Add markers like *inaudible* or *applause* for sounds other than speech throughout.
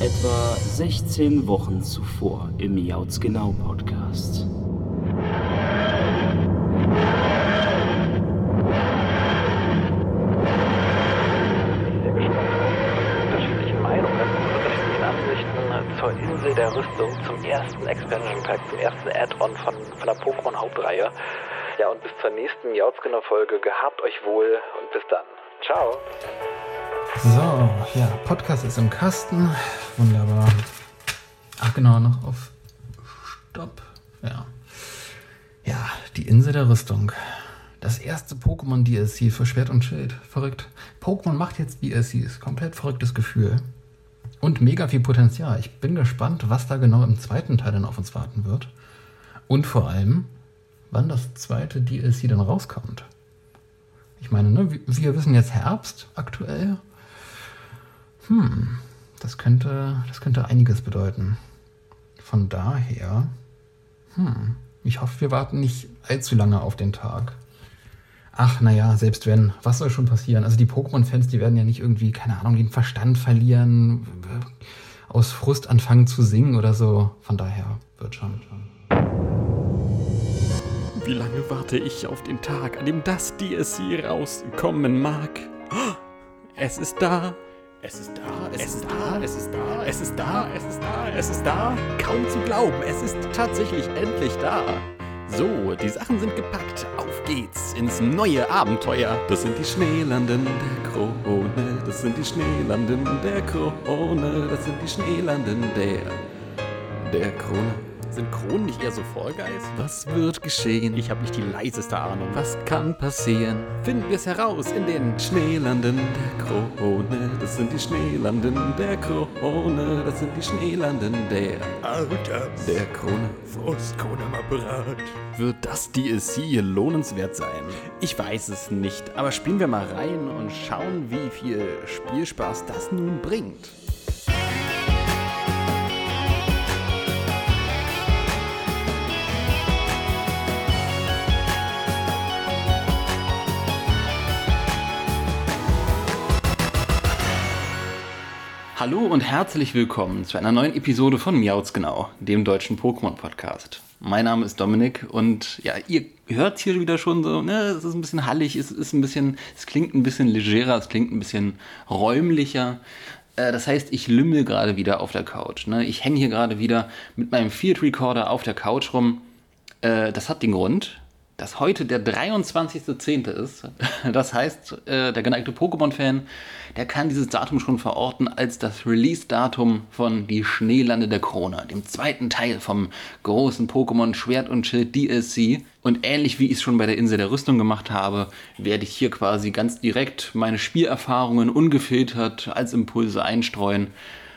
Etwa 16 Wochen zuvor im Jauts Genau Podcast. zur Insel der Rüstung, zum ersten Expansion Pack, zum ersten Add-on von, von der Pokémon-Hauptreihe. Ja, und bis zur nächsten Jautzgenau-Folge. Gehabt euch wohl und bis dann. Ciao. So, ja, Podcast ist im Kasten. Wunderbar. Ach genau, noch auf Stopp. Ja. Ja, die Insel der Rüstung. Das erste Pokémon DLC für Schwert und Schild. Verrückt. Pokémon macht jetzt DLCs. Komplett verrücktes Gefühl. Und mega viel Potenzial. Ich bin gespannt, was da genau im zweiten Teil dann auf uns warten wird. Und vor allem, wann das zweite DLC dann rauskommt. Ich meine, ne, wir- wir wissen jetzt Herbst aktuell. Hm, das könnte, das könnte einiges bedeuten. Von daher, hm, ich hoffe, wir warten nicht allzu lange auf den Tag. Ach, naja, selbst wenn, was soll schon passieren? Also die Pokémon-Fans, die werden ja nicht irgendwie, keine Ahnung, den Verstand verlieren, aus Frust anfangen zu singen oder so. Von daher wird schon. Wie lange warte ich auf den Tag, an dem das DSC rauskommen mag? Oh, Es ist da. Es ist da, es, ist da, es ist da, es ist da, es ist da, es ist da. Kaum zu glauben, es ist tatsächlich endlich da. So, die Sachen sind gepackt. Auf geht's ins neue Abenteuer. Das sind die Schneelanden der Krone. Das sind die Schneelanden der Krone. Das sind die Schneelanden der der Krone. Sind Kronen nicht eher so Vollgeist? Was wird geschehen? Ich habe nicht die leiseste Ahnung. Was kann passieren? Finden wir es heraus in den Schneelanden der Krone. Das sind die Schneelanden der Krone. Das sind die Schneelanden der Alters. der Krone. Frostkrone am Apparat. Wird das DLC lohnenswert sein? Ich weiß es nicht, aber spielen wir mal rein und schauen, wie viel Spielspaß das nun bringt. Hallo und herzlich willkommen zu einer neuen Episode von Miauts Genau, dem deutschen Pokémon-Podcast. Mein Name ist Dominik und ja, ihr hört hier wieder schon so, ne, es ist ein bisschen hallig, es ist ein bisschen, es klingt ein bisschen legerer, es klingt ein bisschen räumlicher. Äh, Das heißt, ich lümmel gerade wieder auf der Couch. Ne? Ich hänge hier gerade wieder mit meinem Field Recorder auf der Couch rum. Äh, Das hat den Grund, dass heute der 23.10. ist. *laughs* Das heißt, äh, der geneigte Pokémon-Fan, der kann dieses Datum schon verorten als das Release-Datum von Die Schneelande der Krone, dem zweiten Teil vom großen Pokémon Schwert und Schild DLC. Und ähnlich wie ich es schon bei der Insel der Rüstung gemacht habe, werde ich hier quasi ganz direkt meine Spielerfahrungen ungefiltert als Impulse einstreuen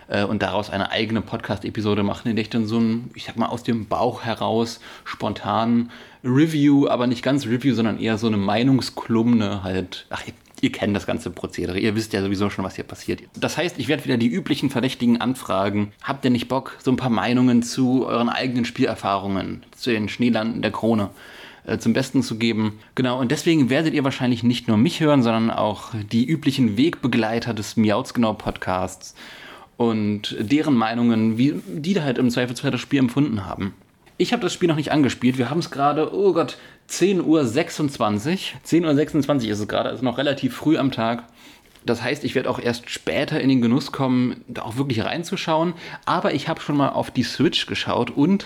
äh, und daraus eine eigene Podcast-Episode machen, in der ich dann so ein, ich sag mal, aus dem Bauch heraus spontan Review, aber nicht ganz Review, sondern eher so eine Meinungskolumne halt. Ach, ihr, kennt das ganze Prozedere. Ihr wisst ja sowieso schon, was hier passiert. Das heißt, ich werde wieder die üblichen Verdächtigen anfragen. Habt ihr nicht Bock, so ein paar Meinungen zu euren eigenen Spielerfahrungen, zu den Schneelanden der Krone? äh, zum Besten zu geben. Genau, und deswegen werdet ihr wahrscheinlich nicht nur mich hören, sondern auch die üblichen Wegbegleiter des Miauts genau Podcasts und deren Meinungen, wie die da halt im Zweifelsfall das Spiel empfunden haben. Ich habe das Spiel noch nicht angespielt. Wir haben es gerade, oh Gott, 10.26 Uhr. 10.26 Uhr ist es gerade, also noch relativ früh am Tag. Das heißt, ich werde auch erst später in den Genuss kommen, da auch wirklich reinzuschauen. Aber ich habe schon mal auf die Switch geschaut und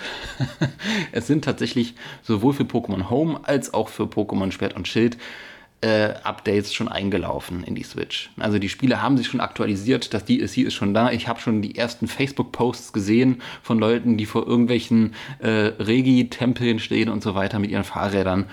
*laughs* es sind tatsächlich sowohl für Pokémon Home als auch für Pokémon Schwert und Schild äh, Updates schon eingelaufen in die Switch. Also die Spiele haben sich schon aktualisiert, das DLC ist schon da. Ich habe schon die ersten Facebook-Posts gesehen von Leuten, die vor irgendwelchen äh, Regi-Tempeln stehen und so weiter mit ihren Fahrrädern.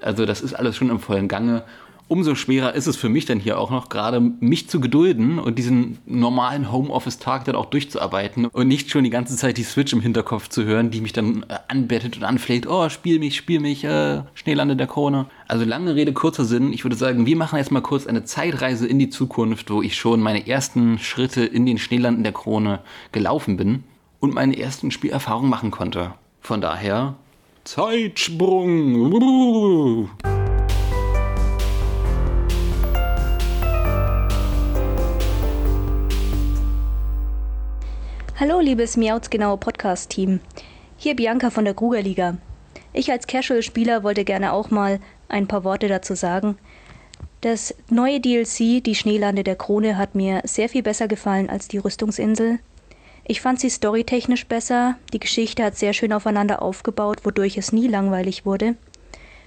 Also das ist alles schon im vollen Gange. Umso schwerer ist es für mich dann hier auch noch gerade, mich zu gedulden und diesen normalen Homeoffice-Tag dann auch durchzuarbeiten und nicht schon die ganze Zeit die Switch im Hinterkopf zu hören, die mich dann äh, anbettet und anfleht, oh, spiel mich, spiel mich, äh, Schneelande der Krone. Also lange Rede, kurzer Sinn. Ich würde sagen, wir machen jetzt mal kurz eine Zeitreise in die Zukunft, wo ich schon meine ersten Schritte in den Schneelanden der Krone gelaufen bin und meine ersten Spielerfahrungen machen konnte. Von daher, Zeitsprung! Hallo, liebes Miautsgenau Podcast-Team. Hier Bianca von der Krugerliga. Ich als Casual-Spieler wollte gerne auch mal ein paar Worte dazu sagen. Das neue DLC, die Schneelande der Krone, hat mir sehr viel besser gefallen als die Rüstungsinsel. Ich fand sie storytechnisch besser, die Geschichte hat sehr schön aufeinander aufgebaut, wodurch es nie langweilig wurde.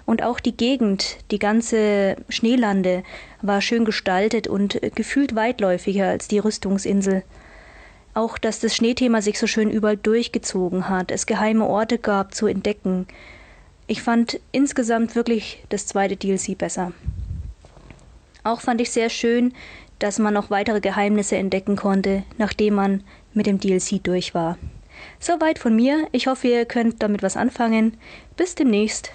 Und auch die Gegend, die ganze Schneelande, war schön gestaltet und gefühlt weitläufiger als die Rüstungsinsel. Auch, dass das Schneethema sich so schön überall durchgezogen hat, es geheime Orte gab zu entdecken. Ich fand insgesamt wirklich das zweite DLC besser. Auch fand ich sehr schön, dass man noch weitere Geheimnisse entdecken konnte, nachdem man mit dem DLC durch war. Soweit von mir. Ich hoffe, ihr könnt damit was anfangen. Bis demnächst.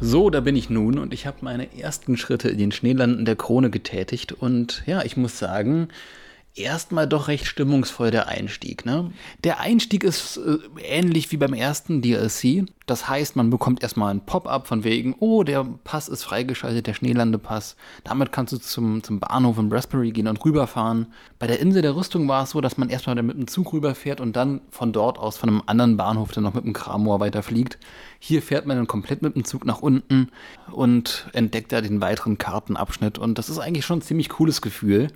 So, da bin ich nun und ich habe meine ersten Schritte in den Schneelanden der Krone getätigt und ja, ich muss sagen, erstmal doch recht stimmungsvoll der Einstieg. Ne? Der Einstieg ist äh, ähnlich wie beim ersten DLC. Das heißt, man bekommt erstmal ein Pop-up von wegen, oh, der Pass ist freigeschaltet, der Schneelandepass. Damit kannst du zum, zum Bahnhof in Raspberry gehen und rüberfahren. Bei der Insel der Rüstung war es so, dass man erstmal mit dem Zug rüberfährt und dann von dort aus von einem anderen Bahnhof dann noch mit dem Kramor weiterfliegt. Hier fährt man dann komplett mit dem Zug nach unten und entdeckt da den weiteren Kartenabschnitt. Und das ist eigentlich schon ein ziemlich cooles Gefühl.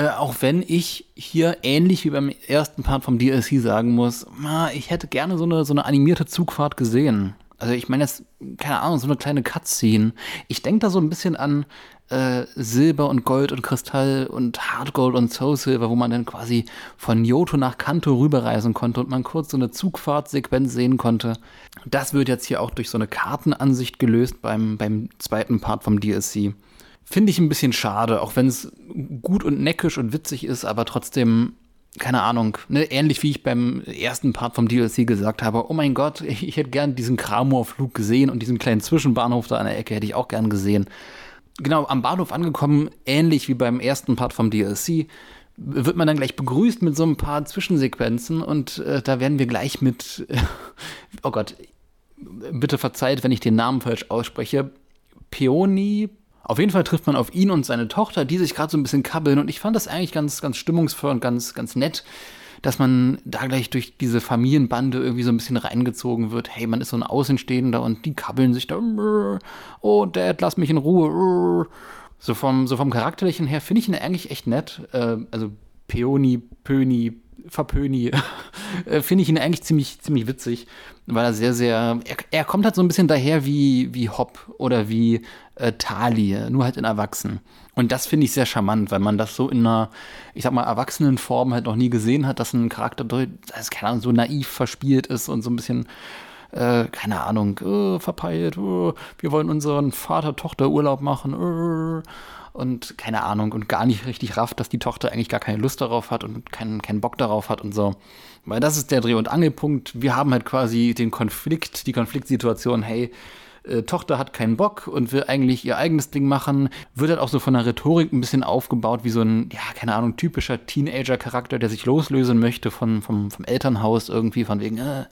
Äh, auch wenn ich hier ähnlich wie beim ersten Part vom DLC sagen muss, na, ich hätte gerne so eine, so eine animierte Zugfahrt gesehen. Also ich meine jetzt, keine Ahnung, so eine kleine Cutscene. Ich denke da so ein bisschen an äh, Silber und Gold und Kristall und Hardgold und Soul Silver, wo man dann quasi von Yoto nach Kanto rüberreisen konnte und man kurz so eine Zugfahrtsequenz sehen konnte. Das wird jetzt hier auch durch so eine Kartenansicht gelöst beim, beim zweiten Part vom DLC. Finde ich ein bisschen schade, auch wenn es gut und neckisch und witzig ist, aber trotzdem, keine Ahnung, ne, ähnlich wie ich beim ersten Part vom DLC gesagt habe, oh mein Gott, *laughs* ich, hätte gern diesen Kramor-Flug gesehen und diesen kleinen Zwischenbahnhof da an der Ecke hätte ich auch gern gesehen. Genau, am Bahnhof angekommen, ähnlich wie beim ersten Part vom DLC, wird man dann gleich begrüßt mit so ein paar Zwischensequenzen und äh, da werden wir gleich mit, *laughs* oh Gott, bitte verzeiht, wenn ich den Namen falsch ausspreche, Peony, auf jeden Fall trifft man auf ihn und seine Tochter, die sich gerade so ein bisschen kabbeln. Und ich fand das eigentlich ganz, ganz stimmungsvoll und ganz, ganz nett, dass man da gleich durch diese Familienbande irgendwie so ein bisschen reingezogen wird. Hey, man ist so ein Außenstehender und die kabbeln sich da. Oh, Dad, lass mich in Ruhe. So vom, so vom Charakterlichen her finde ich ihn eigentlich echt nett. Äh, also Peony, Pöni, Verpöni, *laughs* äh, finde ich ihn eigentlich ziemlich, ziemlich witzig, weil er sehr, sehr, er, er, kommt halt so ein bisschen daher wie, wie Hop oder wie äh, Tali, nur halt in Erwachsenen. Und das finde ich sehr charmant, weil man das so in einer, ich sag mal, Erwachsenenform halt noch nie gesehen hat, dass ein Charakter, das, keine Ahnung, so naiv verspielt ist und so ein bisschen äh, keine Ahnung, äh, verpeilt, äh, wir wollen unseren Vater-Tochter-Urlaub machen, äh, und keine Ahnung und gar nicht richtig rafft, dass die Tochter eigentlich gar keine Lust darauf hat und keinen, keinen Bock darauf hat und so. Weil das ist der Dreh- und Angelpunkt. Wir haben halt quasi den Konflikt, die Konfliktsituation, hey, äh, Tochter hat keinen Bock und will eigentlich ihr eigenes Ding machen, wird halt auch so von der Rhetorik ein bisschen aufgebaut wie so ein, ja, keine Ahnung, typischer Teenager-Charakter, der sich loslösen möchte von, vom, vom Elternhaus irgendwie, von wegen, äh,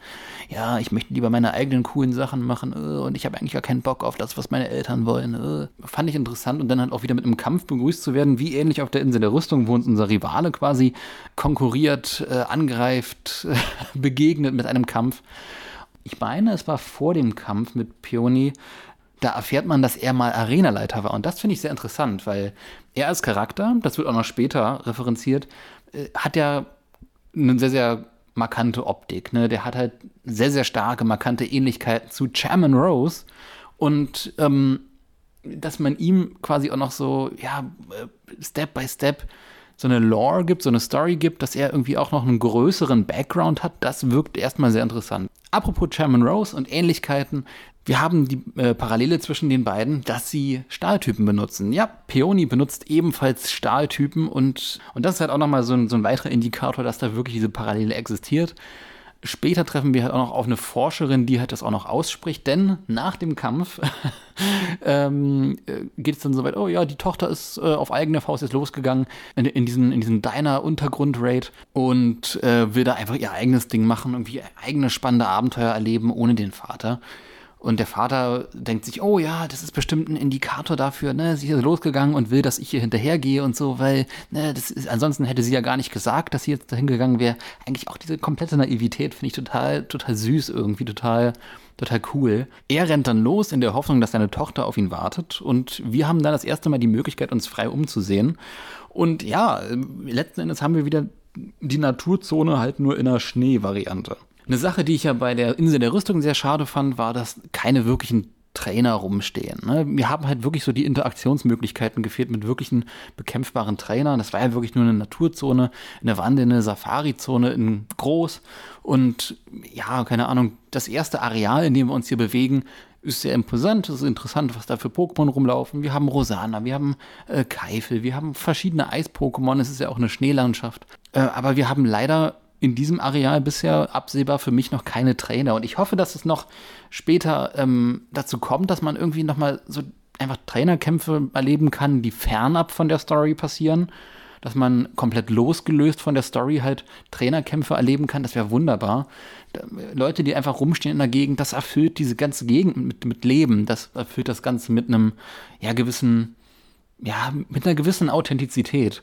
ja, ich möchte lieber meine eigenen coolen Sachen machen äh, und ich habe eigentlich gar keinen Bock auf das, was meine Eltern wollen. Äh. Fand ich interessant und dann halt auch wieder mit einem Kampf begrüßt zu werden, wie ähnlich auf der Insel der Rüstung, wo uns unser Rivale quasi konkurriert, äh, angreift, *laughs* begegnet mit einem Kampf ich meine, es war vor dem Kampf mit Peony, da erfährt man, dass er mal Arenaleiter war. Und das finde ich sehr interessant, weil er als Charakter, das wird auch noch später referenziert, äh, hat ja eine sehr, sehr markante Optik. Ne? Der hat halt sehr, sehr starke, markante Ähnlichkeiten zu Chairman Rose. Und ähm, dass man ihm quasi auch noch so, ja, äh, Step by Step so eine Lore gibt, so eine Story gibt, dass er irgendwie auch noch einen größeren Background hat, das wirkt erstmal sehr interessant. Apropos Chairman Rose und Ähnlichkeiten, wir haben die äh, Parallele zwischen den beiden, dass sie Stahltypen benutzen. Ja, Peony benutzt ebenfalls Stahltypen und, und das ist halt auch nochmal so ein, so ein weiterer Indikator, dass da wirklich diese Parallele existiert. Später treffen wir halt auch noch auf eine Forscherin, die halt das auch noch ausspricht, denn nach dem Kampf *laughs* ähm, äh, geht es dann so weit, oh ja, die Tochter ist äh, auf eigene Faust jetzt losgegangen in, in diesen, in diesen Diner-Untergrund-Raid und äh, will da einfach ihr eigenes Ding machen, irgendwie eigene spannende Abenteuer erleben ohne den Vater. Und der Vater denkt sich, oh ja, das ist bestimmt ein Indikator dafür, ne? Sie ist losgegangen und will, dass ich ihr hinterhergehe und so, weil, ne, das ist, ansonsten hätte sie ja gar nicht gesagt, dass sie jetzt dahin gegangen wäre. Eigentlich auch diese komplette Naivität finde ich total, total süß irgendwie, total, total cool. Er rennt dann los in der Hoffnung, dass seine Tochter auf ihn wartet und wir haben dann das erste Mal die Möglichkeit, uns frei umzusehen. Und ja, letzten Endes haben wir wieder die Naturzone halt nur in einer Schneevariante. Eine Sache, die ich ja bei der Insel der Rüstung sehr schade fand, war, dass keine wirklichen Trainer rumstehen. Ne? Wir haben halt wirklich so die Interaktionsmöglichkeiten gefehlt mit wirklichen bekämpfbaren Trainern. Das war ja wirklich nur eine Naturzone, eine wandelnde Safari-Zone in groß. Und ja, keine Ahnung, das erste Areal, in dem wir uns hier bewegen, ist sehr imposant. Es ist interessant, was da für Pokémon rumlaufen. Wir haben Rosana, wir haben äh, Keifel, wir haben verschiedene Eis-Pokémon. Es ist ja auch eine Schneelandschaft. Äh, aber wir haben leider in diesem Areal bisher absehbar für mich noch keine Trainer. Und ich hoffe, dass es noch später ähm, dazu kommt, dass man irgendwie noch mal so einfach Trainerkämpfe erleben kann, die fernab von der Story passieren. Dass man komplett losgelöst von der Story halt Trainerkämpfe erleben kann, das wäre wunderbar. Leute, die einfach rumstehen in der Gegend, das erfüllt diese ganze Gegend mit, mit Leben. Das erfüllt das Ganze mit einem, ja, gewissen, ja, mit einer gewissen Authentizität.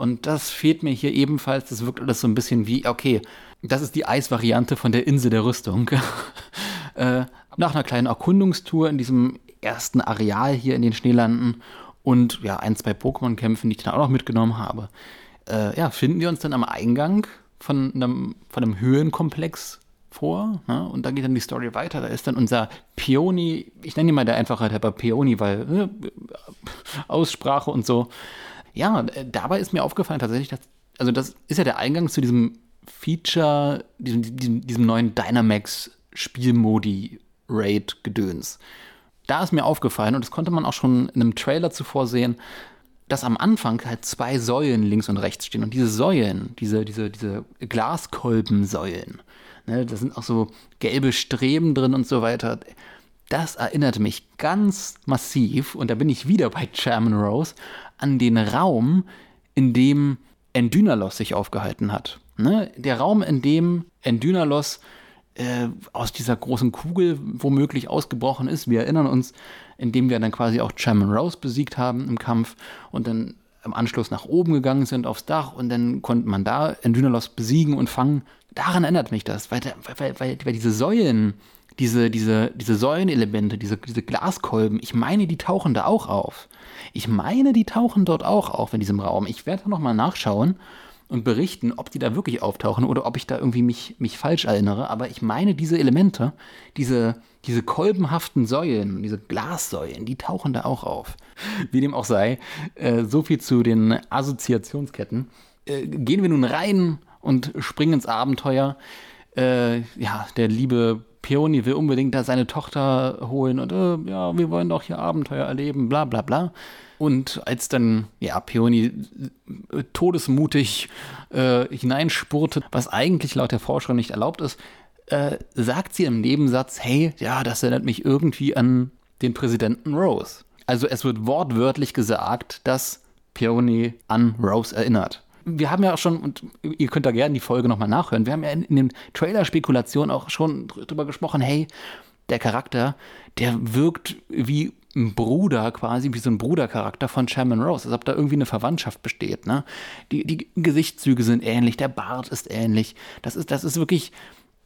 Und das fehlt mir hier ebenfalls. Das wirkt alles so ein bisschen wie, okay, das ist die Eisvariante von der Insel der Rüstung. *laughs* äh, nach einer kleinen Erkundungstour in diesem ersten Areal hier in den Schneelanden und ja, ein, zwei Pokémon-Kämpfen, die ich dann auch noch mitgenommen habe, äh, ja, finden wir uns dann am Eingang von einem, von einem Höhenkomplex vor. Ne? Und da geht dann die Story weiter. Da ist dann unser Peony, ich nenne ihn mal der Einfachheit halber Peony, weil äh, Aussprache und so ja, äh, dabei ist mir aufgefallen tatsächlich, dass, also das ist ja der Eingang zu diesem Feature, diesem, diesem, diesem neuen Dynamax Spielmodi Raid Gedöns. Da ist mir aufgefallen, und das konnte man auch schon in einem Trailer zuvor sehen, dass am Anfang halt zwei Säulen links und rechts stehen. Und diese Säulen, diese, diese, diese Glaskolbensäulen, ne, da sind auch so gelbe Streben drin und so weiter. Das erinnert mich ganz massiv, und da bin ich wieder bei Chairman Rose, an den Raum, in dem Endynalos sich aufgehalten hat. Ne? Der Raum, in dem Endynalos äh, aus dieser großen Kugel womöglich ausgebrochen ist. Wir erinnern uns, indem wir dann quasi auch Chairman Rose besiegt haben im Kampf und dann im Anschluss nach oben gegangen sind aufs Dach und dann konnte man da Endynalos besiegen und fangen. Daran erinnert mich das, weil, weil, weil, weil diese Säulen, diese, diese, diese Säulenelemente, diese, diese Glaskolben, ich meine, die tauchen da auch auf. Ich meine, die tauchen dort auch auf in diesem Raum. Ich werde nochmal nachschauen und berichten, ob die da wirklich auftauchen oder ob ich da irgendwie mich, mich falsch erinnere. Aber ich meine, diese Elemente, diese, diese kolbenhaften Säulen, diese Glassäulen, die tauchen da auch auf. Wie dem auch sei, äh, so viel zu den Assoziationsketten. Äh, gehen wir nun rein und springen ins Abenteuer. Äh, ja, der liebe Peony will unbedingt da seine Tochter holen und äh, ja, wir wollen doch hier Abenteuer erleben, bla bla bla. Und als dann, ja, Peony äh, todesmutig äh, hineinspurtet, was eigentlich laut der Forscherin nicht erlaubt ist, äh, sagt sie im Nebensatz, hey, ja, das erinnert mich irgendwie an den Präsidenten Rose. Also es wird wortwörtlich gesagt, dass Peony an Rose erinnert wir haben ja auch schon, und ihr könnt da gerne die Folge nochmal nachhören, wir haben ja in, in den Trailer-Spekulationen auch schon drüber gesprochen, hey, der Charakter, der wirkt wie ein Bruder quasi, wie so ein Brudercharakter von Chairman Rose, als ob da irgendwie eine Verwandtschaft besteht. Ne? Die, die Gesichtszüge sind ähnlich, der Bart ist ähnlich. Das ist, das ist wirklich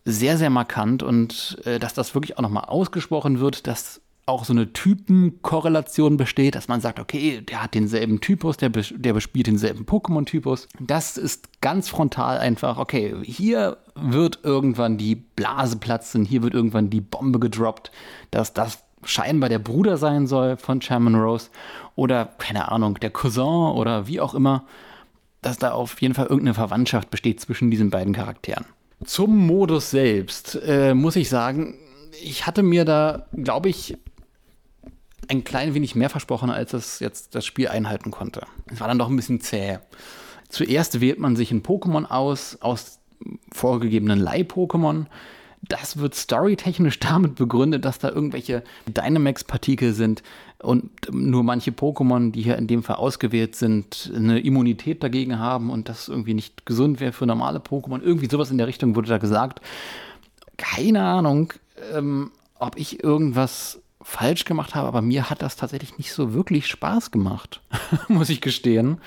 sehr, sehr markant und äh, dass das wirklich auch nochmal ausgesprochen wird, dass auch so eine Typenkorrelation besteht, dass man sagt, okay, der hat denselben Typus, der, der bespielt denselben Pokémon-Typus. Das ist ganz frontal einfach, okay, hier wird irgendwann die Blase platzen, hier wird irgendwann die Bombe gedroppt, dass das scheinbar der Bruder sein soll von Chairman Rose oder, keine Ahnung, der Cousin oder wie auch immer, dass da auf jeden Fall irgendeine Verwandtschaft besteht zwischen diesen beiden Charakteren. Zum Modus selbst äh, muss ich sagen, ich hatte mir da, glaube ich, ein klein wenig mehr versprochen, als es jetzt das Spiel einhalten konnte. Es war dann doch ein bisschen zäh. Zuerst wählt man sich ein Pokémon aus, aus vorgegebenen Leih-Pokémon. Das wird storytechnisch *laughs* damit begründet, dass da irgendwelche Dynamax-Partikel sind und nur manche Pokémon, die hier in dem Fall ausgewählt sind, eine Immunität dagegen haben und das irgendwie nicht gesund wäre für normale Pokémon. Irgendwie sowas in der Richtung wurde da gesagt. Keine Ahnung. Ähm, ob ich irgendwas falsch gemacht habe, aber mir hat das tatsächlich nicht so wirklich Spaß gemacht, *laughs* muss ich gestehen.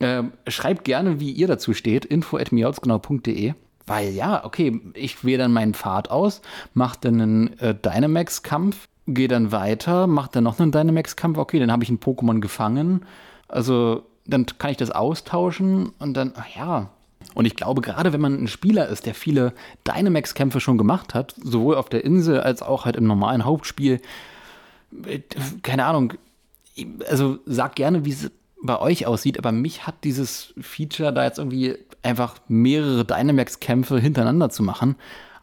Ähm, schreibt gerne, wie ihr dazu steht, info.miautsgenau.de. Weil ja, okay, ich wähle dann meinen Pfad aus, mache dann einen äh, Dynamax-Kampf, gehe dann weiter, mache dann noch einen Dynamax-Kampf, okay, dann habe ich ein Pokémon gefangen. Also dann kann ich das austauschen und dann, ach ja. Und ich glaube, gerade wenn man ein Spieler ist, der viele Dynamax-Kämpfe schon gemacht hat, sowohl auf der Insel als auch halt im normalen Hauptspiel, keine Ahnung, also sag gerne, wie es bei euch aussieht, aber mich hat dieses Feature da jetzt irgendwie einfach mehrere Dynamax-Kämpfe hintereinander zu machen,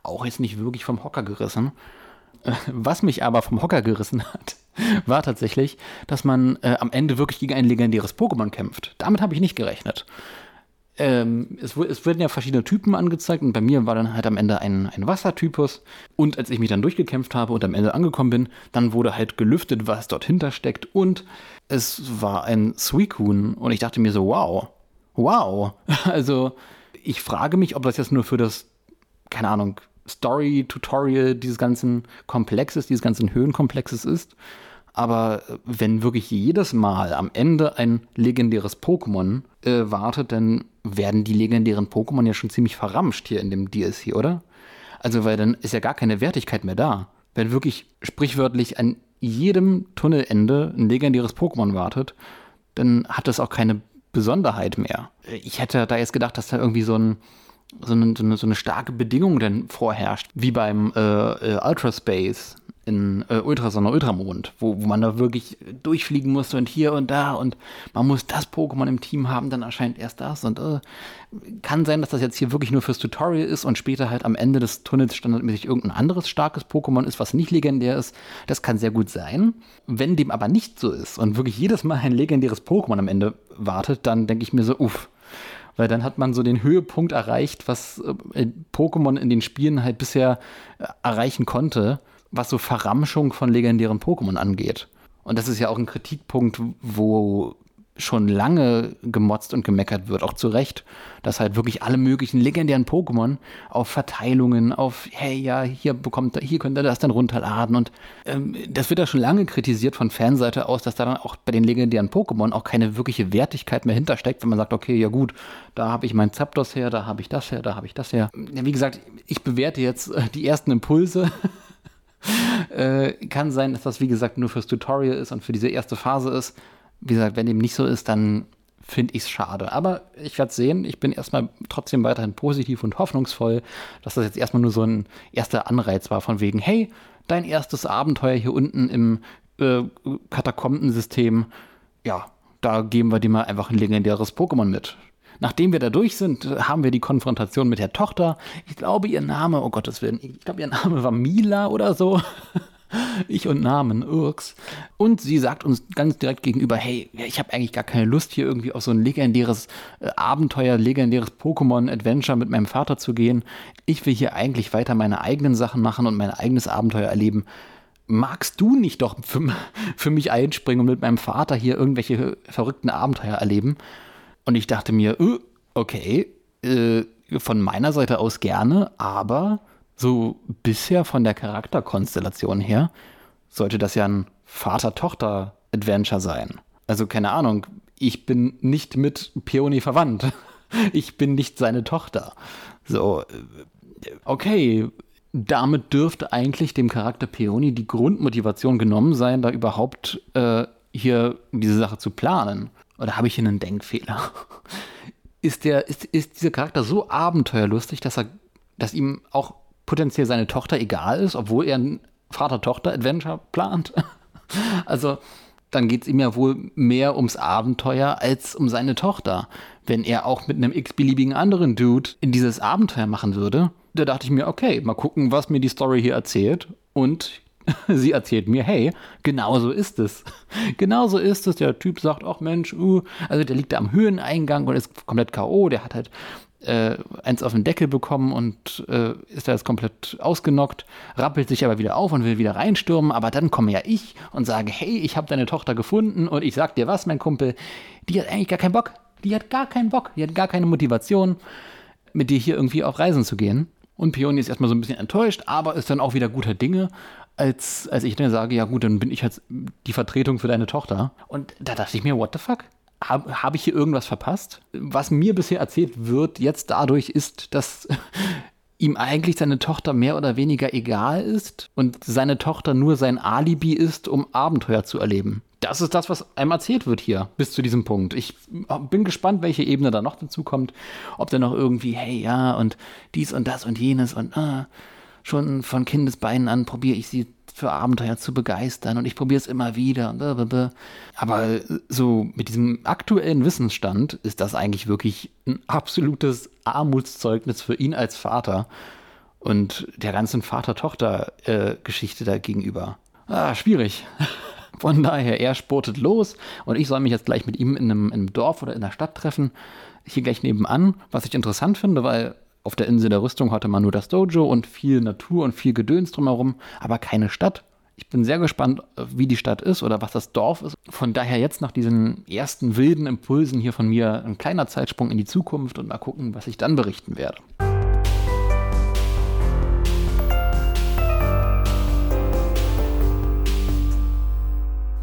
auch jetzt nicht wirklich vom Hocker gerissen. Was mich aber vom Hocker gerissen hat, *laughs* war tatsächlich, dass man äh, am Ende wirklich gegen ein legendäres Pokémon kämpft. Damit habe ich nicht gerechnet. Ähm, es, es werden ja verschiedene Typen angezeigt und bei mir war dann halt am Ende ein, ein Wassertypus. Und als ich mich dann durchgekämpft habe und am Ende angekommen bin, dann wurde halt gelüftet, was dort hinter steckt. Und es war ein Suicune. Und ich dachte mir so, wow, wow. *laughs* Also ich frage mich, ob das jetzt nur für das, keine Ahnung, Story-Tutorial dieses ganzen Komplexes, dieses ganzen Höhenkomplexes ist. Aber wenn wirklich jedes Mal am Ende ein legendäres Pokémon äh, wartet, dann werden die legendären Pokémon ja schon ziemlich verramscht hier in dem DLC, oder? Also, weil dann ist ja gar keine Wertigkeit mehr da. Wenn wirklich sprichwörtlich an jedem Tunnelende ein legendäres Pokémon wartet, dann hat das auch keine Besonderheit mehr. Ich hätte da jetzt gedacht, dass da irgendwie so, ein, so, eine, so eine starke Bedingung denn vorherrscht, wie beim äh, äh, Ultraspace in äh, Ultrasonne, Ultramond, wo, wo man da wirklich durchfliegen musste und hier und da und man muss das Pokémon im Team haben, dann erscheint erst das und äh, kann sein, dass das jetzt hier wirklich nur fürs Tutorial ist und später halt am Ende des Tunnels standardmäßig irgendein anderes starkes Pokémon ist, was nicht legendär ist. Das kann sehr gut sein. Wenn dem aber nicht so ist und wirklich jedes Mal ein legendäres Pokémon am Ende wartet, dann denke ich mir so, uff, weil dann hat man so den Höhepunkt erreicht, was äh, Pokémon in den Spielen halt bisher äh, erreichen konnte was so Verramschung von legendären Pokémon angeht. Und das ist ja auch ein Kritikpunkt, wo schon lange gemotzt und gemeckert wird, auch zu Recht, dass halt wirklich alle möglichen legendären Pokémon auf Verteilungen, auf, hey, ja, hier bekommt, hier könnt ihr das dann runterladen und ähm, das wird ja schon lange kritisiert von Fanseite aus, dass da dann auch bei den legendären Pokémon auch keine wirkliche Wertigkeit mehr hintersteckt, wenn man sagt, okay, ja gut, da habe ich mein Zapdos her, da habe ich das her, da habe ich das her. Ja, wie gesagt, ich bewerte jetzt äh, die ersten Impulse *laughs* *laughs* äh, kann sein, dass das, wie gesagt, nur fürs Tutorial ist und für diese erste Phase ist. Wie gesagt, wenn dem nicht so ist, dann finde ich es schade. Aber ich werde sehen. Ich bin erstmal trotzdem weiterhin positiv und hoffnungsvoll, dass das jetzt erstmal nur so ein erster Anreiz war von wegen, hey, dein erstes Abenteuer hier unten im äh, Katakombensystem, ja, da geben wir dir mal einfach ein legendäres Pokémon mit. Nachdem wir da durch sind, haben wir die Konfrontation mit der Tochter. Ich glaube, ihr Name, oh Gottes Willen, ich glaube, ihr Name war Mila oder so. *laughs* Ich und Namen, Urks. Und sie sagt uns ganz direkt gegenüber, hey, ich habe eigentlich gar keine Lust, hier irgendwie auf so ein legendäres äh, Abenteuer, legendäres Pokémon-Adventure mit meinem Vater zu gehen. Ich will hier eigentlich weiter meine eigenen Sachen machen und mein eigenes Abenteuer erleben. Magst du nicht doch für, *laughs* für mich einspringen und mit meinem Vater hier irgendwelche verrückten Abenteuer erleben? Und ich dachte mir, äh, okay, äh, von meiner Seite aus gerne, aber so bisher von der Charakterkonstellation her sollte das ja ein Vater-Tochter-Adventure sein. Also keine Ahnung, ich bin nicht mit Peony verwandt. *laughs* Ich bin nicht seine Tochter. So, äh, okay, damit dürfte eigentlich dem Charakter Peony die Grundmotivation genommen sein, da überhaupt äh, hier diese Sache zu planen. Oder habe ich hier einen Denkfehler? Ist, der, ist, ist dieser Charakter so abenteuerlustig, dass, er, dass ihm auch potenziell seine Tochter egal ist, obwohl er ein Vater-Tochter-Adventure plant? *laughs* Also, dann geht es ihm ja wohl mehr ums Abenteuer als um seine Tochter. Wenn er auch mit einem x-beliebigen anderen Dude in dieses Abenteuer machen würde, da dachte ich mir, okay, mal gucken, was mir die Story hier erzählt. Und *laughs* Sie erzählt mir, hey, genau so ist es. *laughs* Genau so ist es. Der Typ sagt, ach Mensch, uh, also der liegt da am Höheneingang und ist komplett K.O. Der hat halt äh, eins auf den Deckel bekommen und äh, ist da jetzt komplett ausgenockt, rappelt sich aber wieder auf und will wieder reinstürmen. Aber dann komme ja ich und sage, hey, ich habe deine Tochter gefunden und ich sag dir was, mein Kumpel, die hat eigentlich gar keinen Bock. Die hat gar keinen Bock. Die hat gar keine Motivation, mit dir hier irgendwie auf Reisen zu gehen. Und Peony ist erstmal so ein bisschen enttäuscht, aber ist dann auch wieder guter Dinge, als, als ich dann sage, ja gut, dann bin ich jetzt die Vertretung für deine Tochter. Und da dachte ich mir, what the fuck? Habe hab ich hier irgendwas verpasst? Was mir bisher erzählt wird, jetzt dadurch ist, dass *laughs* ihm eigentlich seine Tochter mehr oder weniger egal ist und seine Tochter nur sein Alibi ist, um Abenteuer zu erleben. Das ist das, was einem erzählt wird hier, bis zu diesem Punkt. Ich bin gespannt, welche Ebene da noch dazu kommt. Ob da noch irgendwie, hey, ja, und dies und das und jenes und ah, schon von Kindesbeinen an probiere ich sie für Abenteuer zu begeistern und ich probiere es immer wieder. Aber so mit diesem aktuellen Wissensstand ist das eigentlich wirklich ein absolutes Armutszeugnis für ihn als Vater und der ganzen Vater-Tochter-Geschichte äh, da gegenüber. Ah, schwierig. *laughs* Von daher, er sportet los und ich soll mich jetzt gleich mit ihm in einem, in einem Dorf oder in der Stadt treffen. Hier gleich nebenan, was ich interessant finde, weil auf der Insel der Rüstung hatte man nur das Dojo und viel Natur und viel Gedöns drumherum, aber keine Stadt. Ich bin sehr gespannt, wie die Stadt ist oder was das Dorf ist. Von daher jetzt nach diesen ersten wilden Impulsen hier von mir ein kleiner Zeitsprung in die Zukunft und mal gucken, was ich dann berichten werde.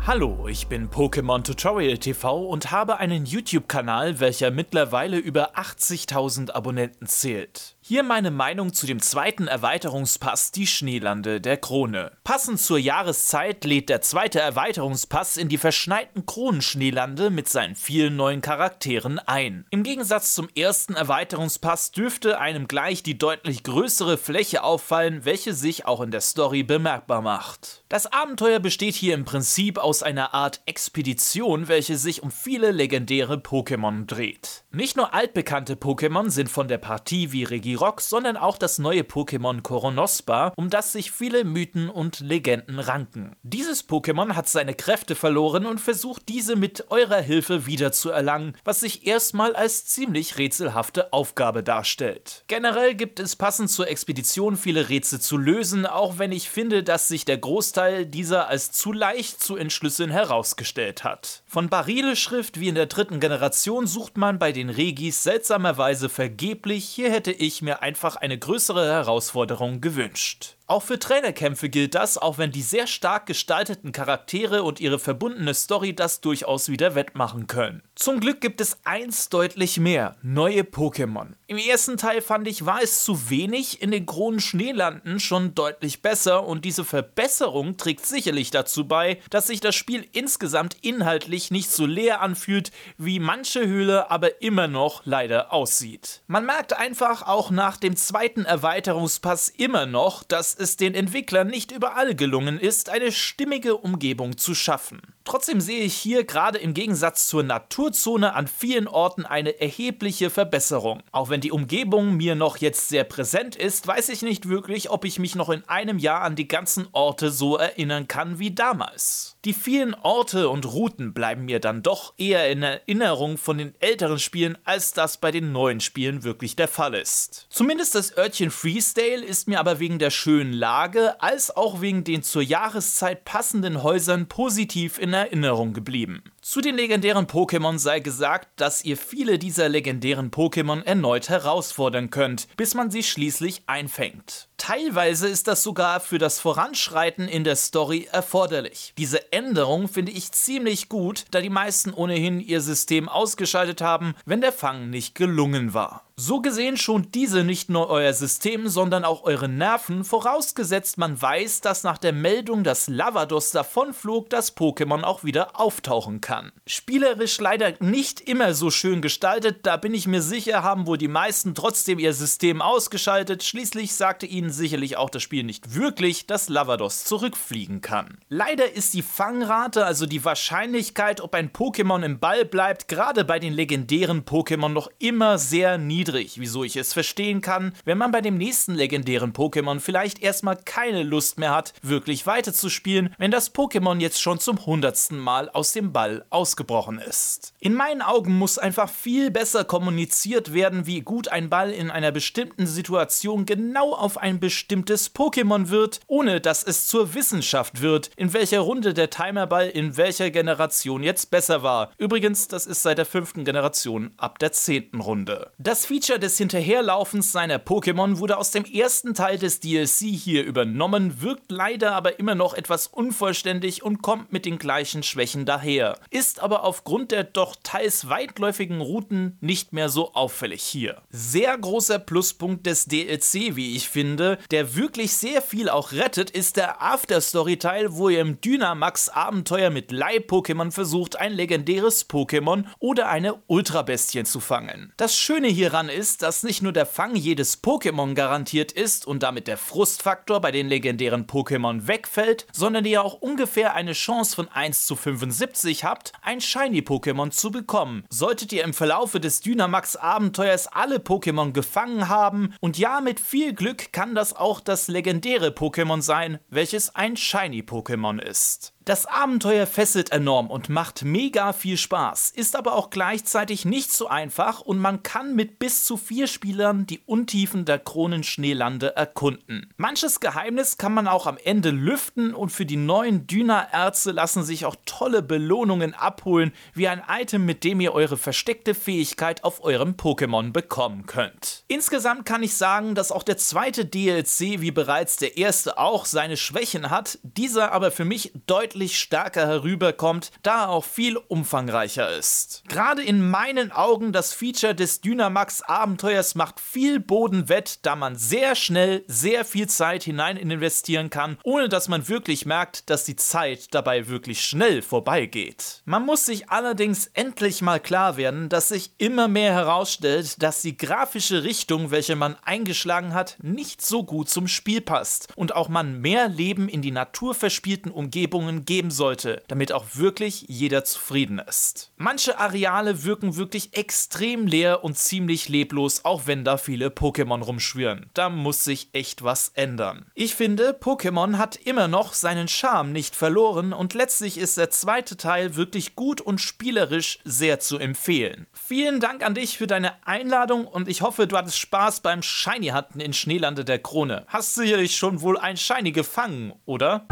Hallo, ich bin Pokémon Tutorial TV und habe einen YouTube-Kanal, welcher mittlerweile über 80.000 Abonnenten zählt. Hier meine Meinung zu dem zweiten Erweiterungspass Die Schneelande der Krone. Passend zur Jahreszeit lädt der zweite Erweiterungspass in die verschneiten Kronenschneelande mit seinen vielen neuen Charakteren ein. Im Gegensatz zum ersten Erweiterungspass dürfte einem gleich die deutlich größere Fläche auffallen, welche sich auch in der Story bemerkbar macht. Das Abenteuer besteht hier im Prinzip aus einer Art Expedition, welche sich um viele legendäre Pokémon dreht. Nicht nur altbekannte Pokémon sind von der Partie wie Regie Regirock, sondern auch das neue Pokémon Koronospa, um das sich viele Mythen und Legenden ranken. Dieses Pokémon hat seine Kräfte verloren und versucht diese mit eurer Hilfe wiederzuerlangen, was sich erstmal als ziemlich rätselhafte Aufgabe darstellt. Generell gibt es passend zur Expedition viele Rätsel zu lösen, auch wenn ich finde, dass sich der Großteil dieser als zu leicht zu entschlüsseln herausgestellt hat. Von Barile-Schrift wie in der dritten Generation sucht man bei den Regis seltsamerweise vergeblich, hier hätte ich mir einfach eine größere Herausforderung gewünscht. Auch für Trainerkämpfe gilt das, auch wenn die sehr stark gestalteten Charaktere und ihre verbundene Story das durchaus wieder wettmachen können. Zum Glück gibt es eins deutlich mehr, neue Pokémon. Im ersten Teil fand ich, war es zu wenig, in den Kronen Schneelanden schon deutlich besser und diese Verbesserung trägt sicherlich dazu bei, dass sich das Spiel insgesamt inhaltlich nicht so leer anfühlt, wie manche Höhle aber immer noch leider aussieht. Man merkt einfach auch nach dem zweiten Erweiterungspass immer noch, dass es den Entwicklern nicht überall gelungen ist, eine stimmige Umgebung zu schaffen. Trotzdem sehe ich hier gerade im Gegensatz zur Naturzone an vielen Orten eine erhebliche Verbesserung. Auch wenn die Umgebung mir noch jetzt sehr präsent ist, weiß ich nicht wirklich, ob ich mich noch in einem Jahr an die ganzen Orte so erinnern kann wie damals. Die vielen Orte und Routen bleiben mir dann doch eher in Erinnerung von den älteren Spielen, als das bei den neuen Spielen wirklich der Fall ist. Zumindest das Örtchen Freesdale ist mir aber wegen der schönen Lage als auch wegen den zur Jahreszeit passenden Häusern positiv in Erinnerung geblieben. Zu den legendären Pokémon sei gesagt, dass ihr viele dieser legendären Pokémon erneut herausfordern könnt, bis man sie schließlich einfängt. Teilweise ist das sogar für das Voranschreiten in der Story erforderlich. Diese Änderung finde ich ziemlich gut, da die meisten ohnehin ihr System ausgeschaltet haben, wenn der Fang nicht gelungen war. So gesehen schont diese nicht nur euer System, sondern auch eure Nerven, vorausgesetzt man weiß, dass nach der Meldung, dass Lavados davonflog, das Pokémon auch wieder auftauchen kann. Spielerisch leider nicht immer so schön gestaltet, da bin ich mir sicher, haben wohl die meisten trotzdem ihr System ausgeschaltet, schließlich sagte ihnen sicherlich auch das Spiel nicht wirklich, dass Lavados zurückfliegen kann. Leider ist die Fangrate, also die Wahrscheinlichkeit, ob ein Pokémon im Ball bleibt, gerade bei den legendären Pokémon noch immer sehr niedrig niedrig, wieso ich es verstehen kann, wenn man bei dem nächsten legendären Pokémon vielleicht erstmal keine Lust mehr hat, wirklich weiterzuspielen, wenn das Pokémon jetzt schon zum hundertsten Mal aus dem Ball Ausgebrochen ist. In meinen Augen muss einfach viel besser kommuniziert werden, wie gut ein Ball in einer bestimmten Situation genau auf ein bestimmtes Pokémon wird, ohne dass es zur Wissenschaft wird, in welcher Runde der Timerball in welcher Generation jetzt besser war. Übrigens, das ist seit der fünften Generation ab der zehnten Runde. Das Feature des Hinterherlaufens seiner Pokémon wurde aus dem ersten Teil des DLC hier übernommen, wirkt leider aber immer noch etwas unvollständig und kommt mit den gleichen Schwächen daher, ist aber aufgrund der doch teils weitläufigen Routen nicht mehr so auffällig hier. Sehr großer Pluspunkt des DLC, wie ich finde, der wirklich sehr viel auch rettet, ist der Afterstory-Teil, wo ihr im Dynamax-Abenteuer mit Leih-Pokémon versucht, ein legendäres Pokémon oder eine Ultrabestien zu fangen. Das Schöne hieran ist, dass nicht nur der Fang jedes Pokémon garantiert ist und damit der Frustfaktor bei den legendären Pokémon wegfällt, sondern ihr auch ungefähr eine Chance von 1 zu 75 habt, ein Shiny-Pokémon zu bekommen. Solltet ihr im Verlaufe des Dynamax-Abenteuers alle Pokémon gefangen haben und ja, mit viel Glück kann das auch das legendäre Pokémon sein, welches ein Shiny-Pokémon ist. Das Abenteuer fesselt enorm und macht mega viel Spaß, ist aber auch gleichzeitig nicht so einfach und man kann mit bis zu vier Spielern die Untiefen der Kronenschneelande erkunden. Manches Geheimnis kann man auch am Ende lüften und für die neuen Dyna-Erze lassen sich auch tolle Belohnungen abholen, wie ein Item, mit dem ihr eure versteckte Fähigkeit auf eurem Pokémon bekommen könnt. Insgesamt kann ich sagen, dass auch der zweite DLC, wie bereits der erste auch, seine Schwächen hat, dieser aber für mich deutlich deutlich stärker herüberkommt, da er auch viel umfangreicher ist. Gerade in meinen Augen das Feature des Dynamax Abenteuers macht viel Boden wett, da man sehr schnell sehr viel Zeit hinein investieren kann, ohne dass man wirklich merkt, dass die Zeit dabei wirklich schnell vorbeigeht. Man muss sich allerdings endlich mal klar werden, dass sich immer mehr herausstellt, dass die grafische Richtung, welche man eingeschlagen hat, nicht so gut zum Spiel passt und auch man mehr Leben in die naturverspielten Umgebungen geben sollte, damit auch wirklich jeder zufrieden ist. Manche Areale wirken wirklich extrem leer und ziemlich leblos, auch wenn da viele Pokémon rumschwirren. Da muss sich echt was ändern. Ich finde, Pokémon hat immer noch seinen Charme nicht verloren und letztlich ist der zweite Teil wirklich gut und spielerisch sehr zu empfehlen. Vielen Dank an dich für deine Einladung und ich hoffe, du hattest Spaß beim Shiny Hatten in Schneelande der Krone. Hast sicherlich schon wohl ein Shiny gefangen, oder?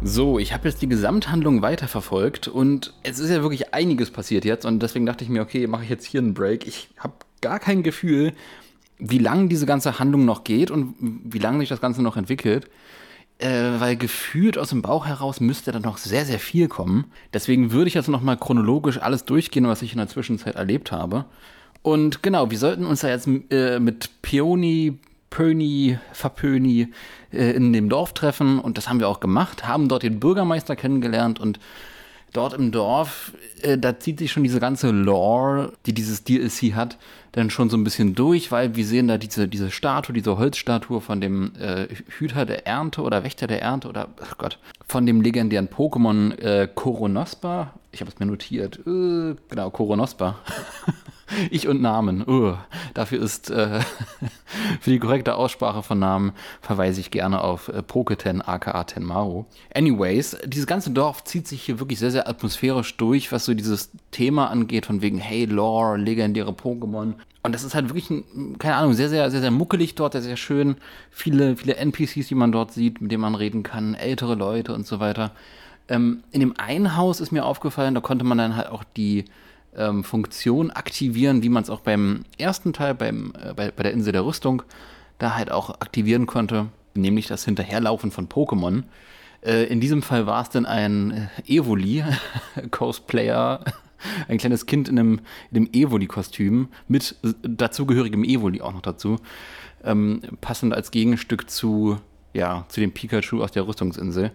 So, ich habe jetzt die Gesamthandlung weiterverfolgt und es ist ja wirklich einiges passiert jetzt und deswegen dachte ich mir, okay, mache ich jetzt hier einen Break. Ich habe gar kein Gefühl, wie lange diese ganze Handlung noch geht und wie lange sich das Ganze noch entwickelt. Äh, weil gefühlt aus dem Bauch heraus müsste da noch sehr, sehr viel kommen. Deswegen würde ich jetzt nochmal chronologisch alles durchgehen, was ich in der Zwischenzeit erlebt habe. Und genau, wir sollten uns da jetzt äh, mit Peony, Pöni, Verpöni äh, in dem Dorf treffen und das haben wir auch gemacht, haben dort den Bürgermeister kennengelernt und dort im Dorf, äh, da zieht sich schon diese ganze Lore, die dieses DLC hat, dann schon so ein bisschen durch, weil wir sehen da diese, diese Statue, diese Holzstatue von dem äh, Hüter der Ernte oder Wächter der Ernte oder, ach Gott, von dem legendären Pokémon äh, Koronospa. Ich habe es mir notiert. Äh, genau, Koronospa. *laughs* *laughs* Ich und Namen. Uh, dafür ist äh, *laughs* für die korrekte Aussprache von Namen verweise ich gerne auf äh, Poketen aka Tenmaru. Anyways, dieses ganze Dorf zieht sich hier wirklich sehr, sehr atmosphärisch durch, was so dieses Thema angeht, von wegen, hey, Lore, legendäre Pokémon. Und das ist halt wirklich, ein, keine Ahnung, sehr, sehr, sehr, sehr muckelig dort, sehr, sehr schön. Viele, viele NPCs, die man dort sieht, mit denen man reden kann, ältere Leute und so weiter. Ähm, in dem einen Haus ist mir aufgefallen, da konnte man dann halt auch die ähm, Funktion aktivieren, wie man es auch beim ersten Teil, beim, äh, bei, bei der Insel der Rüstung, da halt auch aktivieren konnte, nämlich das Hinterherlaufen von Pokémon. Äh, in diesem Fall war es dann ein äh, Evoli, *laughs* Cosplayer, *laughs* ein kleines Kind in einem, in einem Evoli-Kostüm mit dazugehörigem Evoli auch noch dazu, ähm, passend als Gegenstück zu ja, zu dem Pikachu aus der Rüstungsinsel.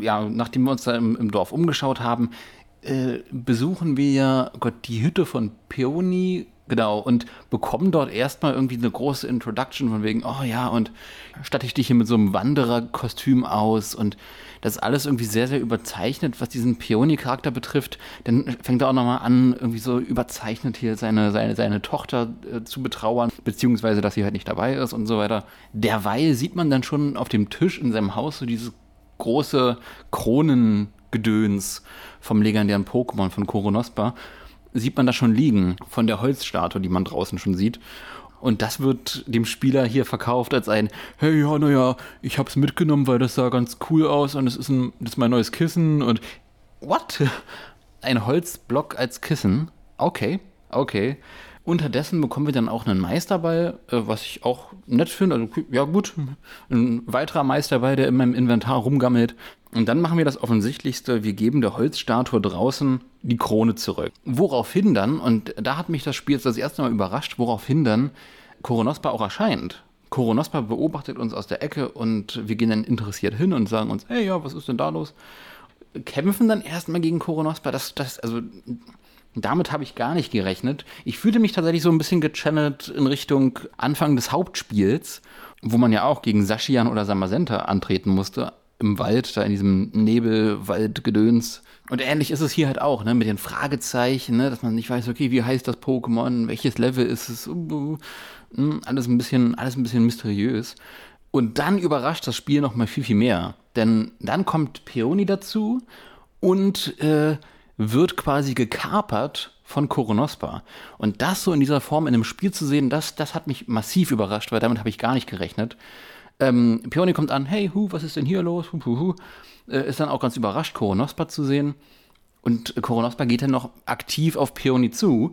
Ja, nachdem wir uns da im, im Dorf umgeschaut haben, äh, besuchen wir ja, oh Gott, die Hütte von Peony Genau, und bekommen dort erstmal irgendwie eine große Introduction von wegen, oh ja, und statte ich dich hier mit so einem Wandererkostüm aus und das ist alles irgendwie sehr, sehr überzeichnet, was diesen Peony-Charakter betrifft. Dann fängt er auch nochmal an, irgendwie so überzeichnet hier seine, seine, seine Tochter äh, zu betrauern, beziehungsweise, dass sie halt nicht dabei ist und so weiter. Derweil sieht man dann schon auf dem Tisch in seinem Haus so dieses große Kronengedöns vom legendären Pokémon von Koronospa sieht man da schon liegen, von der Holzstatue, die man draußen schon sieht. Und das wird dem Spieler hier verkauft als ein, hey, ja, naja, ich hab's mitgenommen, weil das sah ganz cool aus und es ist, ein, das ist mein neues Kissen und what? *laughs* Ein Holzblock als Kissen? Okay, okay. Unterdessen bekommen wir dann auch einen Meisterball, äh, was ich auch nett finde. Also, ja, gut, ein weiterer Meisterball, der in meinem Inventar rumgammelt. Und dann machen wir das Offensichtlichste, wir geben der Holzstatue draußen die Krone zurück. Woraufhin dann, und da hat mich das Spiel jetzt das erste Mal überrascht, woraufhin dann Koronospa auch erscheint. Koronospa beobachtet uns aus der Ecke und wir gehen dann interessiert hin und sagen uns, hey, ja, was ist denn da los? Kämpfen dann erstmal gegen Koronospa. Das, das, also, damit habe ich gar nicht gerechnet. Ich fühlte mich tatsächlich so ein bisschen gechannelt in Richtung Anfang des Hauptspiels, wo man ja auch gegen Sashian oder Samasenta antreten musste im Wald, da in diesem Nebelwaldgedöns. Und ähnlich ist es hier halt auch, ne, mit den Fragezeichen, ne, dass man nicht weiß, okay, wie heißt das Pokémon, welches Level ist es, uh, uh, alles ein bisschen, alles ein bisschen mysteriös. Und dann überrascht das Spiel noch mal viel, viel mehr. Denn dann kommt Peony dazu und äh, wird quasi gekapert von Koronospa. Und das so in dieser Form in einem Spiel zu sehen, das, das hat mich massiv überrascht, weil damit habe ich gar nicht gerechnet. Ähm, Peony kommt an, hey, hu, was ist denn hier los? Hu, hu, hu. Äh, ist dann auch ganz überrascht, Koronospa zu sehen. Und Koronospa geht dann noch aktiv auf Peony zu.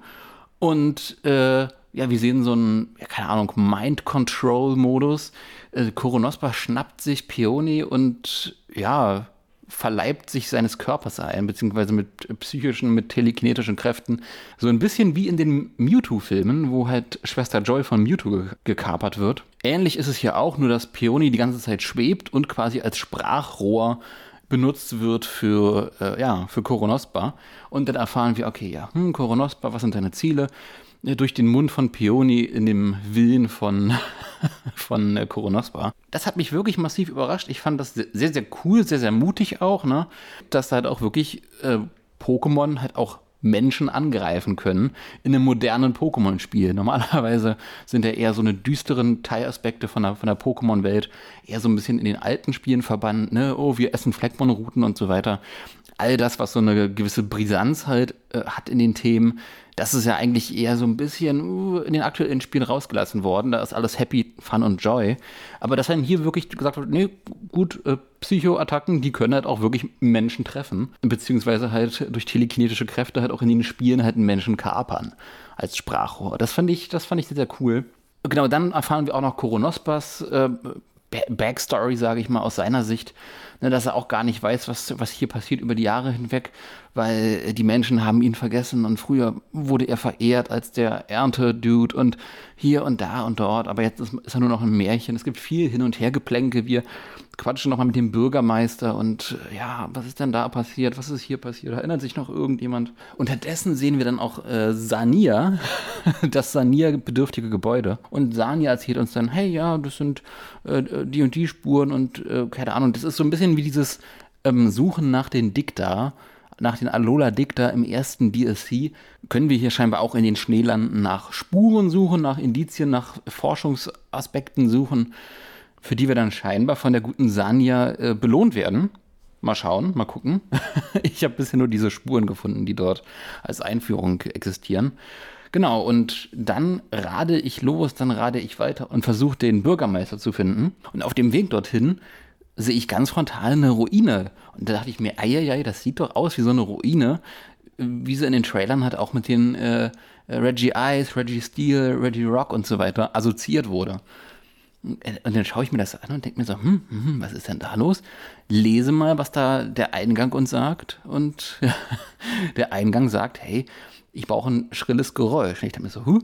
Und äh, ja, wir sehen so einen, ja, keine Ahnung, Mind-Control-Modus. Äh, Koronospa schnappt sich Peony und ja, verleibt sich seines Körpers ein, beziehungsweise mit psychischen, mit telekinetischen Kräften. So ein bisschen wie in den Mewtwo-Filmen, wo halt Schwester Joy von Mewtwo ge gekapert wird. Ähnlich ist es hier auch, nur dass Peony die ganze Zeit schwebt und quasi als Sprachrohr benutzt wird für, äh, ja, für Koronospa. Und dann erfahren wir, okay, ja, hm, Koronospa, was sind deine Ziele? Durch den Mund von Peony in dem Willen von, *laughs* von äh, Koronospa. Das hat mich wirklich massiv überrascht. Ich fand das sehr, sehr cool, sehr, sehr mutig auch, ne? dass halt auch wirklich äh, Pokémon halt auch Menschen angreifen können in einem modernen Pokémon-Spiel. Normalerweise sind ja eher so eine düsteren Teilaspekte von der, von der Pokémon-Welt eher so ein bisschen in den alten Spielen verbannt, ne? Oh, wir essen Fleckmon-Routen und so weiter. All das, was so eine gewisse Brisanz halt äh, hat in den Themen, das ist ja eigentlich eher so ein bisschen uh, in den aktuellen Spielen rausgelassen worden. Da ist alles Happy, Fun und Joy. Aber dass dann hier wirklich gesagt wird, nee, gut, äh, Psychoattacken, die können halt auch wirklich Menschen treffen. Beziehungsweise halt durch telekinetische Kräfte halt auch in den Spielen halt einen Menschen kapern als Sprachrohr. Das fand ich, das fand ich sehr, sehr cool. Genau, dann erfahren wir auch noch Koronospas äh, Backstory, sage ich mal, aus seiner Sicht, ne, dass er auch gar nicht weiß, was, was hier passiert über die Jahre hinweg, weil die Menschen haben ihn vergessen und früher wurde er verehrt als der Ernte-Dude und hier und da und dort, aber jetzt ist, ist er nur noch ein Märchen. Es gibt viel Hin- und Hergeplänke. Wir quatschen nochmal mit dem Bürgermeister und äh, ja, was ist denn da passiert? Was ist hier passiert? Erinnert sich noch irgendjemand? Unterdessen sehen wir dann auch äh, Sania, *laughs* das Sania-bedürftige Gebäude. Und Sania erzählt uns dann, hey, ja, das sind äh, die und die Spuren und äh, keine Ahnung. Das ist so ein bisschen wie dieses ähm, Suchen nach den Dikta nach den Alola Dicta im ersten DLC können wir hier scheinbar auch in den Schneelanden nach Spuren suchen, nach Indizien, nach Forschungsaspekten suchen für die wir dann scheinbar von der guten Sanja äh, belohnt werden. Mal schauen, mal gucken. *laughs* ich habe bisher nur diese Spuren gefunden, die dort als Einführung existieren. Genau, und dann rade ich los, dann rade ich weiter und versuche den Bürgermeister zu finden. Und auf dem Weg dorthin sehe ich ganz frontal eine Ruine. Und da dachte ich mir, eieiei, das sieht doch aus wie so eine Ruine, wie sie in den Trailern halt auch mit den äh, Reggie Ice, Reggie Steel, Reggie Rock und so weiter assoziiert wurde. Und dann schaue ich mir das an und denke mir so, hm, hm, was ist denn da los? Lese mal, was da der Eingang uns sagt. Und *laughs* der Eingang sagt, hey, ich brauche ein schrilles Geräusch. Und ich denke mir so, huh.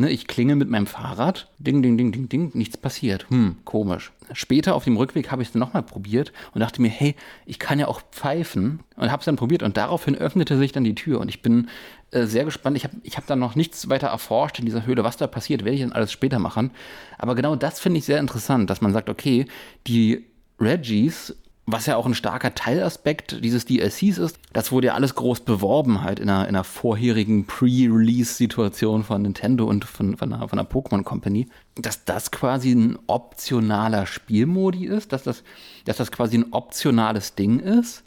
Ne, ich klinge mit meinem Fahrrad, ding, ding, ding, ding, ding, nichts passiert. Hm, komisch. Später auf dem Rückweg habe ich es dann nochmal probiert und dachte mir, hey, ich kann ja auch pfeifen und habe es dann probiert und daraufhin öffnete sich dann die Tür und ich bin äh, sehr gespannt. Ich habe ich hab da noch nichts weiter erforscht in dieser Höhle, was da passiert, werde ich dann alles später machen. Aber genau das finde ich sehr interessant, dass man sagt, okay, die Reggies was ja auch ein starker Teilaspekt dieses DLCs ist, das wurde ja alles groß beworben halt in einer, in einer vorherigen Pre-Release-Situation von Nintendo und von, von einer, von einer Pokémon Company, dass das quasi ein optionaler Spielmodi ist, dass das, dass das quasi ein optionales Ding ist,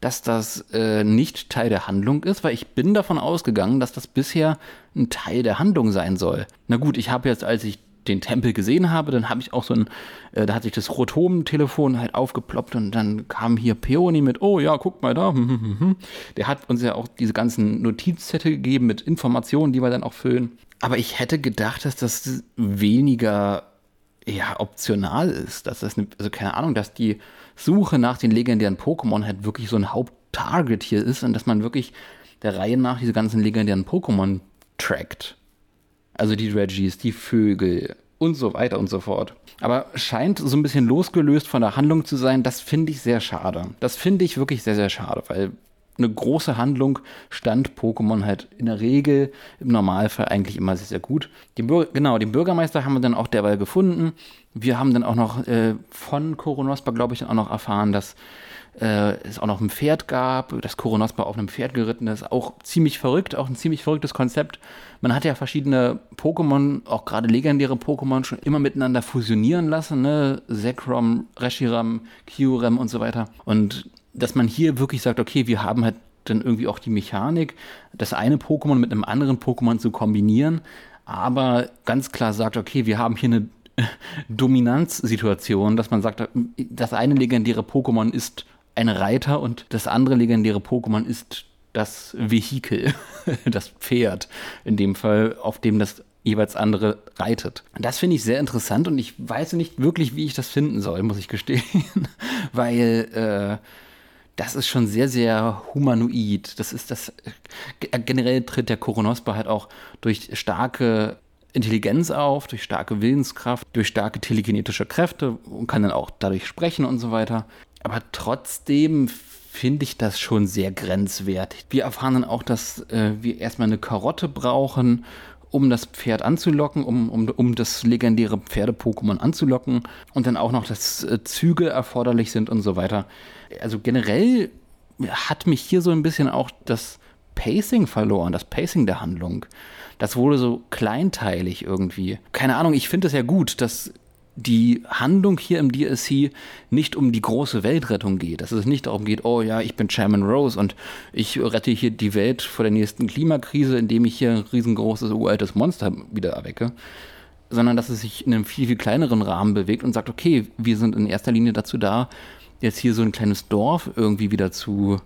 dass das äh, nicht Teil der Handlung ist, weil ich bin davon ausgegangen, dass das bisher ein Teil der Handlung sein soll. Na gut, ich habe jetzt, als ich den Tempel gesehen habe, dann habe ich auch so ein, äh, da hat sich das Rotom-Telefon halt aufgeploppt und dann kam hier Peony mit, oh ja, guck mal da. Der hat uns ja auch diese ganzen Notizzettel gegeben mit Informationen, die wir dann auch füllen. Aber ich hätte gedacht, dass das weniger ja, optional ist. Dass das, also keine Ahnung, dass die Suche nach den legendären Pokémon halt wirklich so ein Haupttarget hier ist und dass man wirklich der Reihe nach diese ganzen legendären Pokémon trackt. Also die Reggies, die Vögel und so weiter und so fort. Aber scheint so ein bisschen losgelöst von der Handlung zu sein. Das finde ich sehr schade. Das finde ich wirklich sehr, sehr schade, weil eine große Handlung stand Pokémon halt in der Regel im Normalfall eigentlich immer sehr, sehr gut. Den genau, den Bürgermeister haben wir dann auch derweil gefunden. Wir haben dann auch noch äh, von Koronospa, glaube ich, auch noch erfahren, dass äh, es auch noch ein Pferd gab, dass Koronospa auf einem Pferd geritten ist. Auch ziemlich verrückt, auch ein ziemlich verrücktes Konzept. Man hat ja verschiedene Pokémon, auch gerade legendäre Pokémon, schon immer miteinander fusionieren lassen, ne? Zekrom, Reshiram, Kyurem und so weiter. Und dass man hier wirklich sagt, okay, wir haben halt dann irgendwie auch die Mechanik, das eine Pokémon mit einem anderen Pokémon zu kombinieren, aber ganz klar sagt, okay, wir haben hier eine *laughs* Dominanzsituation, dass man sagt, das eine legendäre Pokémon ist ein Reiter und das andere legendäre Pokémon ist das Vehikel, *laughs* das Pferd, in dem Fall, auf dem das jeweils andere reitet. Das finde ich sehr interessant und ich weiß nicht wirklich, wie ich das finden soll, muss ich gestehen, *laughs* weil äh, das ist schon sehr, sehr humanoid. Das ist das, äh, generell tritt der Koronospa halt auch durch starke Intelligenz auf, durch starke Willenskraft, durch starke telekinetische Kräfte und kann dann auch dadurch sprechen und so weiter. Aber trotzdem finde ich das schon sehr grenzwertig. Wir erfahren dann auch, dass äh, wir erstmal eine Karotte brauchen, um das Pferd anzulocken, um, um, um das legendäre Pferde-Pokémon anzulocken und dann auch noch, dass äh, Züge erforderlich sind und so weiter. Also generell hat mich hier so ein bisschen auch das Pacing verloren, das Pacing der Handlung. Das wurde so kleinteilig irgendwie. Keine Ahnung, ich finde es ja gut, dass die Handlung hier im DLC nicht um die große Weltrettung geht. Dass es nicht darum geht, oh ja, ich bin Chairman Rose und ich rette hier die Welt vor der nächsten Klimakrise, indem ich hier ein riesengroßes, uraltes Monster wieder erwecke. Sondern dass es sich in einem viel, viel kleineren Rahmen bewegt und sagt, okay, wir sind in erster Linie dazu da, jetzt hier so ein kleines Dorf irgendwie wieder zu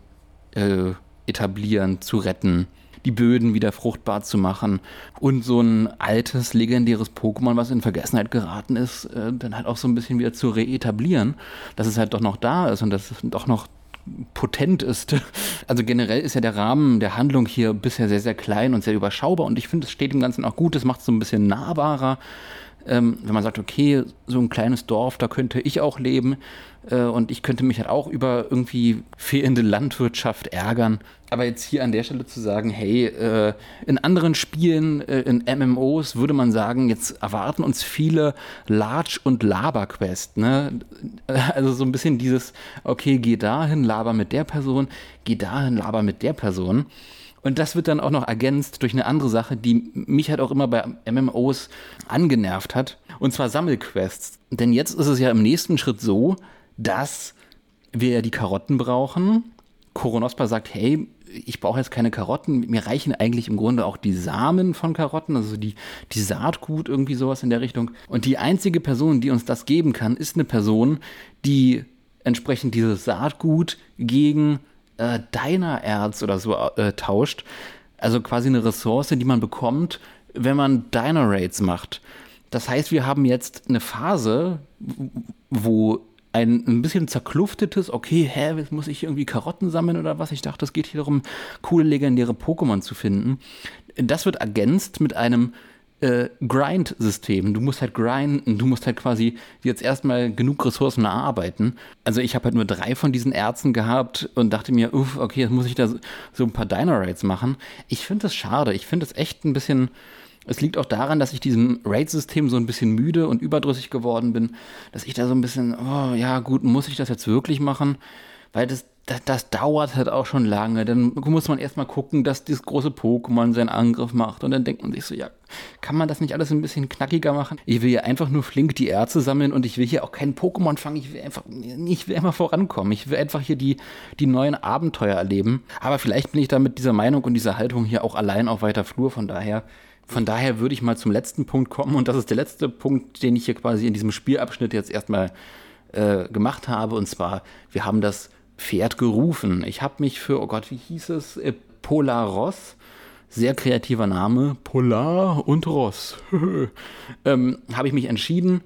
äh, etablieren, zu retten die Böden wieder fruchtbar zu machen und so ein altes, legendäres Pokémon, was in Vergessenheit geraten ist, äh, dann halt auch so ein bisschen wieder zu reetablieren, dass es halt doch noch da ist und dass es doch noch potent ist. *laughs* Also generell ist ja der Rahmen der Handlung hier bisher sehr, sehr klein und sehr überschaubar und ich finde, es steht dem Ganzen auch gut, es macht es so ein bisschen nahbarer. Ähm, wenn man sagt, okay, so ein kleines Dorf, da könnte ich auch leben und ich könnte mich halt auch über irgendwie fehlende Landwirtschaft ärgern. Aber jetzt hier an der Stelle zu sagen, hey, äh, in anderen Spielen, äh, in MMOs würde man sagen, jetzt erwarten uns viele Large- und Laber-Quests. Ne? *laughs* Also so ein bisschen dieses, okay, geh dahin, laber mit der Person, geh dahin, laber mit der Person. Und das wird dann auch noch ergänzt durch eine andere Sache, die mich halt auch immer bei MMOs angenervt hat. Und zwar Sammelquests. Denn jetzt ist es ja im nächsten Schritt so, dass wir die Karotten brauchen. Koronospa sagt, hey, ich brauche jetzt keine Karotten, mir reichen eigentlich im Grunde auch die Samen von Karotten, also die, die Saatgut, irgendwie sowas in der Richtung. Und die einzige Person, die uns das geben kann, ist eine Person, die entsprechend dieses Saatgut gegen äh, Erz oder so äh, tauscht. Also quasi eine Ressource, die man bekommt, wenn man Diner Raids macht. Das heißt, wir haben jetzt eine Phase, wo ein, ein bisschen zerkluftetes, okay, hä, jetzt muss ich irgendwie Karotten sammeln oder was? Ich dachte, es geht hier darum, coole legendäre Pokémon zu finden. Das wird ergänzt mit einem äh, Grind-System. Du musst halt grinden, du musst halt quasi jetzt erstmal genug Ressourcen erarbeiten. Also ich habe halt nur drei von diesen Erzen gehabt und dachte mir, uff, okay, jetzt muss ich da so, ein paar Dino-Raids machen. Ich finde das schade. Ich finde das echt ein bisschen. Es liegt auch daran, dass ich diesem Raid-System so ein bisschen müde und überdrüssig geworden bin, dass ich da so ein bisschen, oh ja, gut, muss ich das jetzt wirklich machen? Weil das, das, das, dauert halt auch schon lange. Dann muss man erstmal gucken, dass dieses große Pokémon seinen Angriff macht. Und dann denkt man sich so, ja, kann man das nicht alles ein bisschen knackiger machen? Ich will hier einfach nur flink die Erze sammeln und ich will hier auch keinen Pokémon fangen. Ich will einfach, ich will einfach vorankommen. Ich will einfach hier die, die neuen Abenteuer erleben. Aber vielleicht bin ich da mit dieser Meinung und dieser Haltung hier auch allein auf weiter Flur. Von daher von daher würde ich mal zum letzten Punkt kommen und das ist der letzte Punkt, den ich hier quasi in diesem Spielabschnitt jetzt erstmal äh, gemacht habe. Und zwar, wir haben das Pferd gerufen. Ich habe mich für, oh Gott, wie hieß es? Äh, Polar Ross. Sehr kreativer Name. Polar und Ross. *laughs* ähm, habe ich mich entschieden.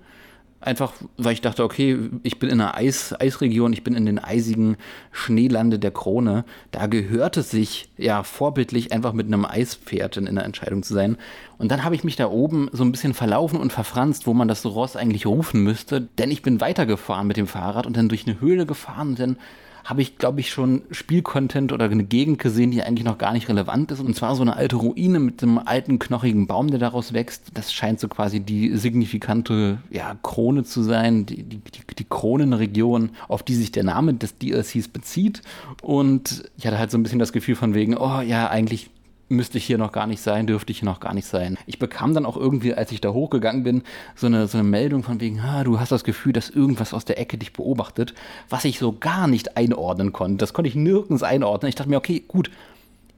Einfach, weil ich dachte, okay, ich bin in einer Eis, Eisregion, ich bin in den eisigen Schneelande der Krone. Da gehört es sich ja vorbildlich, einfach mit einem Eispferd in, in der Entscheidung zu sein. Und dann habe ich mich da oben so ein bisschen verlaufen und verfranst, wo man das Ross eigentlich rufen müsste. Denn ich bin weitergefahren mit dem Fahrrad und dann durch eine Höhle gefahren und dann habe ich, glaube ich, schon Spielcontent oder eine Gegend gesehen, die eigentlich noch gar nicht relevant ist. Und zwar so eine alte Ruine mit einem alten, knochigen Baum, der daraus wächst. Das scheint so quasi die signifikante ja, Krone zu sein, die, die, die Kronenregion, auf die sich der Name des DLCs bezieht. Und ich hatte halt so ein bisschen das Gefühl von wegen, oh ja, eigentlich müsste ich hier noch gar nicht sein, dürfte ich hier noch gar nicht sein. Ich bekam dann auch irgendwie, als ich da hochgegangen bin, so eine, so eine Meldung von wegen, ah, du hast das Gefühl, dass irgendwas aus der Ecke dich beobachtet, was ich so gar nicht einordnen konnte. Das konnte ich nirgends einordnen. Ich dachte mir, okay, gut,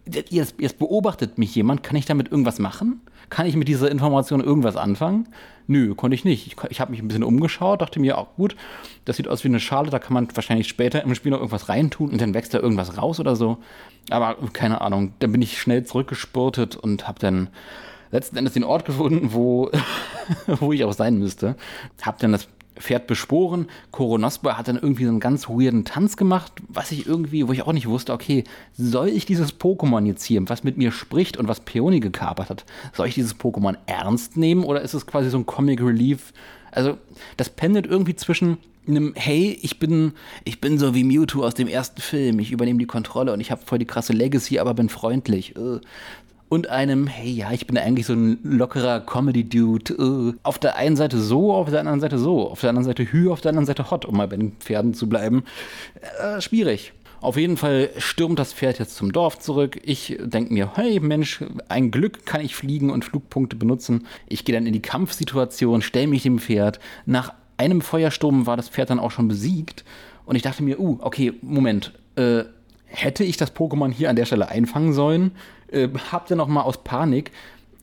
jetzt, jetzt beobachtet mich jemand, kann ich damit irgendwas machen? Kann ich mit dieser Information irgendwas anfangen? Nö, konnte ich nicht. Ich, ich habe mich ein bisschen umgeschaut, dachte mir, auch gut, das sieht aus wie eine Schale, da kann man wahrscheinlich später im Spiel noch irgendwas reintun und dann wächst da irgendwas raus oder so. Aber keine Ahnung, dann bin ich schnell zurückgespurtet und habe dann letzten Endes den Ort gefunden, wo, *laughs* wo ich auch sein müsste. Habe dann das Pferd besporen. Koronospa hat dann irgendwie so einen ganz weirden Tanz gemacht, was ich irgendwie, wo ich auch nicht wusste, okay, soll ich dieses Pokémon jetzt hier, was mit mir spricht und was Peony gekapert hat, soll ich dieses Pokémon ernst nehmen oder ist es quasi so ein Comic Relief? Also, das pendelt irgendwie zwischen einem, hey, ich bin, ich bin so wie Mewtwo aus dem ersten Film, ich übernehme die Kontrolle und ich habe voll die krasse Legacy, aber bin freundlich. Äh, und einem, hey, ja, ich bin eigentlich so ein lockerer Comedy-Dude. Äh, auf der einen Seite so, auf der anderen Seite so. Auf der anderen Seite hü, auf der anderen Seite hot, um mal bei den Pferden zu bleiben. Äh, schwierig. Auf jeden Fall stürmt das Pferd jetzt zum Dorf zurück. Ich denke mir, hey Mensch, ein Glück kann ich fliegen und Flugpunkte benutzen. Ich gehe dann in die Kampfsituation, stelle mich dem Pferd. Nach einem Feuersturm war das Pferd dann auch schon besiegt. Und ich dachte mir, uh, okay, Moment, äh, hätte ich das Pokémon hier an der Stelle einfangen sollen? Äh, hab dann noch mal aus Panik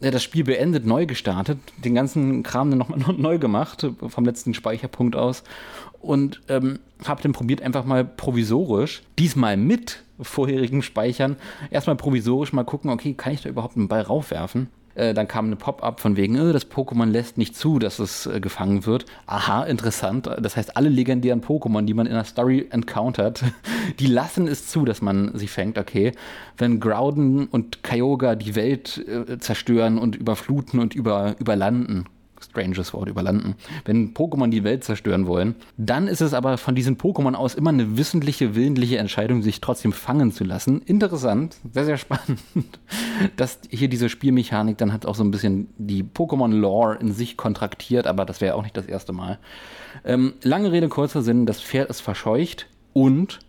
äh, das Spiel beendet, neu gestartet, den ganzen Kram dann nochmal *laughs* neu gemacht, vom letzten Speicherpunkt aus. Und ähm, habe dann probiert, einfach mal provisorisch, diesmal mit vorherigen Speichern, erstmal provisorisch mal gucken, okay, kann ich da überhaupt einen Ball raufwerfen? Äh, dann kam eine Pop-up von wegen, äh, das Pokémon lässt nicht zu, dass es äh, gefangen wird. Aha, interessant. Das heißt, alle legendären Pokémon, die man in der Story encountert, *laughs* die lassen es zu, dass man sie fängt. Okay, wenn Groudon und Kyogre die Welt äh, zerstören und überfluten und über, überlanden, stranges Wort überlanden, wenn Pokémon die Welt zerstören wollen, dann ist es aber von diesen Pokémon aus immer eine wissentliche, willentliche Entscheidung, sich trotzdem fangen zu lassen. Interessant, sehr, sehr spannend, *laughs* dass hier diese Spielmechanik dann hat auch so ein bisschen die Pokémon-Lore in sich kontraktiert, aber das wäre auch nicht das erste Mal. Ähm, lange Rede, kurzer Sinn, das Pferd ist verscheucht und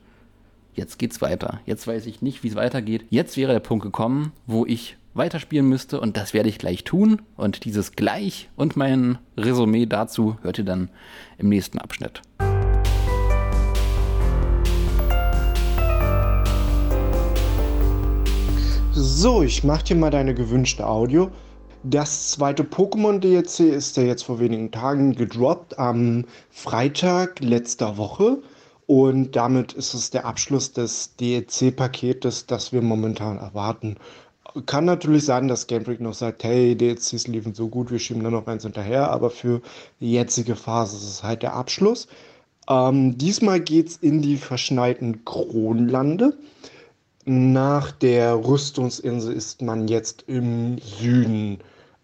jetzt geht's weiter. Jetzt weiß ich nicht, wie es weitergeht. Jetzt wäre der Punkt gekommen, wo ich weiterspielen müsste und das werde ich gleich tun. Und dieses gleich und mein Resümee dazu hört ihr dann im nächsten Abschnitt. So, ich mache dir mal deine gewünschte Audio. Das zweite Pokémon DLC ist ja jetzt vor wenigen Tagen gedroppt am Freitag letzter Woche. Und damit ist es der Abschluss des DLC-Paketes, das wir momentan erwarten. Kann natürlich sein, dass Game Freak noch sagt, hey, DLCs liefen so gut, wir schieben da noch eins hinterher, aber für die jetzige Phase ist es halt der Abschluss. Ähm, diesmal es in die verschneiten Kronlande. Nach der Rüstungsinsel ist man jetzt im Süden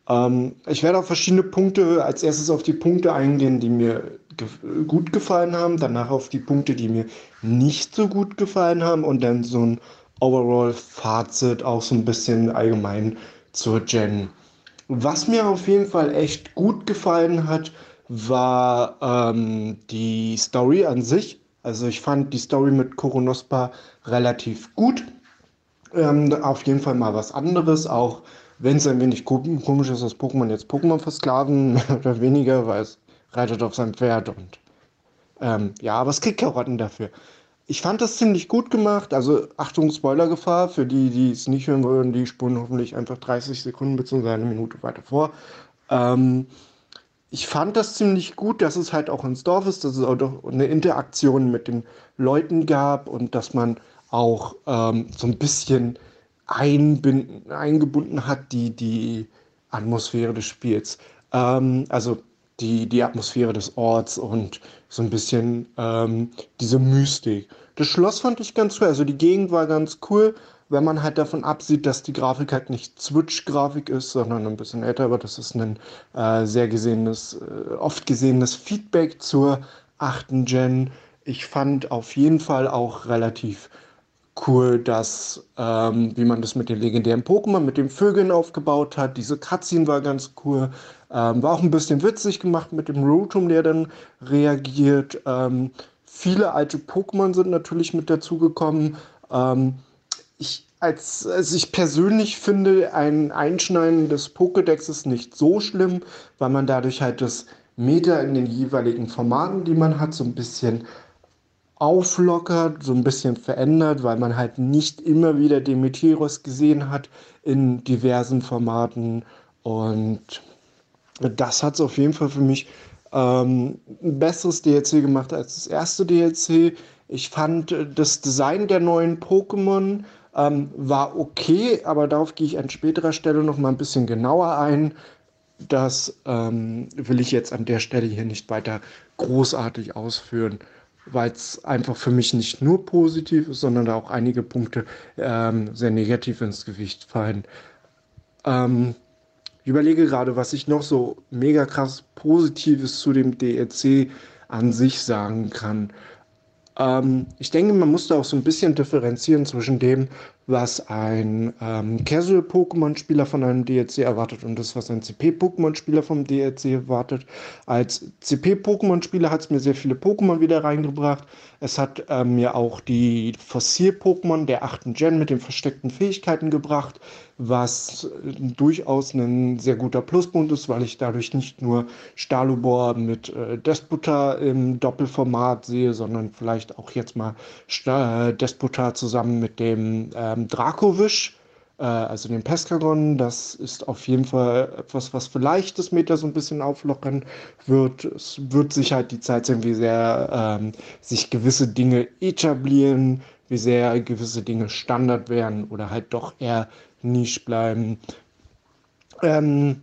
Ähm, ich werde auf verschiedene Punkte, als erstes auf die Punkte eingehen, die mir ge gut gefallen haben, danach auf die Punkte, die mir nicht so gut gefallen haben und dann so ein Overall-Fazit, auch so ein bisschen allgemein zur Gen. Was mir auf jeden Fall echt gut gefallen hat, war ähm, die Story an sich. Also ich fand die Story mit Koronospa relativ gut. Ähm, auf jeden Fall mal was anderes, auch wenn es ein wenig komisch ist, dass Pokémon jetzt Pokémon versklaven, *laughs* mehr oder weniger, weil es reitet auf seinem Pferd und ähm, ja, aber es kriegt Karotten dafür. Ich fand das ziemlich gut gemacht. Also Achtung, Spoilergefahr. Für die, die es nicht hören wollen, die spulen hoffentlich einfach 30 Sekunden bzw. eine Minute weiter vor. Ähm, ich fand das ziemlich gut, dass es halt auch ins Dorf ist, dass es auch eine Interaktion mit den Leuten gab und dass man auch ähm, so ein bisschen einbinden, eingebunden hat, die, die Atmosphäre des Spiels. Ähm, also die, die Atmosphäre des Orts und so ein bisschen ähm, diese Mystik. Das Schloss fand ich ganz cool, also die Gegend war ganz cool, wenn man halt davon absieht, dass die Grafik halt nicht Switch-Grafik ist, sondern ein bisschen älter, aber das ist ein äh, sehr gesehenes, äh, oft gesehenes Feedback zur achten Gen. Ich fand auf jeden Fall auch relativ cool, dass, ähm, wie man das mit den legendären Pokémon, mit den Vögeln aufgebaut hat. Diese Cutscene war ganz cool. Ähm, war auch ein bisschen witzig gemacht mit dem Rotom, der dann reagiert. Ähm, viele alte Pokémon sind natürlich mit dazugekommen. Ähm, ich, als, also ich persönlich finde, ein Einschneiden des Pokédex ist nicht so schlimm, weil man dadurch halt das Meta in den jeweiligen Formaten, die man hat, so ein bisschen auflockert, so ein bisschen verändert, weil man halt nicht immer wieder Demeteros gesehen hat in diversen Formaten. Und das hat es auf jeden Fall für mich ähm, ein besseres DLC gemacht als das erste DLC. Ich fand äh, das Design der neuen Pokémon ähm, war okay, aber darauf gehe ich an späterer Stelle noch mal ein bisschen genauer ein. Das ähm, will ich jetzt an der Stelle hier nicht weiter großartig ausführen weil es einfach für mich nicht nur positiv ist, sondern da auch einige Punkte ähm, sehr negativ ins Gewicht fallen. Ähm, ich überlege gerade, was ich noch so mega krass Positives zu dem DLC an sich sagen kann. Ähm, ich denke, man muss da auch so ein bisschen differenzieren zwischen dem, was ein ähm, Casual-Pokémon-Spieler von einem DLC erwartet und das, was ein CP-Pokémon-Spieler vom DLC erwartet. Als CP-Pokémon-Spieler hat es mir sehr viele Pokémon wieder reingebracht. Es hat äh, mir auch die Fossil-Pokémon der achten Gen mit den versteckten Fähigkeiten gebracht, was durchaus ein sehr guter Pluspunkt ist, weil ich dadurch nicht nur Stalubor mit äh, Desputa im Doppelformat sehe, sondern vielleicht auch jetzt mal Sta Desputa zusammen mit dem äh, ähm, Dracovish, äh, also den Peskagon. Das ist auf jeden Fall etwas, was vielleicht das Meta so ein bisschen auflockern wird. Es wird sich halt die Zeit sein, wie sehr ähm, sich gewisse Dinge etablieren, wie sehr gewisse Dinge Standard werden oder halt doch eher Nisch bleiben. Ähm,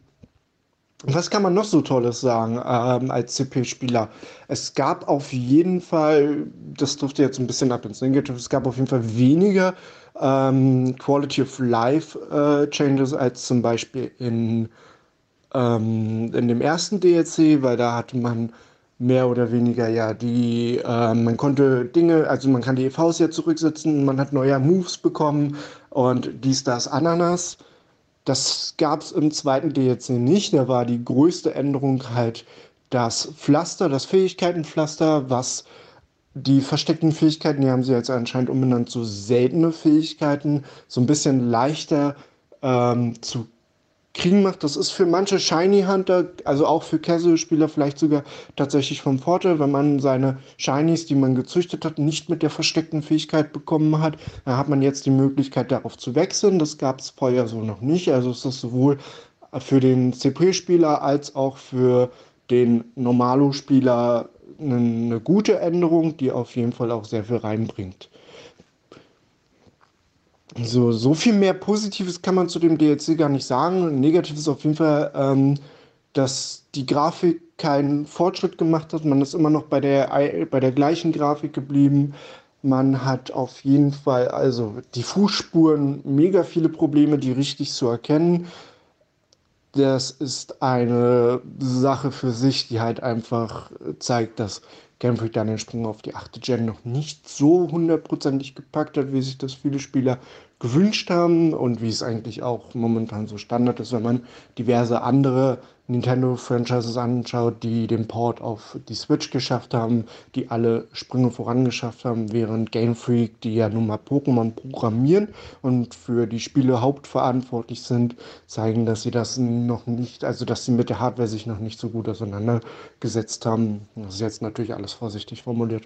was kann man noch so Tolles sagen ähm, als CP-Spieler? Es gab auf jeden Fall, das durfte jetzt ein bisschen ab ins Negative, es gab auf jeden Fall weniger ähm, Quality of Life äh, Changes als zum Beispiel in, ähm, in dem ersten DLC, weil da hatte man mehr oder weniger ja die, äh, man konnte Dinge, also man kann die EVs ja zurücksetzen, man hat neue Moves bekommen und dies, das, Ananas. Das gab es im zweiten DLC nicht. Da war die größte Änderung halt das Pflaster, das Fähigkeitenpflaster, was die versteckten Fähigkeiten, die haben sie jetzt anscheinend umbenannt zu seltene Fähigkeiten, so ein bisschen leichter ähm, zu kriegen macht. Das ist für manche Shiny Hunter, also auch für Casual-Spieler vielleicht sogar tatsächlich vom Vorteil, wenn man seine Shinies, die man gezüchtet hat, nicht mit der versteckten Fähigkeit bekommen hat. Dann hat man jetzt die Möglichkeit, darauf zu wechseln. Das gab es vorher so noch nicht. Also ist das sowohl für den CP-Spieler als auch für den Normalo-Spieler eine, eine gute Änderung, die auf jeden Fall auch sehr viel reinbringt. So, so viel mehr Positives kann man zu dem DLC gar nicht sagen. Negativ ist auf jeden Fall, ähm, dass die Grafik keinen Fortschritt gemacht hat. Man ist immer noch bei der, bei der gleichen Grafik geblieben. Man hat auf jeden Fall also die Fußspuren, mega viele Probleme, die richtig zu erkennen das ist eine Sache für sich, die halt einfach zeigt, dass Game Freak dann den Sprung auf die achte Gen noch nicht so hundertprozentig gepackt hat, wie sich das viele Spieler gewünscht haben und wie es eigentlich auch momentan so Standard ist, wenn man diverse andere Nintendo-Franchises anschaut, die den Port auf die Switch geschafft haben, die alle Sprünge vorangeschafft haben, während Game Freak, die ja nun mal Pokémon programmieren und für die Spiele hauptverantwortlich sind, zeigen, dass sie das noch nicht, also dass sie mit der Hardware sich noch nicht so gut auseinandergesetzt haben. Das ist jetzt natürlich alles vorsichtig formuliert.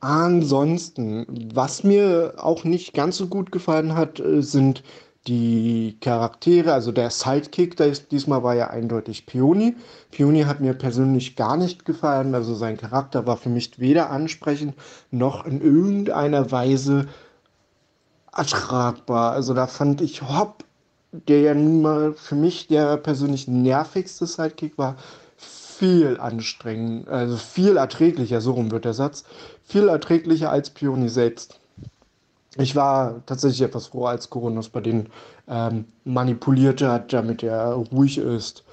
Ansonsten, was mir auch nicht ganz so gut gefallen hat, äh, sind die Charaktere, also der Sidekick, der ist, diesmal war ja eindeutig Peony. Peony hat mir persönlich gar nicht gefallen, also sein Charakter war für mich weder ansprechend noch in irgendeiner Weise ertragbar. Also da fand ich Hopp, der ja nun mal für mich der persönlich nervigste Sidekick war, viel anstrengend, also viel erträglicher, so rum wird der Satz, viel erträglicher als Peony selbst. Ich war tatsächlich etwas froh, als Coronas bei denen ähm, manipuliert hat, damit er ruhig ist.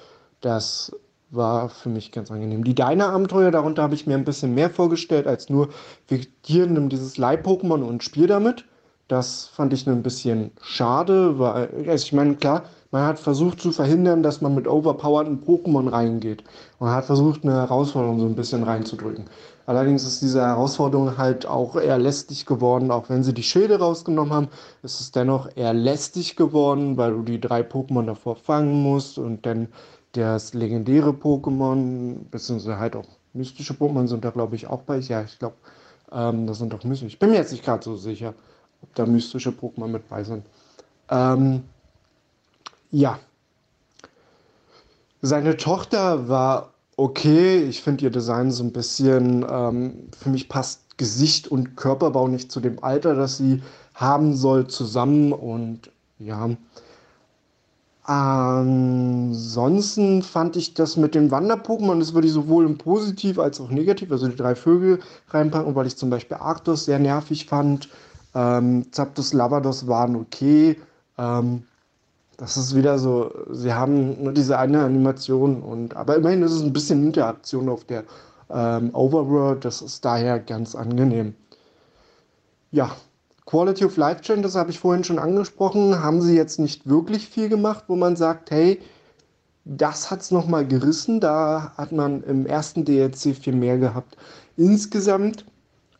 Das war für mich ganz angenehm. Die Deine-Abenteuer, darunter habe ich mir ein bisschen mehr vorgestellt, als nur wir nimm dieses Leih-Pokémon und spiel damit. Das fand ich ein bisschen schade, weil, also ich meine, klar, man hat versucht zu verhindern, dass man mit overpowerten Pokémon reingeht. Man hat versucht, eine Herausforderung so ein bisschen reinzudrücken. Allerdings ist diese Herausforderung halt auch eher lästig geworden, auch wenn sie die Schilde rausgenommen haben, ist es dennoch eher lästig geworden, weil du die drei Pokémon davor fangen musst und dann das legendäre Pokémon, beziehungsweise halt auch mystische Pokémon sind da glaube ich auch bei. Ja, ich glaube, ähm, das sind doch mystische. Ich bin mir jetzt nicht gerade so sicher, ob da mystische Pokémon mit bei sind. Ähm, ja. Seine Tochter war okay. Ich finde ihr Design so ein bisschen, ähm, für mich passt Gesicht und Körperbau nicht zu dem Alter, das sie haben soll, zusammen. Und ja. Ansonsten fand ich das mit den Wander-Pokémon, das würde ich sowohl im Positiv als auch negativ, also die drei Vögel reinpacken, weil ich zum Beispiel Arctos sehr nervig fand. Ähm, Zapdos, Lavados waren okay. Ähm, das ist wieder so, sie haben nur diese eine Animation und aber immerhin ist es ein bisschen Interaktion auf der ähm, Overworld, das ist daher ganz angenehm. Ja, Quality of Life Chain, das habe ich vorhin schon angesprochen, haben sie jetzt nicht wirklich viel gemacht, wo man sagt, hey, das hat es nochmal gerissen, da hat man im ersten DLC viel mehr gehabt. Insgesamt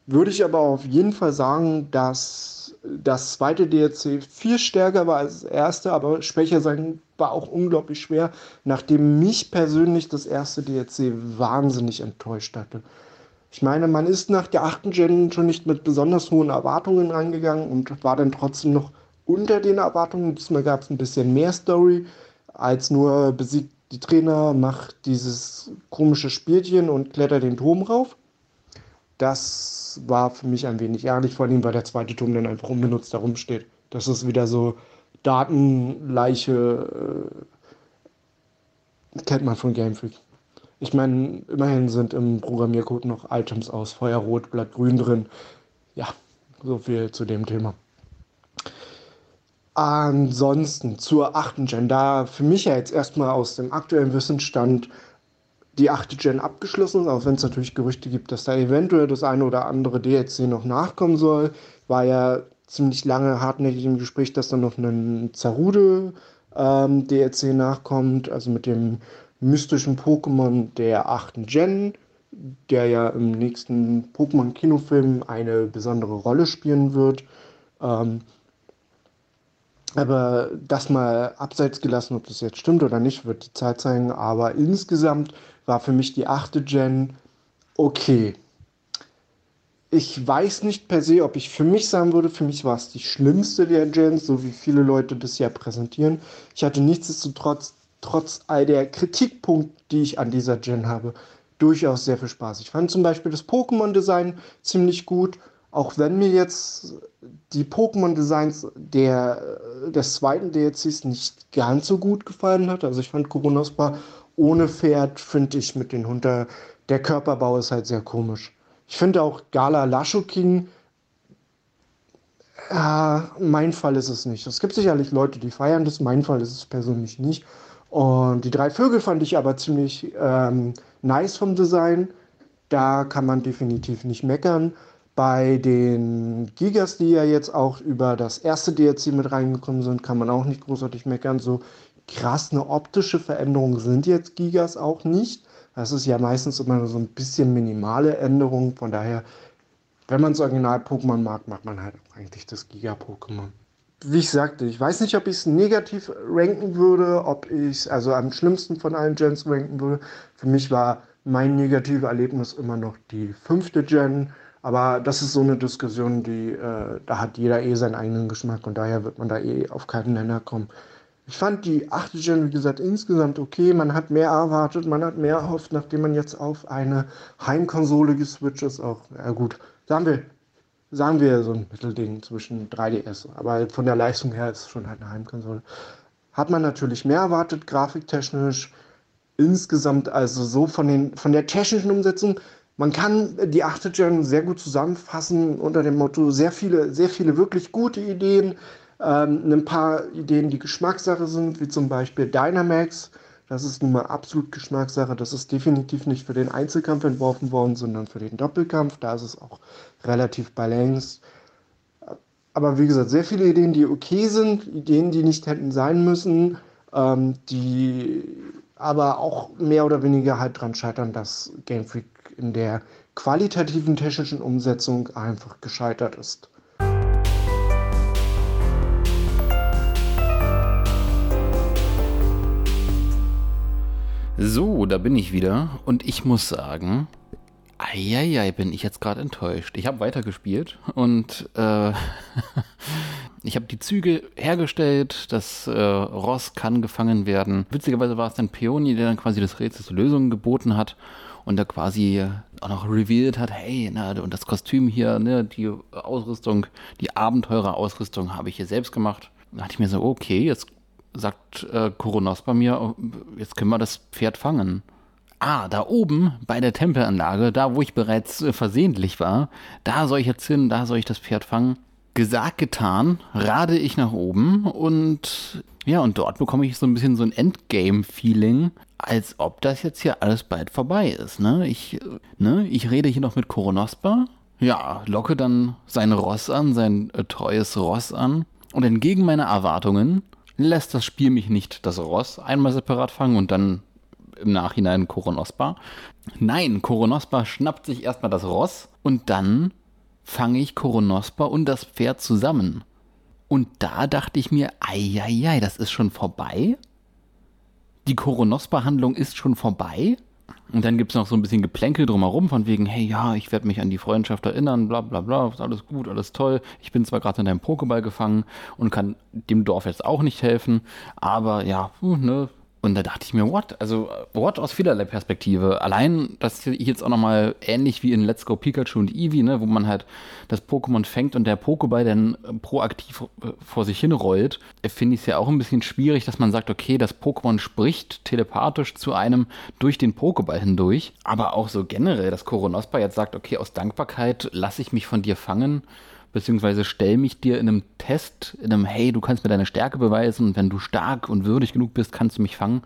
würde ich aber auf jeden Fall sagen, dass das zweite DLC viel stärker war als das erste, aber schwächer sein war auch unglaublich schwer, nachdem mich persönlich das erste DLC wahnsinnig enttäuscht hatte. Ich meine, man ist nach der achten Gen schon nicht mit besonders hohen Erwartungen rangegangen und war dann trotzdem noch unter den Erwartungen. Diesmal gab es ein bisschen mehr Story als nur besiegt die Trainer, macht dieses komische Spielchen und klettert den Turm rauf. Das war für mich ein wenig ärgerlich, vor allem weil der zweite Turm dann einfach unbenutzt herumsteht. Das ist wieder so Datenleiche, äh, kennt man von Game Freak. Ich meine, immerhin sind im Programmiercode noch Items aus Feuerrot, Blattgrün drin. Ja, so viel zu dem Thema. Ansonsten zur achten Gen, da für mich ja jetzt erstmal aus dem aktuellen Wissensstand die achte Gen abgeschlossen ist, auch wenn es natürlich Gerüchte gibt, dass da eventuell das eine oder andere DLC noch nachkommen soll. War ja ziemlich lange hartnäckig im Gespräch, dass dann noch ein Zarude ähm, DLC nachkommt, also mit dem mystischen Pokémon der achten Gen, der ja im nächsten Pokémon-Kinofilm eine besondere Rolle spielen wird. Ähm, aber das mal abseits gelassen, ob das jetzt stimmt oder nicht, wird die Zeit zeigen. Aber insgesamt war für mich die achte Gen okay. Ich weiß nicht per se, ob ich für mich sagen würde, für mich war es die schlimmste der Gens, so wie viele Leute ja präsentieren. Ich hatte nichtsdestotrotz, trotz all der Kritikpunkte, die ich an dieser Gen habe, durchaus sehr viel Spaß. Ich fand zum Beispiel das Pokémon-Design ziemlich gut, auch wenn mir jetzt die Pokémon-Designs der, des zweiten DLCs nicht ganz so gut gefallen hat. Also ich fand Koronospa ohne Pferd finde ich mit den Hunter, der Körperbau ist halt sehr komisch. Ich finde auch Gala Lashoking, äh, mein Fall ist es nicht. Es gibt sicherlich Leute, die feiern das, mein Fall ist es persönlich nicht. Und die drei Vögel fand ich aber ziemlich ähm, nice vom Design. Da kann man definitiv nicht meckern. Bei den Gigas, die ja jetzt auch über das erste DLC mit reingekommen sind, kann man auch nicht großartig meckern. So krass eine optische Veränderung sind jetzt Gigas auch nicht. Das ist ja meistens immer so ein bisschen minimale Änderung. Von daher, wenn man das Original-Pokémon mag, macht man halt eigentlich das Giga-Pokémon. Wie ich sagte, ich weiß nicht, ob ich es negativ ranken würde, ob ich es also am schlimmsten von allen Gens ranken würde. Für mich war mein negatives Erlebnis immer noch die fünfte Gen. Aber das ist so eine Diskussion, die, äh, da hat jeder eh seinen eigenen Geschmack und daher wird man da eh auf keinen Nenner kommen. Ich fand die achte Gen, wie gesagt, insgesamt okay. Man hat mehr erwartet, man hat mehr erhofft, nachdem man jetzt auf eine Heimkonsole geswitcht ist. Auch, ja gut, sagen wir, sagen wir so ein Mittelding zwischen 3DS. Aber von der Leistung her ist es schon halt eine Heimkonsole. Hat man natürlich mehr erwartet, grafiktechnisch. Insgesamt, also so von, den, von der technischen Umsetzung. Man kann die achte Gen sehr gut zusammenfassen unter dem Motto sehr viele, sehr viele wirklich gute Ideen, ähm, ein paar Ideen, die Geschmackssache sind, wie zum Beispiel Dynamax. Das ist nun mal absolut Geschmackssache. Das ist definitiv nicht für den Einzelkampf entworfen worden, sondern für den Doppelkampf. Da ist es auch relativ balanced. Aber wie gesagt, sehr viele Ideen, die okay sind, Ideen, die nicht hätten sein müssen, ähm, die aber auch mehr oder weniger halt dran scheitern, dass Game Freak in der qualitativen technischen Umsetzung einfach gescheitert ist. So, da bin ich wieder und ich muss sagen, eieiei, bin ich jetzt gerade enttäuscht. Ich habe weitergespielt und äh, *laughs* ich habe die Züge hergestellt, das äh, Ross kann gefangen werden. Witzigerweise war es dann Peony, der dann quasi das Rätsel Lösungen geboten hat und da quasi auch noch revealed hat, hey, na, und das Kostüm hier, ne, die Ausrüstung, die Abenteurerausrüstung habe ich hier selbst gemacht. Da dachte ich mir so, okay, jetzt sagt äh, Koronos bei mir, jetzt können wir das Pferd fangen. Ah, da oben bei der Tempelanlage, da wo ich bereits äh, versehentlich war, da soll ich jetzt hin, da soll ich das Pferd fangen. Gesagt, getan, rade ich nach oben und ja, und dort bekomme ich so ein bisschen so ein Endgame-Feeling, als ob das jetzt hier alles bald vorbei ist. Ne? Ich, äh, ne? ich rede hier noch mit Koronospa, ja, locke dann sein Ross an, sein äh, treues Ross an und entgegen meiner Erwartungen lässt das Spiel mich nicht das Ross einmal separat fangen und dann im Nachhinein Koronospa. Nein, Koronospa schnappt sich erstmal das Ross und dann fange ich Koronospa und das Pferd zusammen. Und da dachte ich mir, eieiei, das ist schon vorbei? Die Koronospa-Handlung ist schon vorbei? Und dann gibt es noch so ein bisschen Geplänkel drumherum, von wegen, hey, ja, ich werde mich an die Freundschaft erinnern, bla bla bla, ist alles gut, alles toll. Ich bin zwar gerade in deinem Pokéball gefangen und kann dem Dorf jetzt auch nicht helfen, aber ja, ne, und da dachte ich mir, what? Also, what aus vielerlei Perspektive. Allein, dass ich jetzt auch nochmal ähnlich wie in Let's Go Pikachu und Eevee, ne, wo man halt das Pokémon fängt und der Pokéball dann proaktiv äh, vor sich hin rollt, finde ich es ja auch ein bisschen schwierig, dass man sagt, okay, das Pokémon spricht telepathisch zu einem durch den Pokéball hindurch. Aber auch so generell, dass Koronospa jetzt sagt, okay, aus Dankbarkeit lasse ich mich von dir fangen beziehungsweise stell mich dir in einem Test, in einem, hey, du kannst mir deine Stärke beweisen und wenn du stark und würdig genug bist, kannst du mich fangen.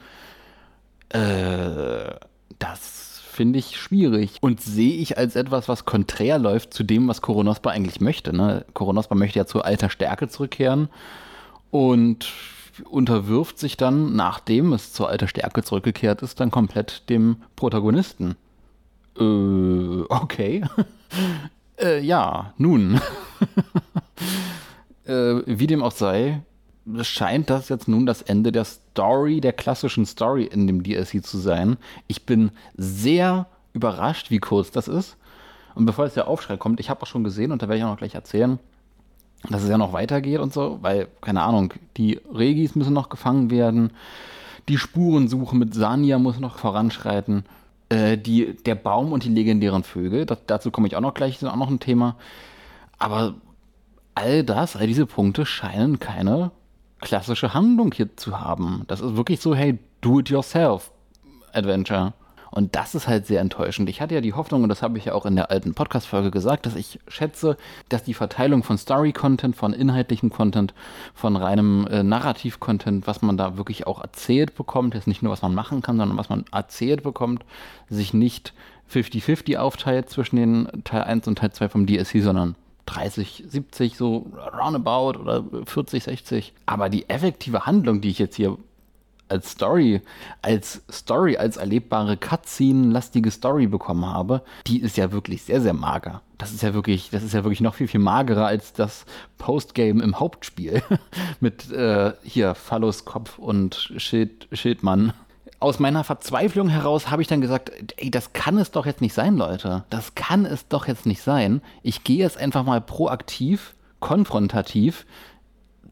Äh, das finde ich schwierig und sehe ich als etwas, was konträr läuft zu dem, was Koronospa eigentlich möchte. Ne? Koronospa möchte ja zu alter Stärke zurückkehren und unterwirft sich dann, nachdem es zur alter Stärke zurückgekehrt ist, dann komplett dem Protagonisten. Äh, okay. Äh, ja, nun. *laughs* äh, wie dem auch sei, scheint das jetzt nun das Ende der Story, der klassischen Story in dem DLC zu sein. Ich bin sehr überrascht, wie kurz das ist. Und bevor jetzt der Aufschrei kommt, ich habe auch schon gesehen, und da werde ich auch noch gleich erzählen, dass es ja noch weitergeht und so, weil, keine Ahnung, die Regis müssen noch gefangen werden, die Spurensuche mit Sanja muss noch voranschreiten. Äh, die, der Baum und die legendären Vögel, das, dazu komme ich auch noch gleich, ist auch noch ein Thema. Aber all das, all diese Punkte scheinen keine klassische Handlung hier zu haben. Das ist wirklich so, hey, do it yourself Adventure. Und das ist halt sehr enttäuschend. Ich hatte ja die Hoffnung, und das habe ich ja auch in der alten Podcast-Folge gesagt, dass ich schätze, dass die Verteilung von Story-Content, von inhaltlichem Content, von reinem äh, Narrativ-Content, was man da wirklich auch erzählt bekommt, jetzt nicht nur, was man machen kann, sondern was man erzählt bekommt, sich nicht 50-50 aufteilt zwischen den Teil 1 und Teil 2 vom DLC, sondern 30, 70, so roundabout oder 40, 60. Aber die effektive Handlung, die ich jetzt hier als Story, als Story, als erlebbare Cutscene-lastige Story bekommen habe, die ist ja wirklich sehr, sehr mager. Das ist ja wirklich, das ist ja wirklich noch viel, viel magerer als das Postgame im Hauptspiel. *laughs* Mit äh, hier Phallus Kopf und Schild, Schildmann. Aus meiner Verzweiflung heraus habe ich dann gesagt, ey, das kann es doch jetzt nicht sein, Leute. Das kann es doch jetzt nicht sein. Ich gehe jetzt einfach mal proaktiv, konfrontativ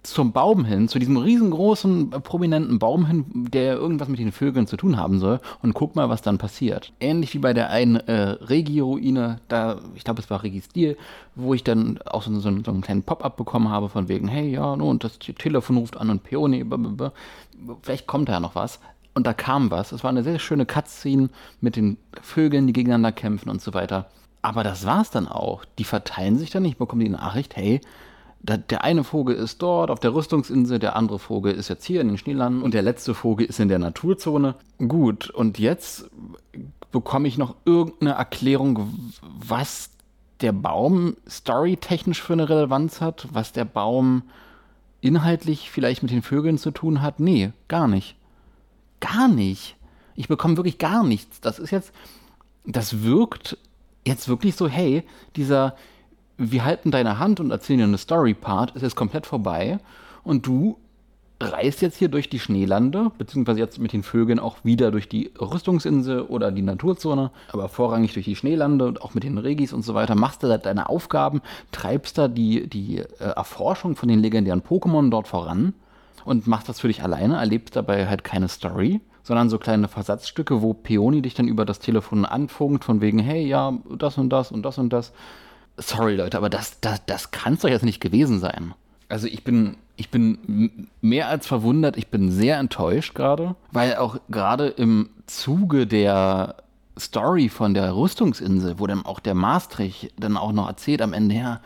zum Baum hin, zu diesem riesengroßen, prominenten Baum hin, der irgendwas mit den Vögeln zu tun haben soll und guck mal, was dann passiert. Ähnlich wie bei der einen äh, Regi-Ruine, da, ich glaube, es war Regi-Stil, wo ich dann auch so, so, so einen kleinen Pop-up bekommen habe von wegen, hey, ja, no, und das Telefon ruft an und Peony, vielleicht kommt da ja noch was. Und da kam was. Es war eine sehr schöne Cutscene mit den Vögeln, die gegeneinander kämpfen und so weiter. Aber das war's dann auch. Die verteilen sich dann nicht, bekommen die Nachricht, hey, der eine Vogel ist dort auf der Rüstungsinsel, der andere Vogel ist jetzt hier in den Schneelanden und der letzte Vogel ist in der Naturzone. Gut, und jetzt bekomme ich noch irgendeine Erklärung, was der Baum storytechnisch für eine Relevanz hat, was der Baum inhaltlich vielleicht mit den Vögeln zu tun hat. Nee, gar nicht. Gar nicht. Ich bekomme wirklich gar nichts. Das ist jetzt, das wirkt jetzt wirklich so, hey, dieser, wir halten deine Hand und erzählen dir eine Story-Part, ist jetzt komplett vorbei. Und du reist jetzt hier durch die Schneelande, beziehungsweise jetzt mit den Vögeln auch wieder durch die Rüstungsinsel oder die Naturzone, aber vorrangig durch die Schneelande und auch mit den Regis und so weiter, machst du da deine Aufgaben, treibst da die, die äh, Erforschung von den legendären Pokémon dort voran und machst das für dich alleine, erlebst dabei halt keine Story, sondern so kleine Versatzstücke, wo Peony dich dann über das Telefon anfunkt, von wegen, hey, ja, das und das und das und das sorry Leute, aber das, das, das kann es doch jetzt nicht gewesen sein. Also ich bin, ich bin mehr als verwundert, ich bin sehr enttäuscht gerade, weil auch gerade im Zuge der Story von der Rüstungsinsel, wo dann auch der Maastricht dann auch noch erzählt am Ende her,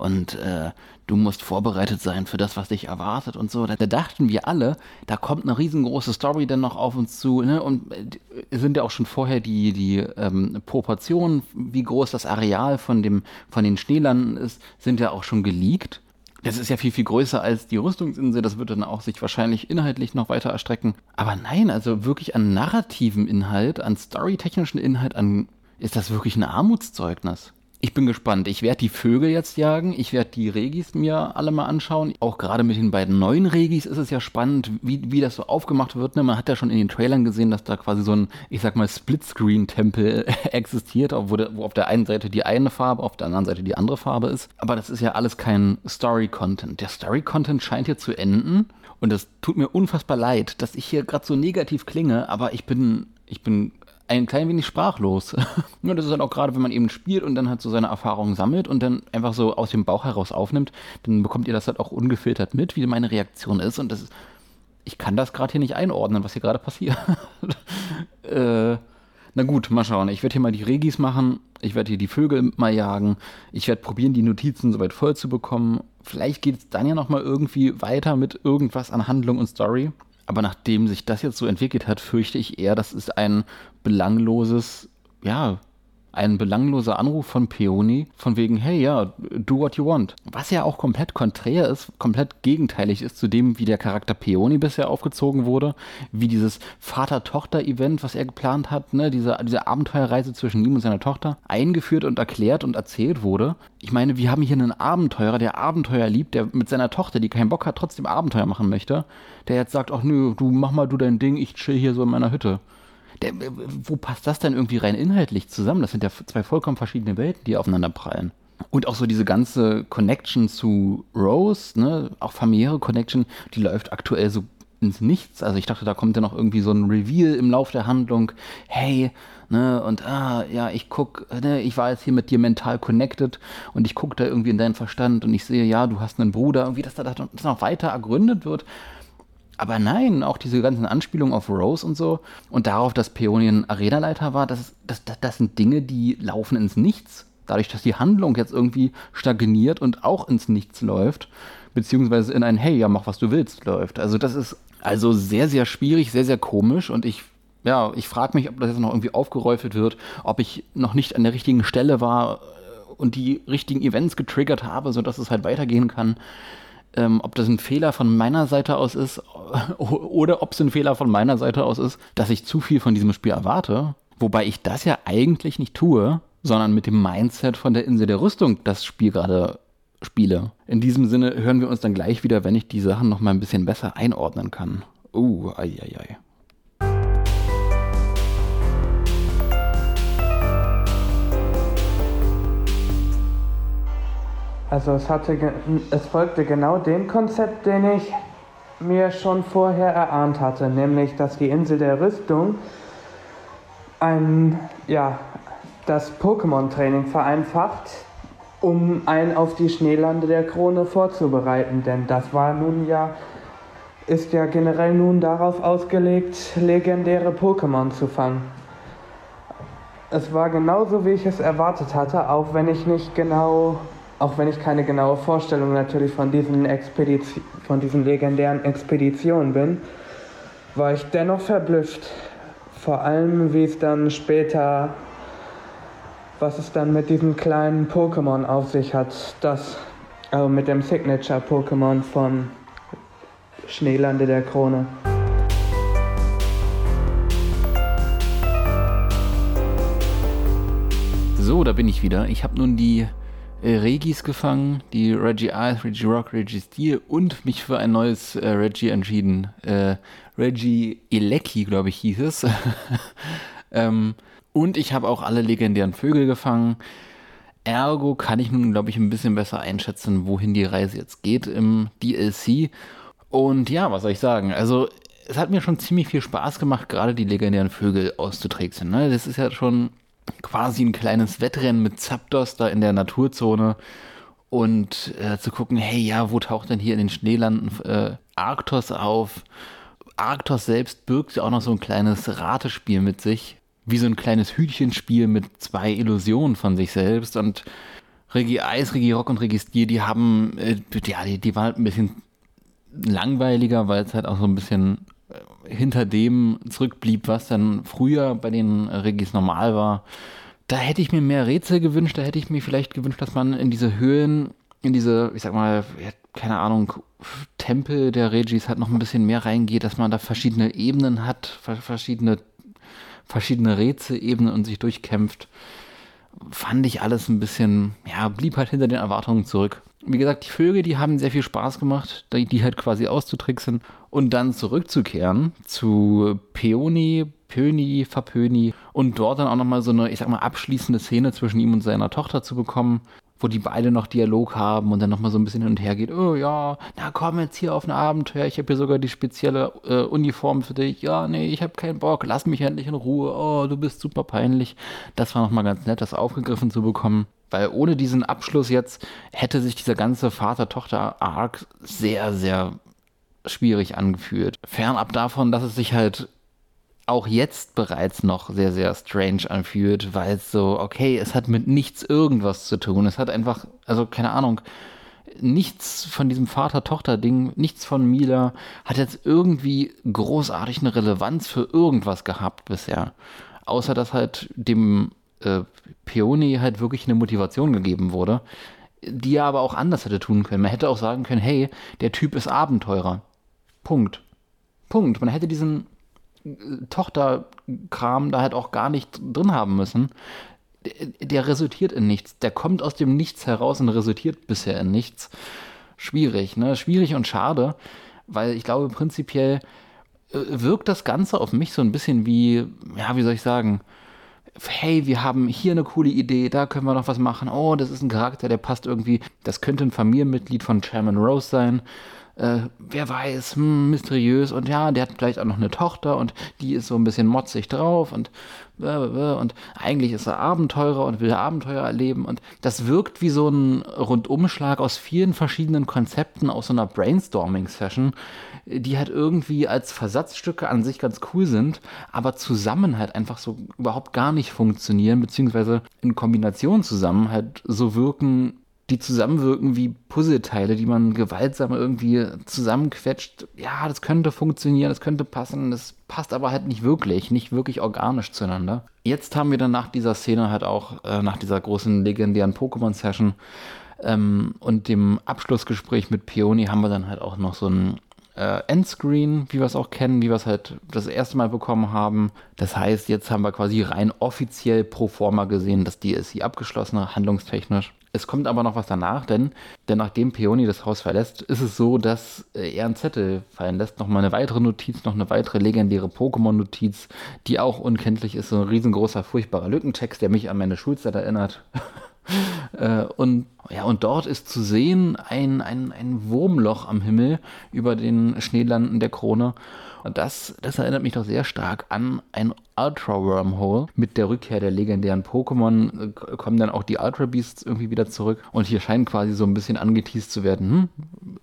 und äh, du musst vorbereitet sein für das, was dich erwartet und so. Da, da, dachten wir alle, da kommt eine riesengroße Story dann noch auf uns zu. Ne? Und äh, sind ja auch schon vorher die, die ähm, Proportionen, wie groß das Areal von, dem, von den Schneelanden ist, sind ja auch schon geleakt. Das ist ja viel, viel größer als die Rüstungsinsel. Das wird dann auch sich wahrscheinlich inhaltlich noch weiter erstrecken. Aber nein, also wirklich an narrativen Inhalt, an storytechnischen Inhalt, an, ist das wirklich ein Armutszeugnis. Ich bin gespannt. Ich werde die Vögel jetzt jagen. Ich werde die Regis mir alle mal anschauen. Auch gerade mit den beiden neuen Regis ist es ja spannend, wie, wie das so aufgemacht wird. Ne? Man hat ja schon in den Trailern gesehen, dass da quasi so ein, ich sag mal, Splitscreen-Tempel *laughs* existiert, wo, der, wo auf der einen Seite die eine Farbe, auf der anderen Seite die andere Farbe ist. Aber das ist ja alles kein Story-Content. Der Story-Content scheint hier zu enden. Und es tut mir unfassbar leid, dass ich hier gerade so negativ klinge, aber ich bin, ich bin ein klein wenig sprachlos. *laughs* ja, das ist halt auch gerade, wenn man eben spielt und dann halt so seine Erfahrungen sammelt und dann einfach so aus dem Bauch heraus aufnimmt, dann bekommt ihr das halt auch ungefiltert mit, wie meine Reaktion ist. Und das ist, ich kann das gerade hier nicht einordnen, was hier gerade passiert. *laughs* äh, na gut, mal schauen. Ich werde hier mal die Regis machen. Ich werde hier die Vögel mal jagen. Ich werde probieren, die Notizen soweit voll zu bekommen. Vielleicht geht es dann ja nochmal irgendwie weiter mit irgendwas an Handlung und Story. Aber nachdem sich das jetzt so entwickelt hat, fürchte ich eher, das ist ein belangloses, ja, ein belangloser Anruf von Peony, von wegen, hey, ja, do what you want. Was ja auch komplett konträr ist, komplett gegenteilig ist zu dem, wie der Charakter Peony bisher aufgezogen wurde, wie dieses Vater-Tochter-Event, was er geplant hat, ne, diese, diese Abenteuerreise zwischen ihm und seiner Tochter, eingeführt und erklärt und erzählt wurde. Ich meine, wir haben hier einen Abenteurer, der Abenteuer liebt, der mit seiner Tochter, die keinen Bock hat, trotzdem Abenteuer machen möchte, der jetzt sagt, ach nö, du mach mal du dein Ding, ich chill hier so in meiner Hütte der, wo passt das denn irgendwie rein inhaltlich zusammen? Das sind ja zwei vollkommen verschiedene Welten, die aufeinander prallen. Und auch so diese ganze Connection zu Rose, ne, auch familiäre Connection, die läuft aktuell so ins Nichts. Also ich dachte, da kommt ja noch irgendwie so ein Reveal im Lauf der Handlung. Hey, ne, und ah, ja, ich guck, ne, ich war jetzt hier mit dir mental connected und ich guck da irgendwie in deinen Verstand und ich sehe, ja, du hast einen Bruder, irgendwie, dass da das noch weiter ergründet wird. Aber nein, auch diese ganzen Anspielungen auf Rose und so und darauf, dass Peonien Arenaleiter war, das, das, das, das sind Dinge, die laufen ins Nichts. Dadurch, dass die Handlung jetzt irgendwie stagniert und auch ins Nichts läuft, beziehungsweise in ein Hey, ja, mach was du willst läuft. Also das ist also sehr, sehr schwierig, sehr, sehr komisch und ich ja, ich frage mich, ob das jetzt noch irgendwie aufgeräufelt wird, ob ich noch nicht an der richtigen Stelle war äh, und die richtigen Events getriggert habe, sodass es halt weitergehen kann. Ähm, ob das ein Fehler von meiner Seite aus ist *laughs* oder ob es ein Fehler von meiner Seite aus ist, dass ich zu viel von diesem Spiel erwarte. Wobei ich das ja eigentlich nicht tue, sondern mit dem Mindset von der Insel der Rüstung das Spiel gerade spiele. In diesem Sinne hören wir uns dann gleich wieder, wenn ich die Sachen noch mal ein bisschen besser einordnen kann. Uh, ei, ei, ei. Also es, hatte, es folgte genau dem Konzept, den ich mir schon vorher erahnt hatte, nämlich dass die Insel der Rüstung ein, ja, das Pokémon-Training vereinfacht, um einen auf die Schneelande der Krone vorzubereiten. Denn das war nun ja, ist ja generell nun darauf ausgelegt, legendäre Pokémon zu fangen. Es war genauso, wie ich es erwartet hatte, auch wenn ich nicht genau auch wenn ich keine genaue Vorstellung natürlich von diesen, Expedition, von diesen legendären Expeditionen bin, war ich dennoch verblüfft. Vor allem, wie es dann später, was es dann mit diesem kleinen Pokémon auf sich hat, das, also mit dem Signature-Pokémon von Schneelande der Krone. So, da bin ich wieder. Ich habe nun die äh, Regis gefangen, die Reggie Ice, Reggie Rock, Reggie Steel und mich für ein neues äh, Reggie entschieden. Äh, Reggie Elecki, glaube ich, hieß es. *laughs* ähm, und ich habe auch alle legendären Vögel gefangen. Ergo kann ich nun, glaube ich, ein bisschen besser einschätzen, wohin die Reise jetzt geht im DLC. Und ja, was soll ich sagen? Also, es hat mir schon ziemlich viel Spaß gemacht, gerade die legendären Vögel auszutricksen. Ne? Das ist ja schon quasi ein kleines Wettrennen mit Zapdos da in der Naturzone und äh, zu gucken, hey, ja, wo taucht denn hier in den Schneelanden äh, Arktos auf? Arktos selbst birgt ja auch noch so ein kleines Ratespiel mit sich, wie so ein kleines Hütchenspiel mit zwei Illusionen von sich selbst und Regie Eis, Regie Rock und Regie Stier, die haben, äh, ja, die, die waren halt ein bisschen langweiliger, weil es halt auch so ein bisschen hinter dem zurückblieb, was dann früher bei den Regis normal war. Da hätte ich mir mehr Rätsel gewünscht, da hätte ich mir vielleicht gewünscht, dass man in diese Höhen, in diese, ich sag mal, keine Ahnung, Tempel der Regis halt noch ein bisschen mehr reingeht, dass man da verschiedene Ebenen hat, verschiedene, verschiedene Rätselebenen und sich durchkämpft. Fand ich alles ein bisschen, ja, blieb halt hinter den Erwartungen zurück. Wie gesagt, die Vögel, die haben sehr viel Spaß gemacht, die halt quasi auszutricksen und dann zurückzukehren zu Peony, Pöni, Verpöni und dort dann auch nochmal so eine, ich sag mal, abschließende Szene zwischen ihm und seiner Tochter zu bekommen, wo die beide noch Dialog haben und dann nochmal so ein bisschen hin und her geht. Oh ja, na komm jetzt hier auf ein Abenteuer, ich habe hier sogar die spezielle äh, Uniform für dich. Ja, nee, ich habe keinen Bock, lass mich endlich in Ruhe. Oh, du bist super peinlich. Das war nochmal ganz nett, das aufgegriffen zu bekommen. Weil ohne diesen Abschluss jetzt hätte sich dieser ganze Vater-Tochter-Arc sehr, sehr schwierig angefühlt. Fernab davon, dass es sich halt auch jetzt bereits noch sehr, sehr strange anfühlt, weil es so, okay, es hat mit nichts irgendwas zu tun. Es hat einfach, also keine Ahnung, nichts von diesem Vater-Tochter-Ding, nichts von Mila hat jetzt irgendwie großartig eine Relevanz für irgendwas gehabt bisher. Außer dass halt dem äh, Peony halt wirklich eine Motivation gegeben wurde, die er aber auch anders hätte tun können. Man hätte auch sagen können, hey, der Typ ist Abenteurer. Punkt. Punkt. Man hätte diesen äh, Tochterkram da halt auch gar nicht drin haben müssen. Der, resultiert in nichts. Der kommt aus dem Nichts heraus und resultiert bisher in nichts. Schwierig, ne? Schwierig und schade, weil ich glaube, prinzipiell äh, wirkt das Ganze auf mich so ein bisschen wie, ja, wie soll ich sagen, hey, wir haben hier eine coole Idee, da können wir noch was machen. Oh, das ist ein Charakter, der passt irgendwie. Das könnte ein Familienmitglied von Chairman Rose sein. Äh, wer weiß, hm, mysteriös und ja, der hat vielleicht auch noch eine Tochter und die ist so ein bisschen motzig drauf und und eigentlich ist er Abenteurer und will Abenteuer erleben und das wirkt wie so ein Rundumschlag aus vielen verschiedenen Konzepten aus so einer Brainstorming-Session, die halt irgendwie als Versatzstücke an sich ganz cool sind, aber zusammen halt einfach so überhaupt gar nicht funktionieren, beziehungsweise in Kombination zusammen halt so wirken, die zusammenwirken wie Puzzleteile, die man gewaltsam irgendwie zusammenquetscht. Ja, das könnte funktionieren, das könnte passen, das passt aber halt nicht wirklich, nicht wirklich organisch zueinander. Jetzt haben wir dann nach dieser Szene halt auch, äh, nach dieser großen legendären Pokémon-Session ähm, und dem Abschlussgespräch mit Peony haben wir dann halt auch noch so ein äh, Endscreen, wie wir es auch kennen, wie wir es halt das erste Mal bekommen haben. Das heißt, jetzt haben wir quasi rein offiziell pro forma gesehen, dass DLC abgeschlossen, handlungstechnisch. Es kommt aber noch was danach, denn, denn nachdem Peony das Haus verlässt, ist es so, dass äh, er einen Zettel fallen lässt, nochmal eine weitere Notiz, noch eine weitere legendäre Pokémon-Notiz, die auch unkenntlich ist, so ein riesengroßer, furchtbarer Lückentext, der mich an meine Schulzeit erinnert. *laughs* äh, und ja, und dort ist zu sehen ein, ein, ein Wurmloch am Himmel über den Schneelanden der Krone. Und das, das erinnert mich doch sehr stark an ein Ultra Wormhole. Mit der Rückkehr der legendären Pokémon äh, kommen dann auch die Ultra Beasts irgendwie wieder zurück. Und hier scheint quasi so ein bisschen angeteased zu werden, hm,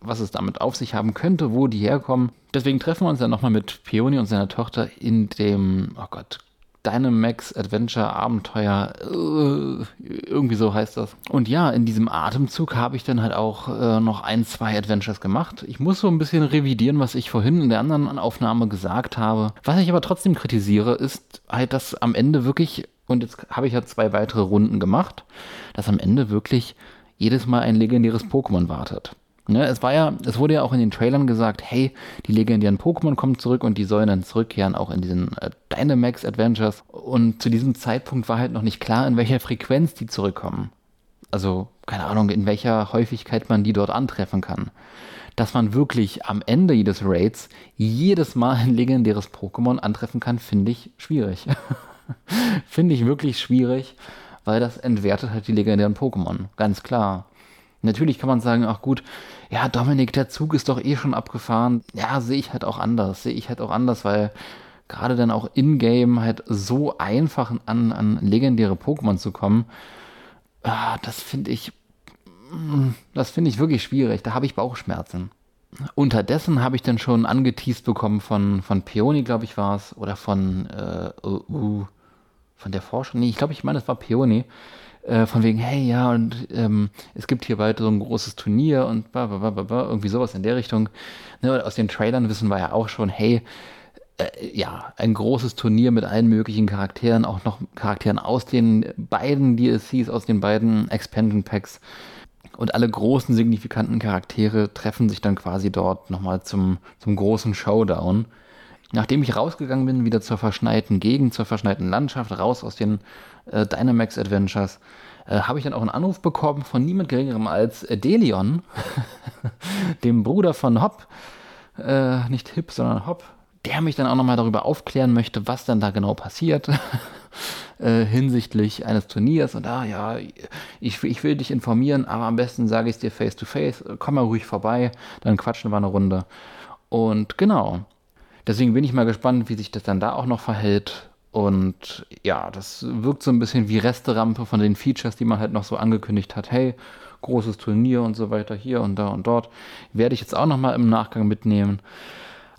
was es damit auf sich haben könnte, wo die herkommen. Deswegen treffen wir uns dann nochmal mit Peony und seiner Tochter in dem, oh Gott, Dynamax Adventure Abenteuer, äh, irgendwie so heißt das. Und ja, in diesem Atemzug habe ich dann halt auch äh, noch ein, zwei Adventures gemacht. Ich muss so ein bisschen revidieren, was ich vorhin in der anderen Aufnahme gesagt habe. Was ich aber trotzdem kritisiere, ist halt, dass am Ende wirklich, und jetzt habe ich ja zwei weitere Runden gemacht, dass am Ende wirklich jedes Mal ein legendäres Pokémon wartet. Ne, es war ja, es wurde ja auch in den Trailern gesagt, hey, die legendären Pokémon kommen zurück und die sollen dann zurückkehren, auch in diesen äh, Dynamax Adventures. Und zu diesem Zeitpunkt war halt noch nicht klar, in welcher Frequenz die zurückkommen. Also, keine Ahnung, in welcher Häufigkeit man die dort antreffen kann. Dass man wirklich am Ende jedes Raids jedes Mal ein legendäres Pokémon antreffen kann, finde ich schwierig. *laughs* finde ich wirklich schwierig, weil das entwertet halt die legendären Pokémon. Ganz klar. Natürlich kann man sagen, ach gut, ja, Dominik, der Zug ist doch eh schon abgefahren. Ja, sehe ich halt auch anders. Sehe ich halt auch anders, weil gerade dann auch in-game halt so einfach an, an legendäre Pokémon zu kommen, ah, das finde ich, mm, das finde ich wirklich schwierig. Da habe ich Bauchschmerzen. Unterdessen habe ich dann schon angeteased bekommen von, von Peony, glaube ich, war es, oder von, äh, uh, uh, von der Forschung. Nee, ich glaube, ich meine, es war Peony äh, von wegen, hey, ja, und ähm, es gibt hier bald so ein großes Turnier und bla, bla, bla, bla, irgendwie sowas in der Richtung. Ne, aus den Trailern wissen wir ja auch schon, hey, äh, ja, ein großes Turnier mit allen möglichen Charakteren, auch noch Charakteren aus den beiden DLCs, aus den beiden Expansion Packs. Und alle großen, signifikanten Charaktere treffen sich dann quasi dort nochmal zum, zum großen Showdown. Nachdem ich rausgegangen bin, wieder zur verschneiten Gegend, zur verschneiten Landschaft, raus aus den äh, Dynamax Adventures, äh, habe ich dann auch einen Anruf bekommen von niemand geringerem als äh, Delion, *laughs* dem Bruder von Hop, äh, nicht Hip, sondern Hop, der mich dann auch nochmal darüber aufklären möchte, was dann da genau passiert. *laughs* Äh, hinsichtlich eines Turniers und ah ja, ich, ich will dich informieren, aber am besten sage ich es dir face to face, komm mal ruhig vorbei, dann quatschen wir eine Runde. Und genau, deswegen bin ich mal gespannt, wie sich das dann da auch noch verhält und ja, das wirkt so ein bisschen wie Resterampe von den Features, die man halt noch so angekündigt hat. Hey, großes Turnier und so weiter hier und da und dort. Werde ich jetzt auch nochmal im Nachgang mitnehmen.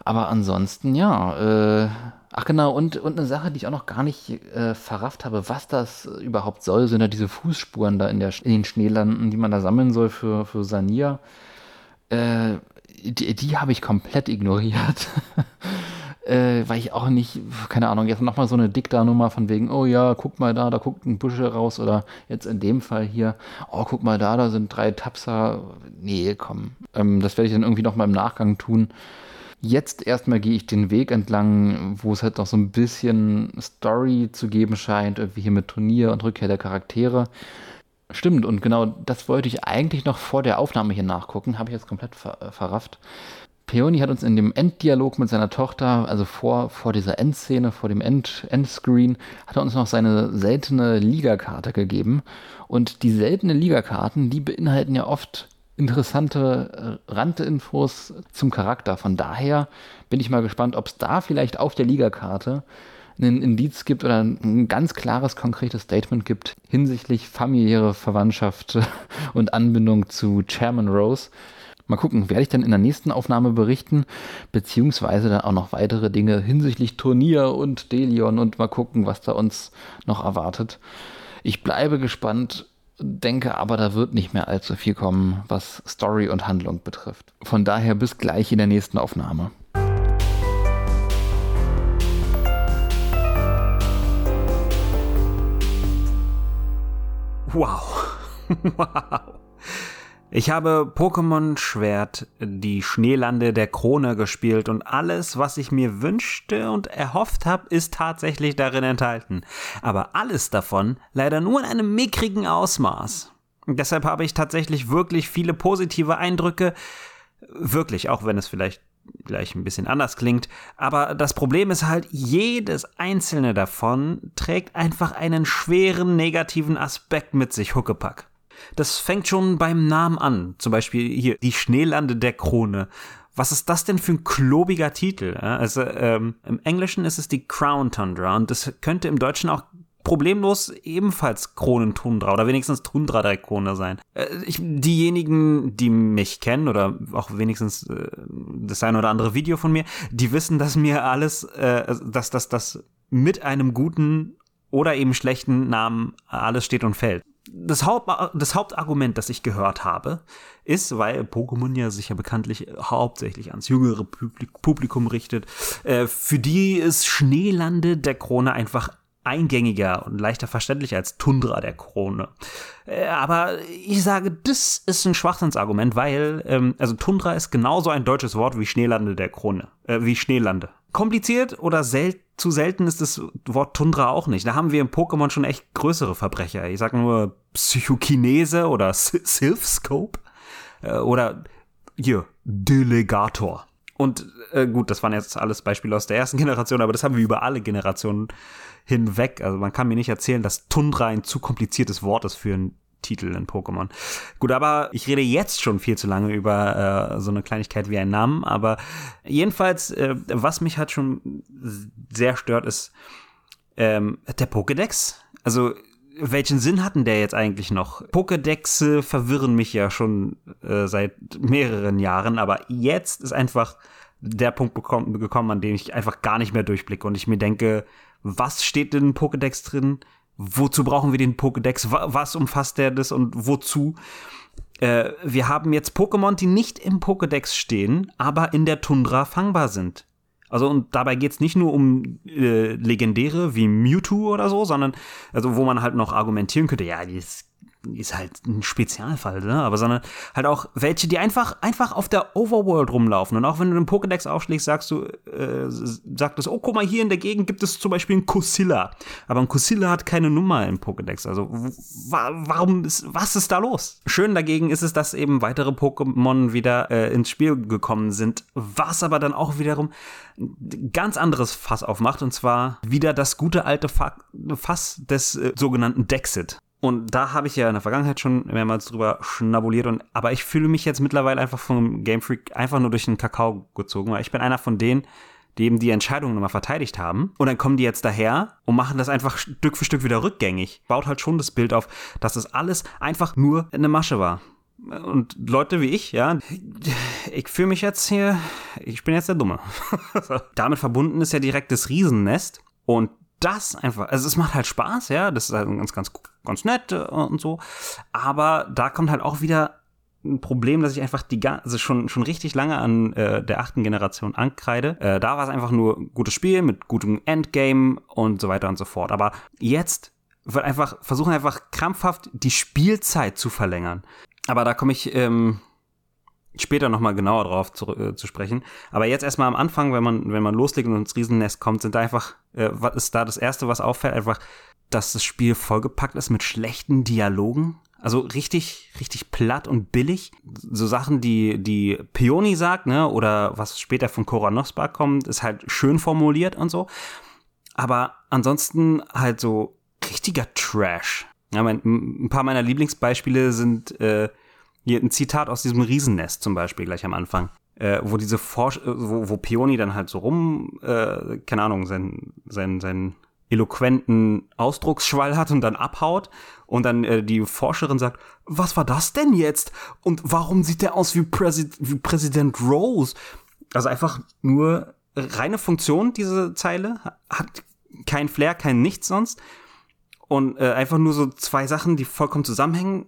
Aber ansonsten, ja, äh, ach genau, und, und eine Sache, die ich auch noch gar nicht äh, verrafft habe, was das überhaupt soll, sind ja diese Fußspuren da in, der, in den Schneelanden, die man da sammeln soll für, für Sanier. Äh, die, die habe ich komplett ignoriert. *laughs* äh, weil ich auch nicht, keine Ahnung, jetzt nochmal so eine Dikta-Nummer von wegen, oh ja, guck mal da, da guckt ein Büschel raus oder jetzt in dem Fall hier, oh, guck mal da, da sind drei Tapser. Nee, komm, ähm, das werde ich dann irgendwie nochmal im Nachgang tun. Jetzt erstmal gehe ich den Weg entlang, wo es halt noch so ein bisschen Story zu geben scheint, irgendwie hier mit Turnier und Rückkehr der Charaktere. Stimmt, und genau das wollte ich eigentlich noch vor der Aufnahme hier nachgucken, habe ich jetzt komplett ver verrafft. Peony hat uns in dem Enddialog mit seiner Tochter, also vor, vor dieser Endszene, vor dem End, Endscreen, hat er uns noch seine seltene Ligakarte gegeben. Und die seltene Ligakarten, die beinhalten ja oft interessante äh, Randinfos zum Charakter. Von daher bin ich mal gespannt, ob es da vielleicht auf der Ligakarte ein Indiz gibt oder ein ganz klares, konkretes Statement gibt hinsichtlich familiäre Verwandtschaft *laughs* und Anbindung zu Chairman Rose. Mal gucken, werde ich dann in der nächsten Aufnahme berichten, beziehungsweise dann auch noch weitere Dinge hinsichtlich Turnier und Delion und mal gucken, was da uns noch erwartet. Ich bleibe gespannt, denke aber, da wird nicht mehr allzu viel kommen, was Story und Handlung betrifft. Von daher bis gleich in der nächsten Aufnahme. Wow. *laughs* wow. Ich habe Pokémon Schwert, die Schneelande der Krone gespielt und alles, was ich mir wünschte und erhofft habe, ist tatsächlich darin enthalten. Aber alles davon leider nur in einem mickrigen Ausmaß. Deshalb habe ich tatsächlich wirklich viele positive Eindrücke. Wirklich, auch wenn es vielleicht gleich ein bisschen anders klingt. Aber das Problem ist halt, jedes einzelne davon trägt einfach einen schweren negativen Aspekt mit sich, Huckepack. Das fängt schon beim Namen an. Zum Beispiel hier, die Schneelande der Krone. Was ist das denn für ein klobiger Titel? Also ähm, im Englischen ist es die Crown Tundra und das könnte im Deutschen auch problemlos ebenfalls Kronentundra oder wenigstens Tundra der Krone sein. Äh, ich, diejenigen, die mich kennen oder auch wenigstens äh, das ein oder andere Video von mir, die wissen, dass mir alles, äh, dass das mit einem guten oder eben schlechten Namen alles steht und fällt das, Haupt, das Hauptargument, das ich gehört habe, ist, weil Pokémon ja sich ja bekanntlich hauptsächlich ans jüngere Publikum richtet, äh, für die ist Schneelande der Krone einfach eingängiger und leichter verständlich als Tundra der Krone. Äh, aber ich sage, das ist ein Schwachsinnsargument, weil, ähm, also Tundra ist genauso ein deutsches Wort wie Schneelande der Krone, äh, wie Schneelande. Kompliziert oder selten zu selten ist das Wort Tundra auch nicht. Da haben wir im Pokémon schon echt größere Verbrecher. Ich sag nur Psychokinese oder Sylphscope äh, oder hier Delegator. Und äh, gut, das waren jetzt alles Beispiele aus der ersten *laughs* Generation, aber das haben wir über alle Generationen hinweg. Also man kann mir nicht erzählen, dass Tundra ein zu kompliziertes Wort ist für ein Titel in Pokémon. Gut, aber ich rede jetzt schon viel zu lange über äh, so eine Kleinigkeit wie einen Namen, aber jedenfalls, äh, was mich halt schon sehr stört, ist ähm, der Pokédex. Also welchen Sinn hatten der jetzt eigentlich noch? Pokédexe verwirren mich ja schon äh, seit mehreren Jahren, aber jetzt ist einfach der Punkt gekommen, an dem ich einfach gar nicht mehr durchblicke und ich mir denke, was steht in Pokédex drin? Wozu brauchen wir den Pokédex, was umfasst der das und wozu? Äh, wir haben jetzt Pokémon, die nicht im Pokédex stehen, aber in der Tundra fangbar sind. Also und dabei geht's nicht nur um äh, legendäre wie Mewtwo oder so, sondern also wo man halt noch argumentieren könnte, ja, die ist halt ein Spezialfall, ne? aber sondern halt auch welche, die einfach, einfach auf der Overworld rumlaufen. Und auch wenn du den Pokédex aufschlägst, sagst du, äh, sagt es, oh, guck mal, hier in der Gegend gibt es zum Beispiel einen Kusilla. Aber ein Kusilla hat keine Nummer im Pokédex. Also, wa warum ist, was ist da los? Schön dagegen ist es, dass eben weitere Pokémon wieder äh, ins Spiel gekommen sind, was aber dann auch wiederum ein ganz anderes Fass aufmacht, und zwar wieder das gute alte Fass des äh, sogenannten Dexit. Und da habe ich ja in der Vergangenheit schon mehrmals drüber schnabuliert. Und, aber ich fühle mich jetzt mittlerweile einfach vom Game Freak einfach nur durch den Kakao gezogen, weil ich bin einer von denen, die eben die Entscheidungen immer verteidigt haben. Und dann kommen die jetzt daher und machen das einfach Stück für Stück wieder rückgängig. Baut halt schon das Bild auf, dass das alles einfach nur eine Masche war. Und Leute wie ich, ja, ich fühle mich jetzt hier, ich bin jetzt der Dumme. *laughs* Damit verbunden ist ja direkt das Riesennest. Und das einfach, also es macht halt Spaß, ja, das ist halt ganz, ganz, ganz nett äh, und so. Aber da kommt halt auch wieder ein Problem, dass ich einfach die also schon schon richtig lange an äh, der achten Generation ankreide. Äh, da war es einfach nur ein gutes Spiel mit gutem Endgame und so weiter und so fort. Aber jetzt wird einfach versuchen einfach krampfhaft die Spielzeit zu verlängern. Aber da komme ich ähm, später nochmal genauer drauf zu, äh, zu sprechen. Aber jetzt erstmal am Anfang, wenn man, wenn man loslegt und ins Riesennest kommt, sind da einfach, äh, was ist da das Erste, was auffällt? Einfach, dass das Spiel vollgepackt ist mit schlechten Dialogen. Also richtig, richtig platt und billig. So Sachen, die, die Peony sagt, ne, oder was später von Cora Nospa kommt, ist halt schön formuliert und so. Aber ansonsten halt so richtiger Trash. Ja, mein, ein paar meiner Lieblingsbeispiele sind, äh, Hier ein Zitat aus diesem Riesennest zum Beispiel gleich am Anfang. Äh, wo diese Forsch äh, wo, wo Peony dann halt so rum, äh, keine Ahnung, sein, sein, sein eloquenten Ausdrucksschwall hat und dann abhaut und dann äh, die Forscherin sagt, was war das denn jetzt? Und warum sieht der aus wie, Präsid wie Präsident Rose? Also einfach nur reine Funktion, diese Zeile, hat kein Flair, kein Nichts sonst. Und äh, einfach nur so zwei Sachen, die vollkommen zusammenhängen,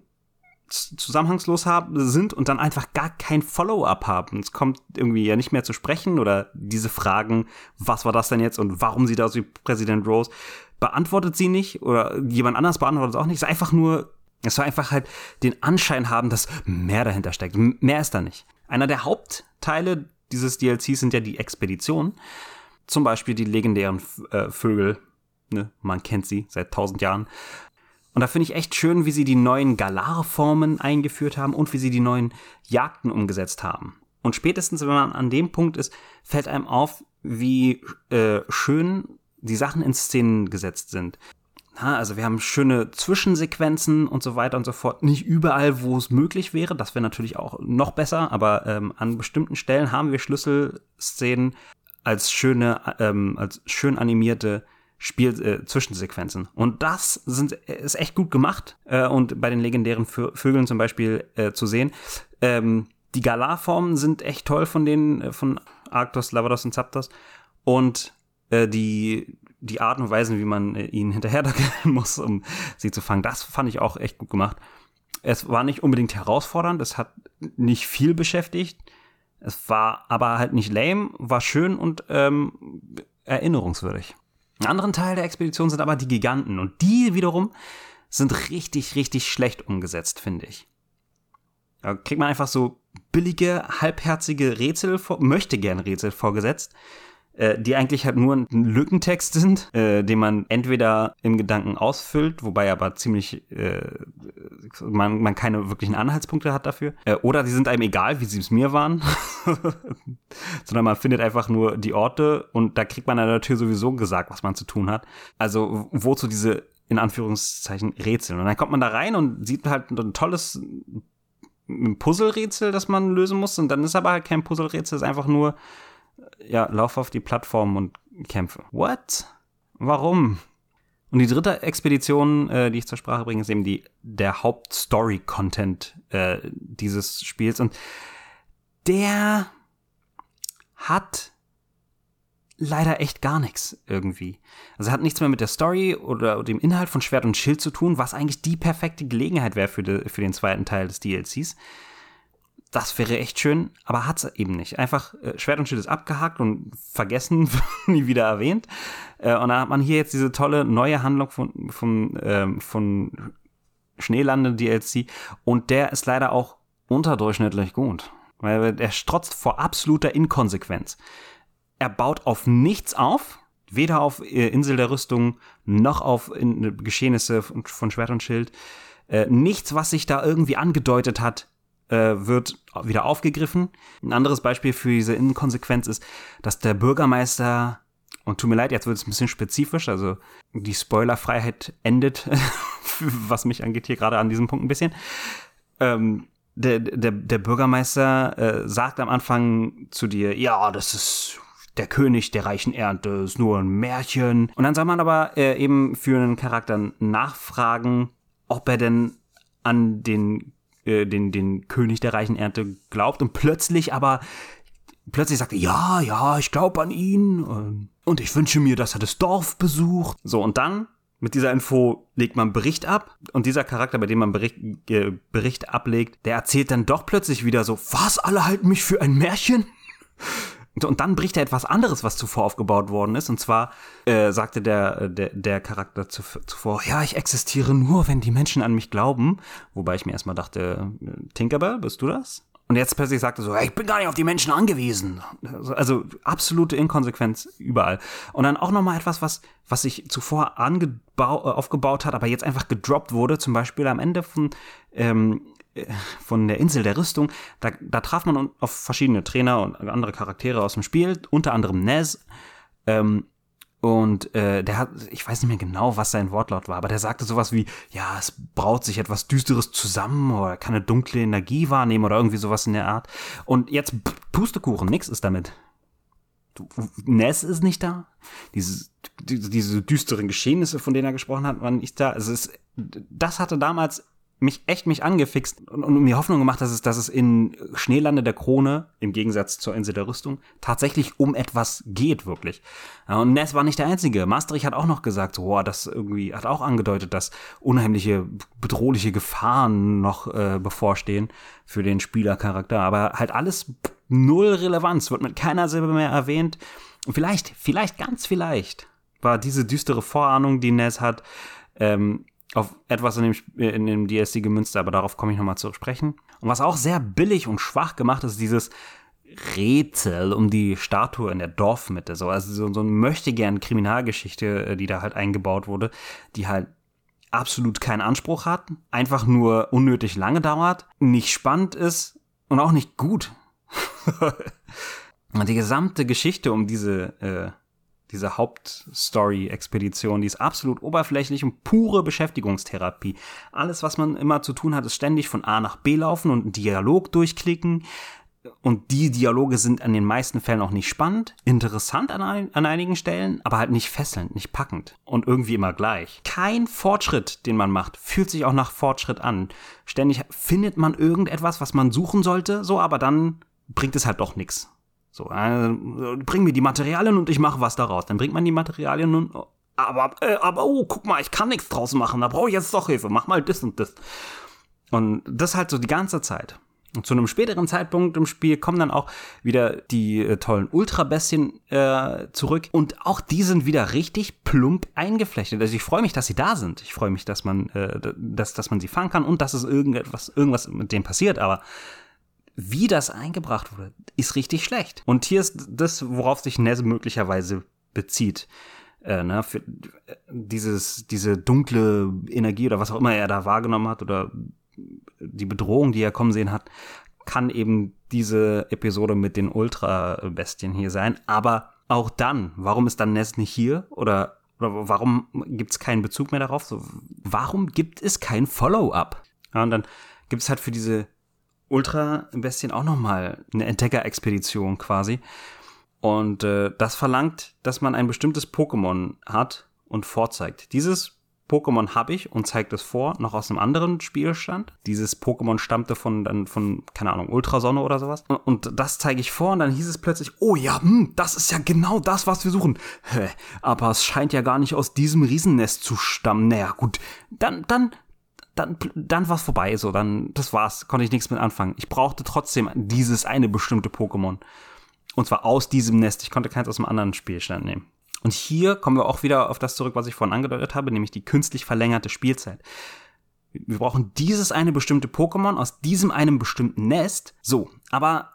zusammenhangslos haben, sind und dann einfach gar kein Follow-up haben. Es kommt irgendwie ja nicht mehr zu sprechen oder diese Fragen, was war das denn jetzt und warum sieht aus wie Präsident Rose, beantwortet sie nicht oder jemand anders beantwortet es auch nicht. Es ist einfach nur, es soll einfach halt den Anschein haben, dass mehr dahinter steckt. Mehr ist da nicht. Einer der Hauptteile dieses DLCs sind ja die Expeditionen. Zum Beispiel die legendären äh, Vögel. Ne? Man kennt sie seit tausend Jahren. Und da finde ich echt schön, wie sie die neuen Galar-Formen eingeführt haben und wie sie die neuen Jagden umgesetzt haben. Und spätestens, wenn man an dem Punkt ist, fällt einem auf, wie äh, schön die Sachen in Szenen gesetzt sind. Na, also wir haben schöne Zwischensequenzen und so weiter und so fort. Nicht überall, wo es möglich wäre, das wäre natürlich auch noch besser, aber ähm, an bestimmten Stellen haben wir Schlüsselszenen als schöne, ähm, als schön animierte Spiel äh, Zwischensequenzen. Und das sind, ist echt gut gemacht. Äh, und bei den legendären Vögeln zum Beispiel äh, zu sehen. Ähm, die Galar-Formen sind echt toll von den, äh, von Arctos, Lavados und Zapdos. Und äh, die, die Art und Weisen, wie man äh, ihnen hinterher *laughs* muss, um sie zu fangen, das fand ich auch echt gut gemacht. Es war nicht unbedingt herausfordernd, es hat nicht viel beschäftigt. Es war aber halt nicht lame, war schön und ähm, erinnerungswürdig. Ein anderen Teil der Expedition sind aber die Giganten und die wiederum sind richtig, richtig schlecht umgesetzt, finde ich. Da kriegt man einfach so billige, halbherzige Rätsel, möchte gern Rätsel vorgesetzt, äh, die eigentlich halt nur ein Lückentext sind, äh, den man entweder im Gedanken ausfüllt, wobei aber ziemlich äh, man, man keine wirklichen Anhaltspunkte hat dafür, äh, oder die sind einem egal, wie sie es mir waren, *laughs* sondern man findet einfach nur die Orte und da kriegt man an der sowieso gesagt, was man zu tun hat. Also wozu diese in Anführungszeichen Rätsel. Und dann kommt man da rein und sieht halt ein tolles Puzzlerätsel, das man lösen muss. Und dann ist aber halt kein Puzzlerätsel, ist einfach nur ja, lauf auf die Plattform und kämpfe. What? Warum? Und die dritte Expedition, äh, die ich zur Sprache bringe, ist eben die, der Hauptstory-Content äh, dieses Spiels. Und der hat leider echt gar nichts irgendwie. Also er hat nichts mehr mit der Story oder dem Inhalt von Schwert und Schild zu tun, was eigentlich die perfekte Gelegenheit wäre für, für den zweiten Teil des DLCs das wäre echt schön, aber hat's eben nicht. Einfach äh, Schwert und Schild ist abgehakt und vergessen, *laughs* nie wieder erwähnt. Äh, und dann hat man hier jetzt diese tolle neue Handlung von, von, ähm, von Schneelande DLC und der ist leider auch unterdurchschnittlich gut. Weil er strotzt vor absoluter Inkonsequenz. Er baut auf nichts auf, weder auf äh, Insel der Rüstung noch auf in, Geschehnisse von, von Schwert und Schild. Äh, nichts, was sich da irgendwie angedeutet hat, wird wieder aufgegriffen. Ein anderes Beispiel für diese Inkonsequenz ist, dass der Bürgermeister, und tut mir leid, jetzt wird es ein bisschen spezifisch, also die Spoilerfreiheit endet, *laughs* was mich angeht, hier gerade an diesem Punkt ein bisschen. Ähm, der, der, der Bürgermeister äh, sagt am Anfang zu dir, ja, das ist der König der reichen Ernte, ist nur ein Märchen. Und dann soll man aber äh, eben für einen Charakter nachfragen, ob er denn an den äh, den, den König der reichen Ernte glaubt und plötzlich aber plötzlich sagt er, ja, ja, ich glaube an ihn ähm, und ich wünsche mir, dass er das Dorf besucht. So, und dann mit dieser Info legt man Bericht ab und dieser Charakter, bei dem man Bericht, äh, Bericht ablegt, der erzählt dann doch plötzlich wieder so, was, alle halten mich für ein Märchen? Und dann bricht er etwas anderes, was zuvor aufgebaut worden ist. Und zwar äh, sagte der, der, der Charakter zuvor, ja, ich existiere nur, wenn die Menschen an mich glauben. Wobei ich mir erstmal dachte, Tinkerbell, bist du das? Und jetzt plötzlich sagt er so, ich bin gar nicht auf die Menschen angewiesen. Also absolute Inkonsequenz überall. Und dann auch nochmal etwas, was, was sich zuvor aufgebaut hat, aber jetzt einfach gedroppt wurde. Zum Beispiel am Ende von ähm, von der Insel der Rüstung, da, da traf man auf verschiedene Trainer und andere Charaktere aus dem Spiel, unter anderem Nez. Ähm, Und äh, der hat, ich weiß nicht mehr genau, was sein Wortlaut war, aber der sagte sowas wie, ja, es braut sich etwas Düsteres zusammen oder kann eine dunkle Energie wahrnehmen oder irgendwie sowas in der Art. Und jetzt Pustekuchen, nix ist damit. Ness ist nicht da. Diese, diese, diese düsteren Geschehnisse, von denen er gesprochen hat, waren nicht da. Also es, das hatte damals mich echt mich angefixt und, und mir Hoffnung gemacht, dass es, dass es in Schneelande der Krone, im Gegensatz zur Insel der Rüstung, tatsächlich um etwas geht, wirklich. Und Ness war nicht der Einzige. Maastricht hat auch noch gesagt, so, boah, das irgendwie, hat auch angedeutet, dass unheimliche, bedrohliche Gefahren noch äh, bevorstehen für den Spielercharakter. Aber halt alles null Relevanz, wird mit keiner Silbe mehr erwähnt. Und vielleicht, vielleicht, ganz vielleicht, war diese düstere Vorahnung, die Ness hat, ähm, auf etwas in dem, in dem DSC gemünzt, aber darauf komme ich nochmal zu sprechen. Und was auch sehr billig und schwach gemacht ist, dieses Rätsel um die Statue in der Dorfmitte. So, also so, so eine möchte gern Kriminalgeschichte, äh, die da halt eingebaut wurde, die halt absolut keinen Anspruch hat, einfach nur unnötig lange dauert, nicht spannend ist und auch nicht gut. *laughs* die gesamte Geschichte um diese äh, diese Hauptstory-Expedition, die ist absolut oberflächlich und pure Beschäftigungstherapie. Alles, was man immer zu tun hat, ist ständig von A nach B laufen und einen Dialog durchklicken. Und die Dialoge sind an den meisten Fällen auch nicht spannend, interessant an, ein, an einigen Stellen, aber halt nicht fesselnd, nicht packend und irgendwie immer gleich. Kein Fortschritt, den man macht, fühlt sich auch nach Fortschritt an. Ständig findet man irgendetwas, was man suchen sollte, so, aber dann bringt es halt doch nichts. So, äh, bring mir die Materialien und ich mache was daraus. Dann bringt man die Materialien und aber, äh, aber, oh, guck mal, ich kann nichts draus machen, da brauche ich jetzt doch Hilfe, mach mal das und das. Und das halt so die ganze Zeit. Und zu einem späteren Zeitpunkt im Spiel kommen dann auch wieder die äh, tollen Ultrabestien äh, zurück. Und auch die sind wieder richtig plump eingeflechtet. Also ich freue mich, dass sie da sind. Ich freue mich, dass man, äh, dass, dass man sie fangen kann und dass es irgendetwas, irgendwas mit denen passiert. Aber wie das eingebracht wurde, ist richtig schlecht. Und hier ist das, worauf sich Ness möglicherweise bezieht. Äh, ne, für dieses, diese dunkle Energie oder was auch immer er da wahrgenommen hat oder die Bedrohung, die er kommen sehen hat, kann eben diese Episode mit den Ultra-Bestien hier sein. Aber auch dann, warum ist dann Ness nicht hier? Oder, oder warum gibt es keinen Bezug mehr darauf? So, warum gibt es kein Follow-up? Ja, und dann gibt es halt für diese Ultra-Bestien auch nochmal eine Entdeckerexpedition quasi. Und äh, das verlangt, dass man ein bestimmtes Pokémon hat und vorzeigt. Dieses Pokémon habe ich und zeigt es vor, noch aus einem anderen Spielstand. Dieses Pokémon stammte von, dann von, keine Ahnung, Ultrasonne oder sowas. Und das zeige ich vor und dann hieß es plötzlich, oh ja, hm, das ist ja genau das, was wir suchen. Hä, aber es scheint ja gar nicht aus diesem Riesennest zu stammen. Naja, gut, dann, dann dann, dann war es vorbei, so, dann, das war's, konnte ich nichts mit anfangen. Ich brauchte trotzdem dieses eine bestimmte Pokémon. Und zwar aus diesem Nest. Ich konnte keins aus einem anderen Spielstand nehmen. Und hier kommen wir auch wieder auf das zurück, was ich vorhin angedeutet habe, nämlich die künstlich verlängerte Spielzeit. Wir brauchen dieses eine bestimmte Pokémon aus diesem einem bestimmten Nest. So, aber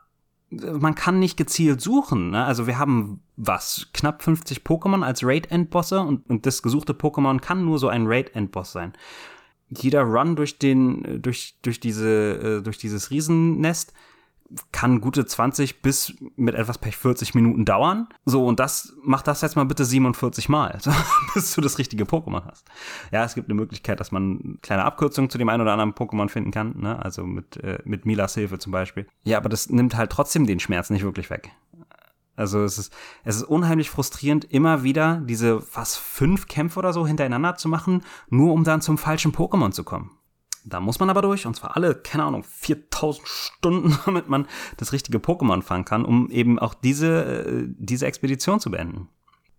man kann nicht gezielt suchen. Ne? Also wir haben was, knapp 50 Pokémon als Raid-Endbosse und, und das gesuchte Pokémon kann nur so ein Raid-Endboss sein jeder Run durch den, durch, durch diese, äh, durch dieses Riesennest kann gute 20 bis mit etwas Pech 40 Minuten dauern. So, und das, mach das jetzt mal bitte 47 Mal, *laughs* bis du das richtige Pokémon hast. Ja, es gibt eine Möglichkeit, dass man kleine Abkürzungen zu dem einen oder anderen Pokémon finden kann, ne? Also mit, äh, mit Milas Hilfe zum Beispiel. Ja, aber das nimmt halt trotzdem den Schmerz nicht wirklich weg. Also es ist, es ist unheimlich frustrierend, immer wieder diese fast fünf Kämpfe oder so hintereinander zu machen, nur um dann zum falschen Pokémon zu kommen. Da muss man aber durch, und zwar alle, keine Ahnung, 4000 Stunden, *laughs* damit man das richtige Pokémon fangen kann, um eben auch diese, äh, diese Expedition zu beenden.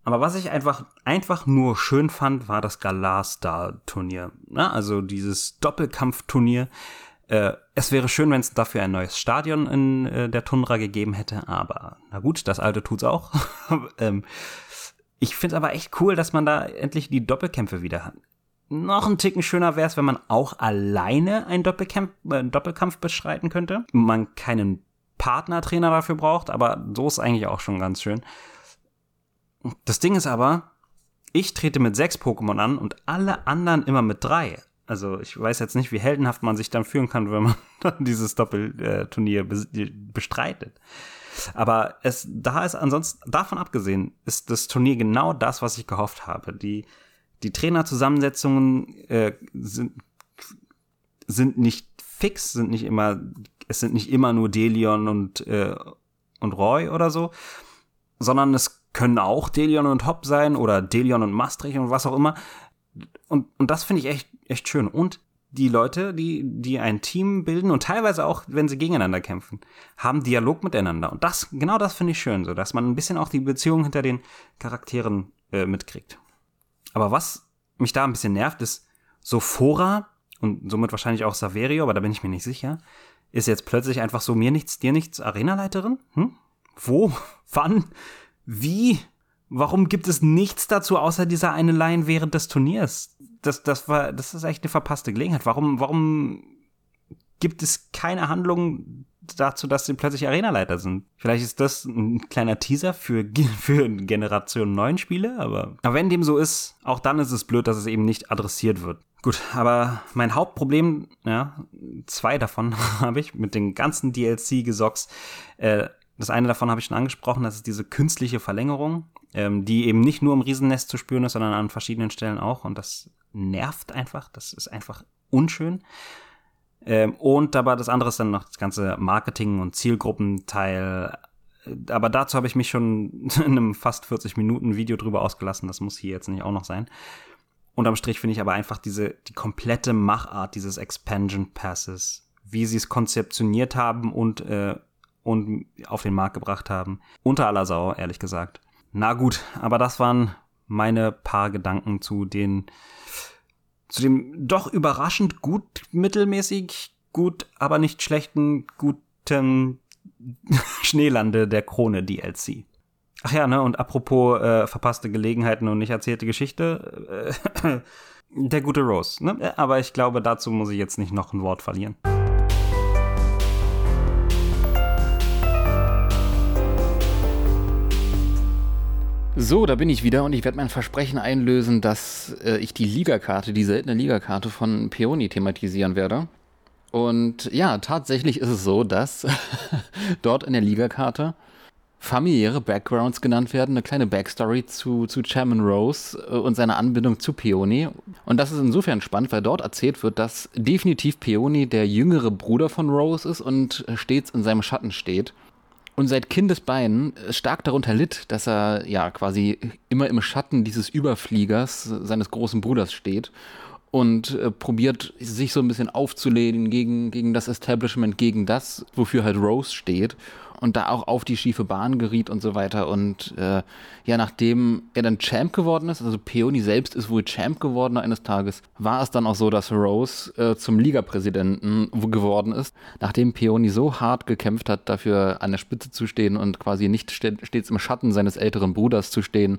Aber was ich einfach, einfach nur schön fand, war das Galar-Star-Turnier. Also dieses Doppelkampfturnier, äh, es wäre schön, wenn es dafür ein neues Stadion in äh, der Tundra gegeben hätte, aber na gut, das alte tut's auch. *laughs* ähm, ich finde aber echt cool, dass man da endlich die Doppelkämpfe wieder hat. Noch ein Ticken schöner wäre es, wenn man auch alleine einen Doppelkampf, äh, Doppelkampf bestreiten könnte. Man keinen Partnertrainer dafür braucht, aber so ist eigentlich auch schon ganz schön. Das Ding ist aber, ich trete mit sechs Pokémon an und alle anderen immer mit drei. Also ich weiß jetzt nicht, wie heldenhaft man sich dann fühlen kann, wenn man *laughs* dieses Doppelturnier bestreitet. Aber es, da ist ansonsten, davon abgesehen, ist das Turnier genau das, was ich gehofft habe. Die, die Trainerzusammensetzungen äh, sind, sind nicht fix, sind nicht immer, es sind nicht immer nur Delion und, äh, und Roy oder so, sondern es können auch Delion und Hopp sein oder Delion und Maastricht und was auch immer. Und, und das finde ich echt, echt schön. Und die Leute, die, die ein Team bilden und teilweise auch, wenn sie gegeneinander kämpfen, haben Dialog miteinander. Und das, genau das finde ich schön, so dass man ein bisschen auch die Beziehung hinter den Charakteren äh, mitkriegt. Aber was mich da ein bisschen nervt, ist Sophora und somit wahrscheinlich auch Saverio, aber da bin ich mir nicht sicher, ist jetzt plötzlich einfach so mir nichts, dir nichts Arenaleiterin? Hm? Wo? *laughs* Wann? Wie? Warum gibt es nichts dazu außer dieser eine Line während des Turniers? Das, das war, das ist echt eine verpasste Gelegenheit. Warum, warum gibt es keine Handlung dazu, dass sie plötzlich Arenaleiter sind? Vielleicht ist das ein kleiner Teaser für, *laughs* für Generation 9 Spiele, aber, aber wenn dem so ist, auch dann ist es blöd, dass es eben nicht adressiert wird. Gut, aber mein Hauptproblem, ja, zwei davon *laughs* habe ich mit den ganzen DLC-Gesocks. Äh, das eine davon habe ich schon angesprochen, das ist diese künstliche Verlängerung ähm, die eben nicht nur im Riesennest zu spüren ist, sondern an verschiedenen Stellen auch. Und das nervt einfach. Das ist einfach unschön. Ähm, und aber das andere ist dann noch das ganze Marketing- und Zielgruppenteil. Aber dazu habe ich mich schon *laughs* in einem fast 40 Minuten Video drüber ausgelassen. Das muss hier jetzt nicht auch noch sein. Unterm Strich finde ich aber einfach diese, die komplette Machart dieses Expansion Passes, wie sie es konzeptioniert haben und, äh, und auf den Markt gebracht haben. Unter aller Sau, ehrlich gesagt. Na gut, aber das waren meine paar Gedanken zu den, zu dem doch überraschend gut mittelmäßig gut, aber nicht schlechten, guten *laughs* Schneelande der Krone DLC. Ach ja, ne, und apropos äh, verpasste Gelegenheiten und nicht erzählte Geschichte, äh, *coughs* der gute Rose, ne? Aber ich glaube, dazu muss ich jetzt nicht noch ein Wort verlieren. So, da bin ich wieder und ich werde mein Versprechen einlösen, dass äh, ich die Ligakarte, die seltene Ligakarte von Peony thematisieren werde. Und ja, tatsächlich ist es so, dass *laughs* dort in der Ligakarte familiäre Backgrounds genannt werden, eine kleine Backstory zu, zu Chairman Rose äh, und seiner Anbindung zu Peony. Und das ist insofern spannend, weil dort erzählt wird, dass definitiv Peony der jüngere Bruder von Rose ist und stets in seinem Schatten steht und seit Kindesbeinen stark darunter litt, dass er ja quasi immer im Schatten dieses Überfliegers seines großen Bruders steht und äh, probiert sich so ein bisschen aufzulehnen gegen, gegen das Establishment, gegen das, wofür halt Rose steht und da auch auf die schiefe Bahn geriet und so weiter. Und äh, ja, nachdem er dann Champ geworden ist, also Peony selbst ist wohl Champ geworden eines Tages, war es dann auch so, dass Rose äh, zum Ligapräsidenten geworden ist, nachdem Peony so hart gekämpft hat, dafür an der Spitze zu stehen und quasi nicht stets im Schatten seines älteren Bruders zu stehen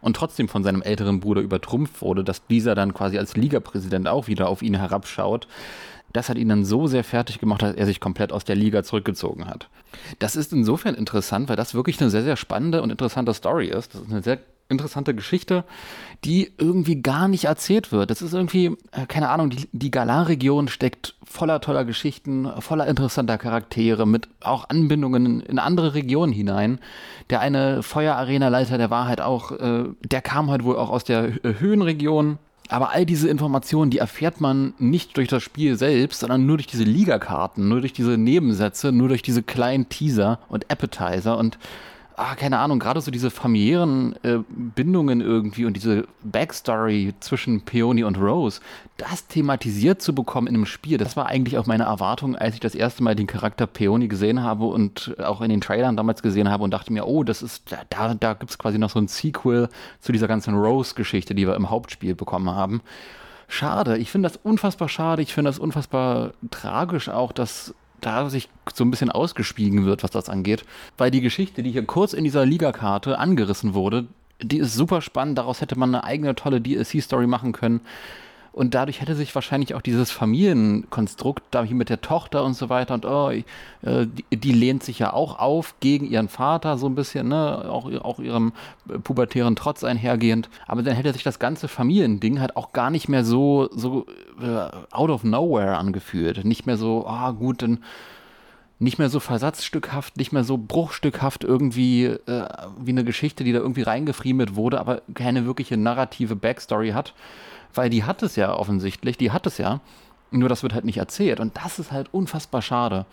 und trotzdem von seinem älteren Bruder übertrumpft wurde, dass dieser dann quasi als Ligapräsident auch wieder auf ihn herabschaut das hat ihn dann so sehr fertig gemacht, dass er sich komplett aus der Liga zurückgezogen hat. Das ist insofern interessant, weil das wirklich eine sehr, sehr spannende und interessante Story ist. Das ist eine sehr interessante Geschichte, die irgendwie gar nicht erzählt wird. Das ist irgendwie, äh, keine Ahnung, die, die Galar-Region steckt voller toller Geschichten, voller interessanter Charaktere, mit auch Anbindungen in andere Regionen hinein. Der eine Feuerarena-Leiter, der war halt auch, äh, der kam halt wohl auch aus der Höhenregion aber all diese Informationen, die erfährt man nicht durch das Spiel selbst, sondern nur durch diese Ligakarten, nur durch diese Nebensätze, nur durch diese kleinen Teaser und Appetizer. Und ah, keine Ahnung, gerade so diese familiären äh, Bindungen irgendwie und diese Backstory zwischen Peony und Rose, das thematisiert zu bekommen in einem Spiel, das war eigentlich auch meine Erwartung, als ich das erste Mal den Charakter Peony gesehen habe und auch in den Trailern damals gesehen habe und dachte mir, oh, das ist, da, da gibt es quasi noch so ein Sequel zu dieser ganzen Rose-Geschichte, die wir im Hauptspiel bekommen haben. Schade, ich finde das unfassbar schade, ich finde das unfassbar tragisch auch, dass da sich so ein bisschen ausgespiegen wird, was das angeht. Weil die Geschichte, die hier kurz in dieser Ligakarte angerissen wurde, die ist super spannend. Daraus hätte man eine eigene tolle DLC-Story machen können. Und dadurch hätte sich wahrscheinlich auch dieses Familienkonstrukt, da hier mit der Tochter und so weiter und oh, äh, die, die, lehnt sich ja auch auf gegen ihren Vater so ein bisschen, ne, auch, auch ihrem pubertären Trotz einhergehend. Aber dann hätte sich das ganze Familiending halt auch gar nicht mehr so, so äh, out of nowhere angefühlt. Nicht mehr so, ah oh, gut, dann nicht mehr so versatzstückhaft, nicht mehr so bruchstückhaft irgendwie äh, wie eine Geschichte, die da irgendwie reingefriemelt wurde, aber keine wirkliche narrative Backstory hat. Weil die hat es ja offensichtlich, die hat es ja. Nur das wird halt nicht erzählt. Und das ist halt unfassbar schade.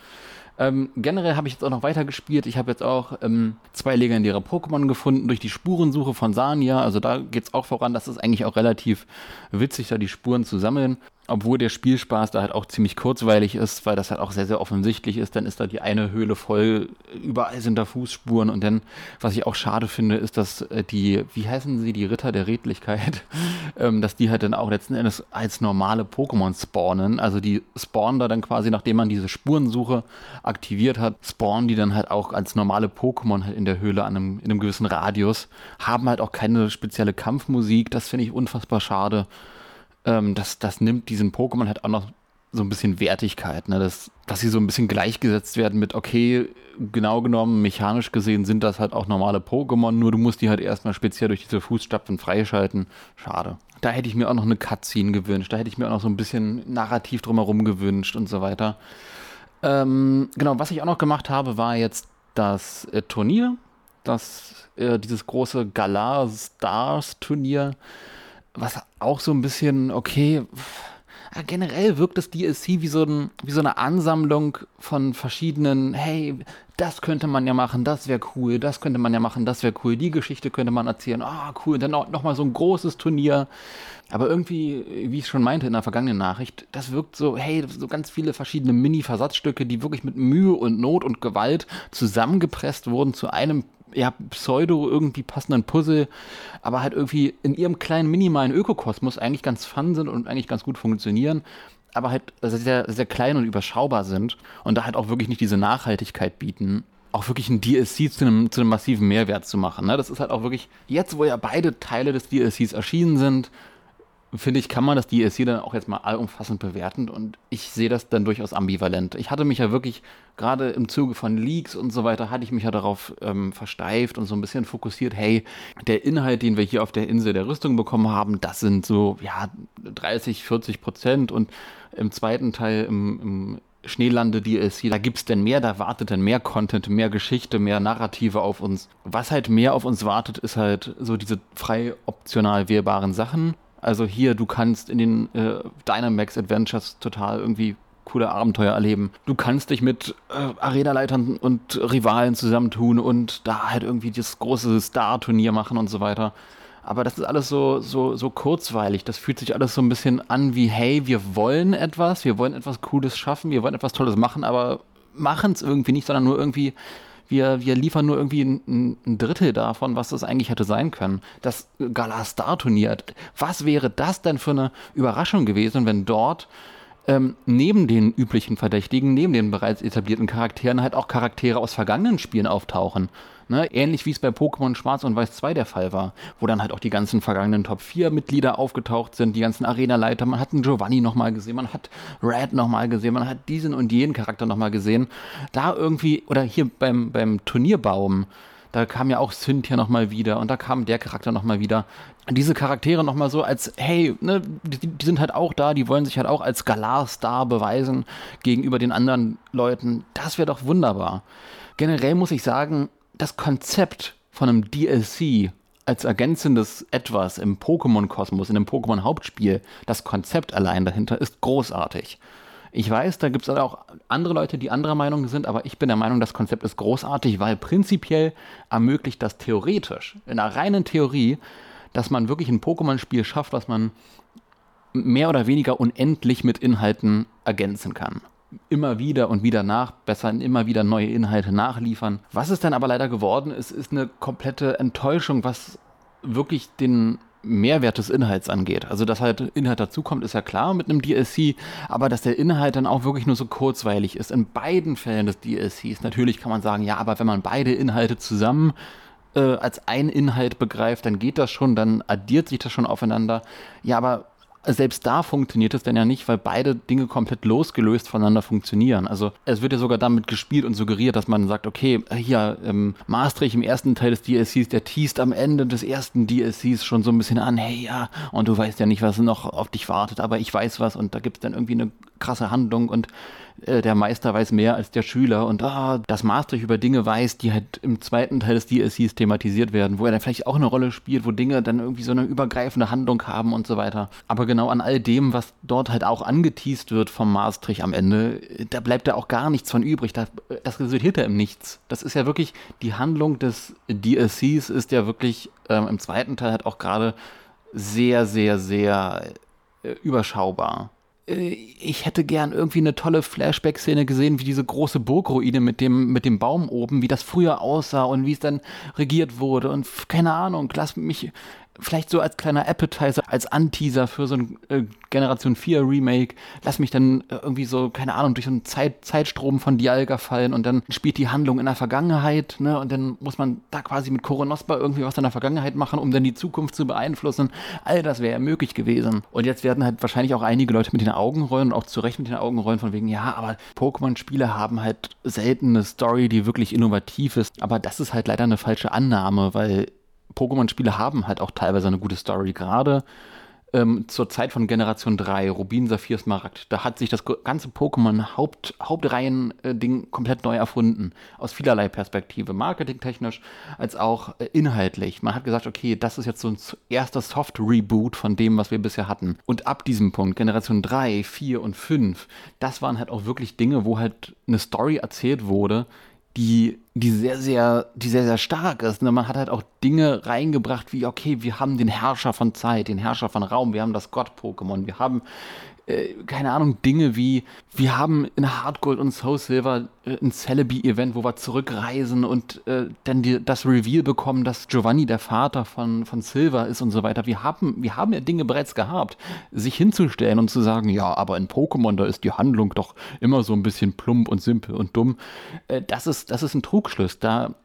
Ähm, generell habe ich jetzt auch noch weiter gespielt. Ich habe jetzt auch ähm, zwei legendäre Pokémon gefunden durch die Spurensuche von Sania. Also da geht es auch voran. Das ist eigentlich auch relativ witzig, da die Spuren zu sammeln obwohl der Spielspaß da halt auch ziemlich kurzweilig ist, weil das halt auch sehr, sehr offensichtlich ist, dann ist da die eine Höhle voll, überall sind da Fußspuren und dann, was ich auch schade finde, ist, dass äh, die, wie heißen sie, die Ritter der Redlichkeit, *laughs* ähm, dass die halt dann auch letzten Endes als normale Pokémon spawnen, also die spawnen da dann quasi, nachdem man diese Spurensuche aktiviert hat, spawnen die dann halt auch als normale Pokémon halt in der Höhle an einem, in einem gewissen Radius, haben halt auch keine spezielle Kampfmusik, das finde ich unfassbar schade ähm, das, das nimmt diesen Pokémon halt auch noch so ein bisschen Wertigkeit, ne? dass, dass sie so ein bisschen gleichgesetzt werden mit, okay, genau genommen, mechanisch gesehen sind das halt auch normale Pokémon, nur du musst die halt erstmal speziell durch diese Fußstapfen freischalten. Schade. Da hätte ich mir auch noch eine Cutscene gewünscht, da hätte ich mir auch noch so ein bisschen Narrativ drumherum gewünscht und so weiter. Ähm, genau, was ich auch noch gemacht habe, war jetzt das äh, Turnier, das, äh, dieses große Galar Stars Turnier was auch so ein bisschen, okay, generell wirkt das DLC wie so, ein, wie so eine Ansammlung von verschiedenen, hey, das könnte man ja machen, das wäre cool, das könnte man ja machen, das wäre cool, die Geschichte könnte man erzählen, ah, oh, cool, dann auch nochmal so ein großes Turnier. Aber irgendwie, wie ich schon meinte in der vergangenen Nachricht, das wirkt so, hey, so ganz viele verschiedene Mini-Versatzstücke, die wirklich mit Mühe und Not und Gewalt zusammengepresst wurden zu einem ja, pseudo irgendwie passenden Puzzle, aber halt irgendwie in ihrem kleinen minimalen Ökokosmos eigentlich ganz fun sind und eigentlich ganz gut funktionieren, aber halt sehr, sehr klein und überschaubar sind und da halt auch wirklich nicht diese Nachhaltigkeit bieten, auch wirklich ein DLC zu einem, zu einem massiven Mehrwert zu machen. Ne? Das ist halt auch wirklich, jetzt wo ja beide Teile des DLCs erschienen sind, finde ich, kann man das DLC dann auch jetzt mal allumfassend bewerten und ich sehe das dann durchaus ambivalent. Ich hatte mich ja wirklich, gerade im Zuge von Leaks und so weiter, hatte ich mich ja darauf ähm, versteift und so ein bisschen fokussiert, hey, der Inhalt, den wir hier auf der Insel der Rüstung bekommen haben, das sind so, ja, 30, 40 Prozent und im zweiten Teil, im, im Schneelande DLC, da gibt es denn mehr, da wartet denn mehr Content, mehr Geschichte, mehr Narrative auf uns. Was halt mehr auf uns wartet, ist halt so diese frei optional wählbaren Sachen also hier, du kannst in den äh, Dynamax Adventures total irgendwie coole Abenteuer erleben. Du kannst dich mit äh, Arenaleitern und Rivalen zusammentun und da halt irgendwie das große Star-Turnier machen und so weiter. Aber das ist alles so, so, so kurzweilig. Das fühlt sich alles so ein bisschen an wie, hey, wir wollen etwas, wir wollen etwas Cooles schaffen, wir wollen etwas Tolles machen, aber machen es irgendwie nicht, sondern nur irgendwie wir, wir liefern nur irgendwie ein, ein, Drittel davon, was das eigentlich hätte sein können. Das Galastar-Turnier, was wäre das denn für eine Überraschung gewesen, wenn dort ähm, neben den üblichen Verdächtigen, neben den bereits etablierten Charakteren halt auch Charaktere aus vergangenen Spielen auftauchen. Ne? Ähnlich wie es bei Pokémon Schwarz und Weiß 2 der Fall war, wo dann halt auch die ganzen vergangenen Top 4 Mitglieder aufgetaucht sind, die ganzen Arena-Leiter. Man hat einen Giovanni nochmal gesehen, man hat Red nochmal gesehen, man hat diesen und jenen Charakter nochmal gesehen. Da irgendwie, oder hier beim, beim Turnierbaum, da kam ja auch Cynthia nochmal wieder und da kam der Charakter nochmal wieder. Diese Charaktere nochmal so als, hey, ne, die, die, sind halt auch da, die wollen sich halt auch als Galar-Star beweisen gegenüber den anderen Leuten. Das wäre doch wunderbar. Generell muss ich sagen, das Konzept von einem DLC als ergänzendes Etwas im Pokémon-Kosmos, in dem Pokémon-Hauptspiel, das Konzept allein dahinter ist großartig. Ich weiß, da gibt es auch andere Leute, die anderer Meinung sind, aber ich bin der Meinung, das Konzept ist großartig, weil prinzipiell ermöglicht das theoretisch, in einer reinen Theorie, dass man wirklich ein Pokémon-Spiel schafft, was man mehr oder weniger unendlich mit Inhalten ergänzen kann immer wieder und wieder nachbessern, immer wieder neue Inhalte nachliefern. Was es dann aber leider geworden ist, ist eine komplette Enttäuschung, was wirklich den Mehrwert des Inhalts angeht. Also, dass halt Inhalt dazukommt, ist ja klar mit einem DLC, aber dass der Inhalt dann auch wirklich nur so kurzweilig ist. In beiden Fällen des DLCs. Natürlich kann man sagen, ja, aber wenn man beide Inhalte zusammen äh, als ein Inhalt begreift, dann geht das schon, dann addiert sich das schon aufeinander. Ja, aber selbst da funktioniert es dann ja nicht, weil beide Dinge komplett losgelöst voneinander funktionieren. Also es wird ja sogar damit gespielt und suggeriert, dass man sagt, okay, hier, ähm, Maastricht im ersten Teil des DLCs, der teast am Ende des ersten DLCs schon so ein bisschen an, hey ja, und du weißt ja nicht, was noch auf dich wartet, aber ich weiß was und da gibt es dann irgendwie eine krasse Handlung und äh, der Meister weiß mehr als der Schüler und ah, das Master über Dinge weiß, die halt im zweiten Teil des DLCs thematisiert werden, wo er dann vielleicht auch eine Rolle spielt, wo Dinge dann irgendwie so eine übergreifende Handlung haben und so weiter. Aber genau an all dem, was dort halt auch angeteased wird vom Maastrich am Ende, da bleibt da auch gar nichts von übrig. Das, das resultiert ja im Nichts. Das ist ja wirklich, die Handlung des DLCs ist ja wirklich ähm, im zweiten Teil halt auch gerade sehr, sehr, sehr äh, überschaubar. Äh, ich hätte gern irgendwie eine tolle Flashback-Szene gesehen, wie diese große Burgruine mit dem, mit dem Baum oben, wie das früher aussah und wie es dann regiert wurde. Und keine Ahnung, lass mich vielleicht so als kleiner Appetizer, als Anteaser für so ein äh, Generation 4 Remake, lass mich dann äh, irgendwie so, keine Ahnung, durch so einen Zeit, Zeitstrom von Dialga fallen und dann spielt die Handlung in der Vergangenheit, ne, und dann muss man da quasi mit Koronospa irgendwie was in der Vergangenheit machen, um dann die Zukunft zu beeinflussen. All das wäre ja möglich gewesen. Und jetzt werden halt wahrscheinlich auch einige Leute mit den Augen rollen und auch zu Recht mit den Augen rollen von wegen, ja, aber Pokémon-Spiele haben halt selten eine Story, die wirklich innovativ ist. Aber das ist halt leider eine falsche Annahme, weil Pokémon-Spiele haben halt auch teilweise eine gute Story. Gerade ähm, zur Zeit von Generation 3, Rubin, Saphir, Smaragd, da hat sich das ganze Pokémon-Hauptreihen-Ding -Haupt komplett neu erfunden. Aus vielerlei Perspektive. Marketingtechnisch als auch äh, inhaltlich. Man hat gesagt, okay, das ist jetzt so ein erster Soft-Reboot von dem, was wir bisher hatten. Und ab diesem Punkt, Generation 3, 4 und 5, das waren halt auch wirklich Dinge, wo halt eine Story erzählt wurde, die, die sehr, sehr, die sehr, sehr stark ist. Ne? Man hat halt auch Dinge reingebracht wie, okay, wir haben den Herrscher von Zeit, den Herrscher von Raum, wir haben das Gott-Pokémon, wir haben äh, keine Ahnung, Dinge wie, wir haben in Hardgold und Soul Silver äh, ein Celebi-Event, wo wir zurückreisen und äh, dann die, das Reveal bekommen, dass Giovanni der Vater von, von Silver ist und so weiter. Wir haben, wir haben ja Dinge bereits gehabt, sich hinzustellen und zu sagen, ja, aber in Pokémon, da ist die Handlung doch immer so ein bisschen plump und simpel und dumm. Äh, das, ist, das ist ein Trugschluss. Da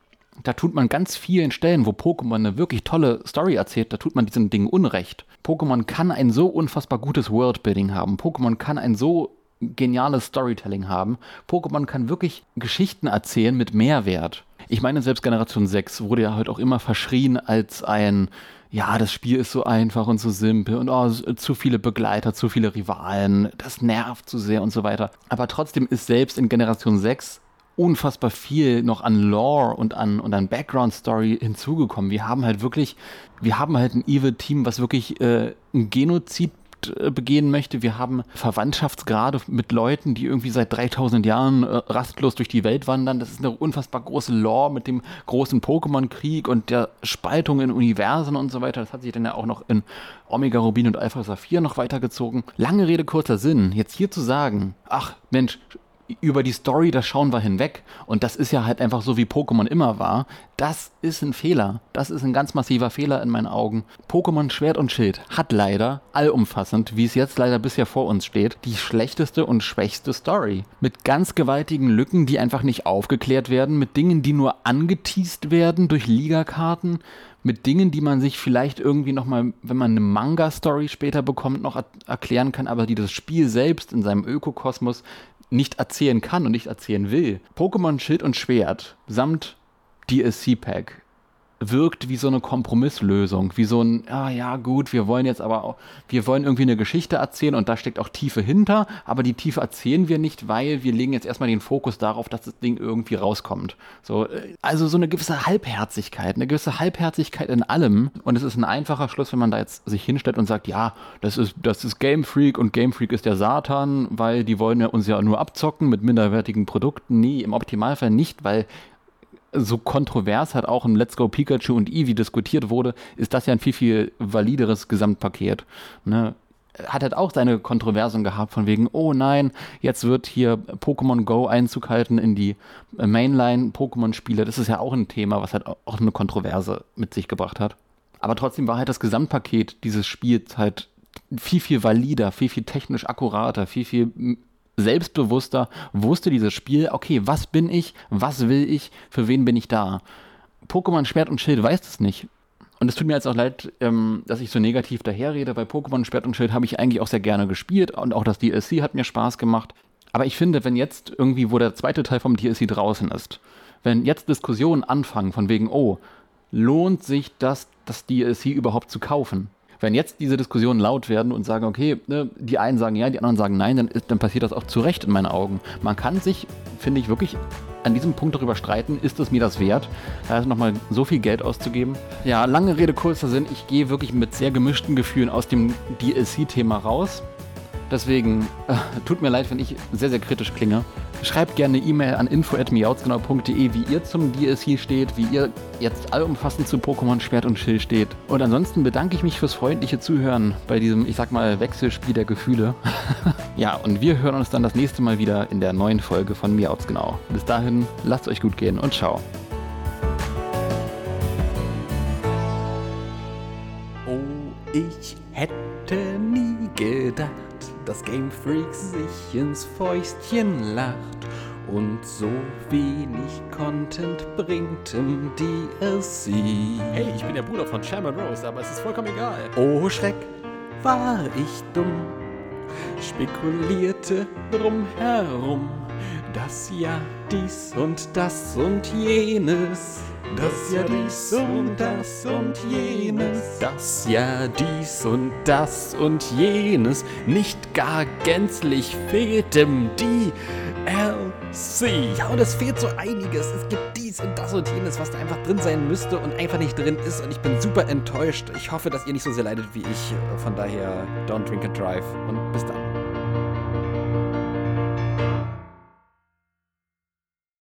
da tut man ganz vielen Stellen, wo Pokémon eine wirklich tolle Story erzählt, da tut man diesen Dingen Unrecht. Pokémon kann ein so unfassbar gutes Worldbuilding haben. Pokémon kann ein so geniales Storytelling haben. Pokémon kann wirklich Geschichten erzählen mit Mehrwert. Ich meine, selbst Generation 6 wurde ja heute auch immer verschrien als ein, ja, das Spiel ist so einfach und so simpel und oh, zu viele Begleiter, zu viele Rivalen, das nervt zu sehr und so weiter. Aber trotzdem ist selbst in Generation 6 unfassbar viel noch an Lore und an, und an Background-Story hinzugekommen. Wir haben halt wirklich, wir haben halt ein Evil-Team, was wirklich äh, ein Genozid äh, begehen möchte. Wir haben Verwandtschaftsgrade mit Leuten, die irgendwie seit 3000 Jahren äh, rastlos durch die Welt wandern. Das ist eine unfassbar große Lore mit dem großen Pokémon-Krieg und der Spaltung in Universen und so weiter. Das hat sich dann ja auch noch in Omega Rubin und Alpha Saphir noch weitergezogen. Lange Rede, kurzer Sinn. Jetzt hier zu sagen, ach Mensch, über die Story, da schauen wir hinweg. Und das ist ja halt einfach so, wie Pokémon immer war. Das ist ein Fehler. Das ist ein ganz massiver Fehler in meinen Augen. Pokémon Schwert und Schild hat leider, allumfassend, wie es jetzt leider bisher vor uns steht, die schlechteste und schwächste Story. Mit ganz gewaltigen Lücken, die einfach nicht aufgeklärt werden, mit Dingen, die nur angeteased werden durch Ligakarten, mit Dingen, die man sich vielleicht irgendwie nochmal, wenn man eine Manga-Story später bekommt, noch erklären kann, aber die das Spiel selbst in seinem Ökokosmos nicht erzählen kann und nicht erzählen will. Pokémon Schild und Schwert samt DLC-Pack wirkt wie so eine Kompromisslösung, wie so ein, ah ja gut, wir wollen jetzt aber auch, wir wollen irgendwie eine Geschichte erzählen und da steckt auch Tiefe hinter, aber die Tiefe erzählen wir nicht, weil wir legen jetzt erstmal den Fokus darauf, dass das Ding irgendwie rauskommt. So, äh, also so eine gewisse Halbherzigkeit, eine gewisse Halbherzigkeit in allem und es ist ein einfacher Schluss, wenn man da jetzt sich hinstellt und sagt, ja, das ist, das ist Game Freak und Game Freak ist der Satan, weil die wollen ja uns ja nur abzocken mit minderwertigen Produkten. Nee, im Optimalfall nicht, weil so kontrovers hat auch im Let's Go Pikachu und Eevee diskutiert wurde, ist das ja ein viel, viel valideres Gesamtpaket. Ne? Hat halt auch seine Kontroversen gehabt, von wegen, oh nein, jetzt wird hier Pokémon Go Einzug halten in die Mainline-Pokémon-Spiele. Das ist ja auch ein Thema, was halt auch eine Kontroverse mit sich gebracht hat. Aber trotzdem war halt das Gesamtpaket dieses Spiels halt viel, viel valider, viel, viel technisch akkurater, viel, viel selbstbewusster, wusste dieses Spiel, okay, was bin ich, was will ich, für wen bin ich da. Pokémon Schwert und Schild weiß das nicht. Und es tut mir jetzt auch leid, ähm, dass ich so negativ daherrede, weil Pokémon Schwert und Schild habe ich eigentlich auch sehr gerne gespielt und auch das DLC hat mir Spaß gemacht. Aber ich finde, wenn jetzt irgendwie, wo der zweite Teil vom DLC draußen ist, wenn jetzt Diskussionen anfangen von wegen, oh, lohnt sich das, das DLC überhaupt zu kaufen? Wenn jetzt diese Diskussionen laut werden und sagen, okay, ne, die einen sagen ja, die anderen sagen nein, dann, dann passiert das auch zu Recht in meinen Augen. Man kann sich, finde ich, wirklich an diesem Punkt darüber streiten, ist es mir das wert, da ist nochmal so viel Geld auszugeben. Ja, lange Rede, kurzer Sinn, ich gehe wirklich mit sehr gemischten Gefühlen aus dem DLC-Thema raus. Deswegen äh, tut mir leid, wenn ich sehr, sehr kritisch klinge. Schreibt gerne E-Mail an info.miautsgenau.de, wie ihr zum DLC steht, wie ihr jetzt allumfassend zu Pokémon Schwert und Schild steht. Und ansonsten bedanke ich mich fürs freundliche Zuhören bei diesem, ich sag mal, Wechselspiel der Gefühle. *laughs* ja, und wir hören uns dann das nächste Mal wieder in der neuen Folge von Miautsgenau. Bis dahin, lasst euch gut gehen und ciao. Oh, ich hätte nie gedacht, dass Game Freak sich ins Fäustchen lacht und so wenig Content bringt im DLC. Hey, ich bin der Bruder von Sherman Rose, aber es ist vollkommen egal. Oh Schreck, war ich dumm, spekulierte drumherum, dass ja dies und das und jenes. Das ja dies und das und jenes. Das ja dies und das und jenes nicht gar gänzlich fehlt im DLC. Ja, und es fehlt so einiges. Es gibt dies und das und jenes, was da einfach drin sein müsste und einfach nicht drin ist. Und ich bin super enttäuscht. Ich hoffe, dass ihr nicht so sehr leidet wie ich. Von daher, don't drink and drive. Und bis dann.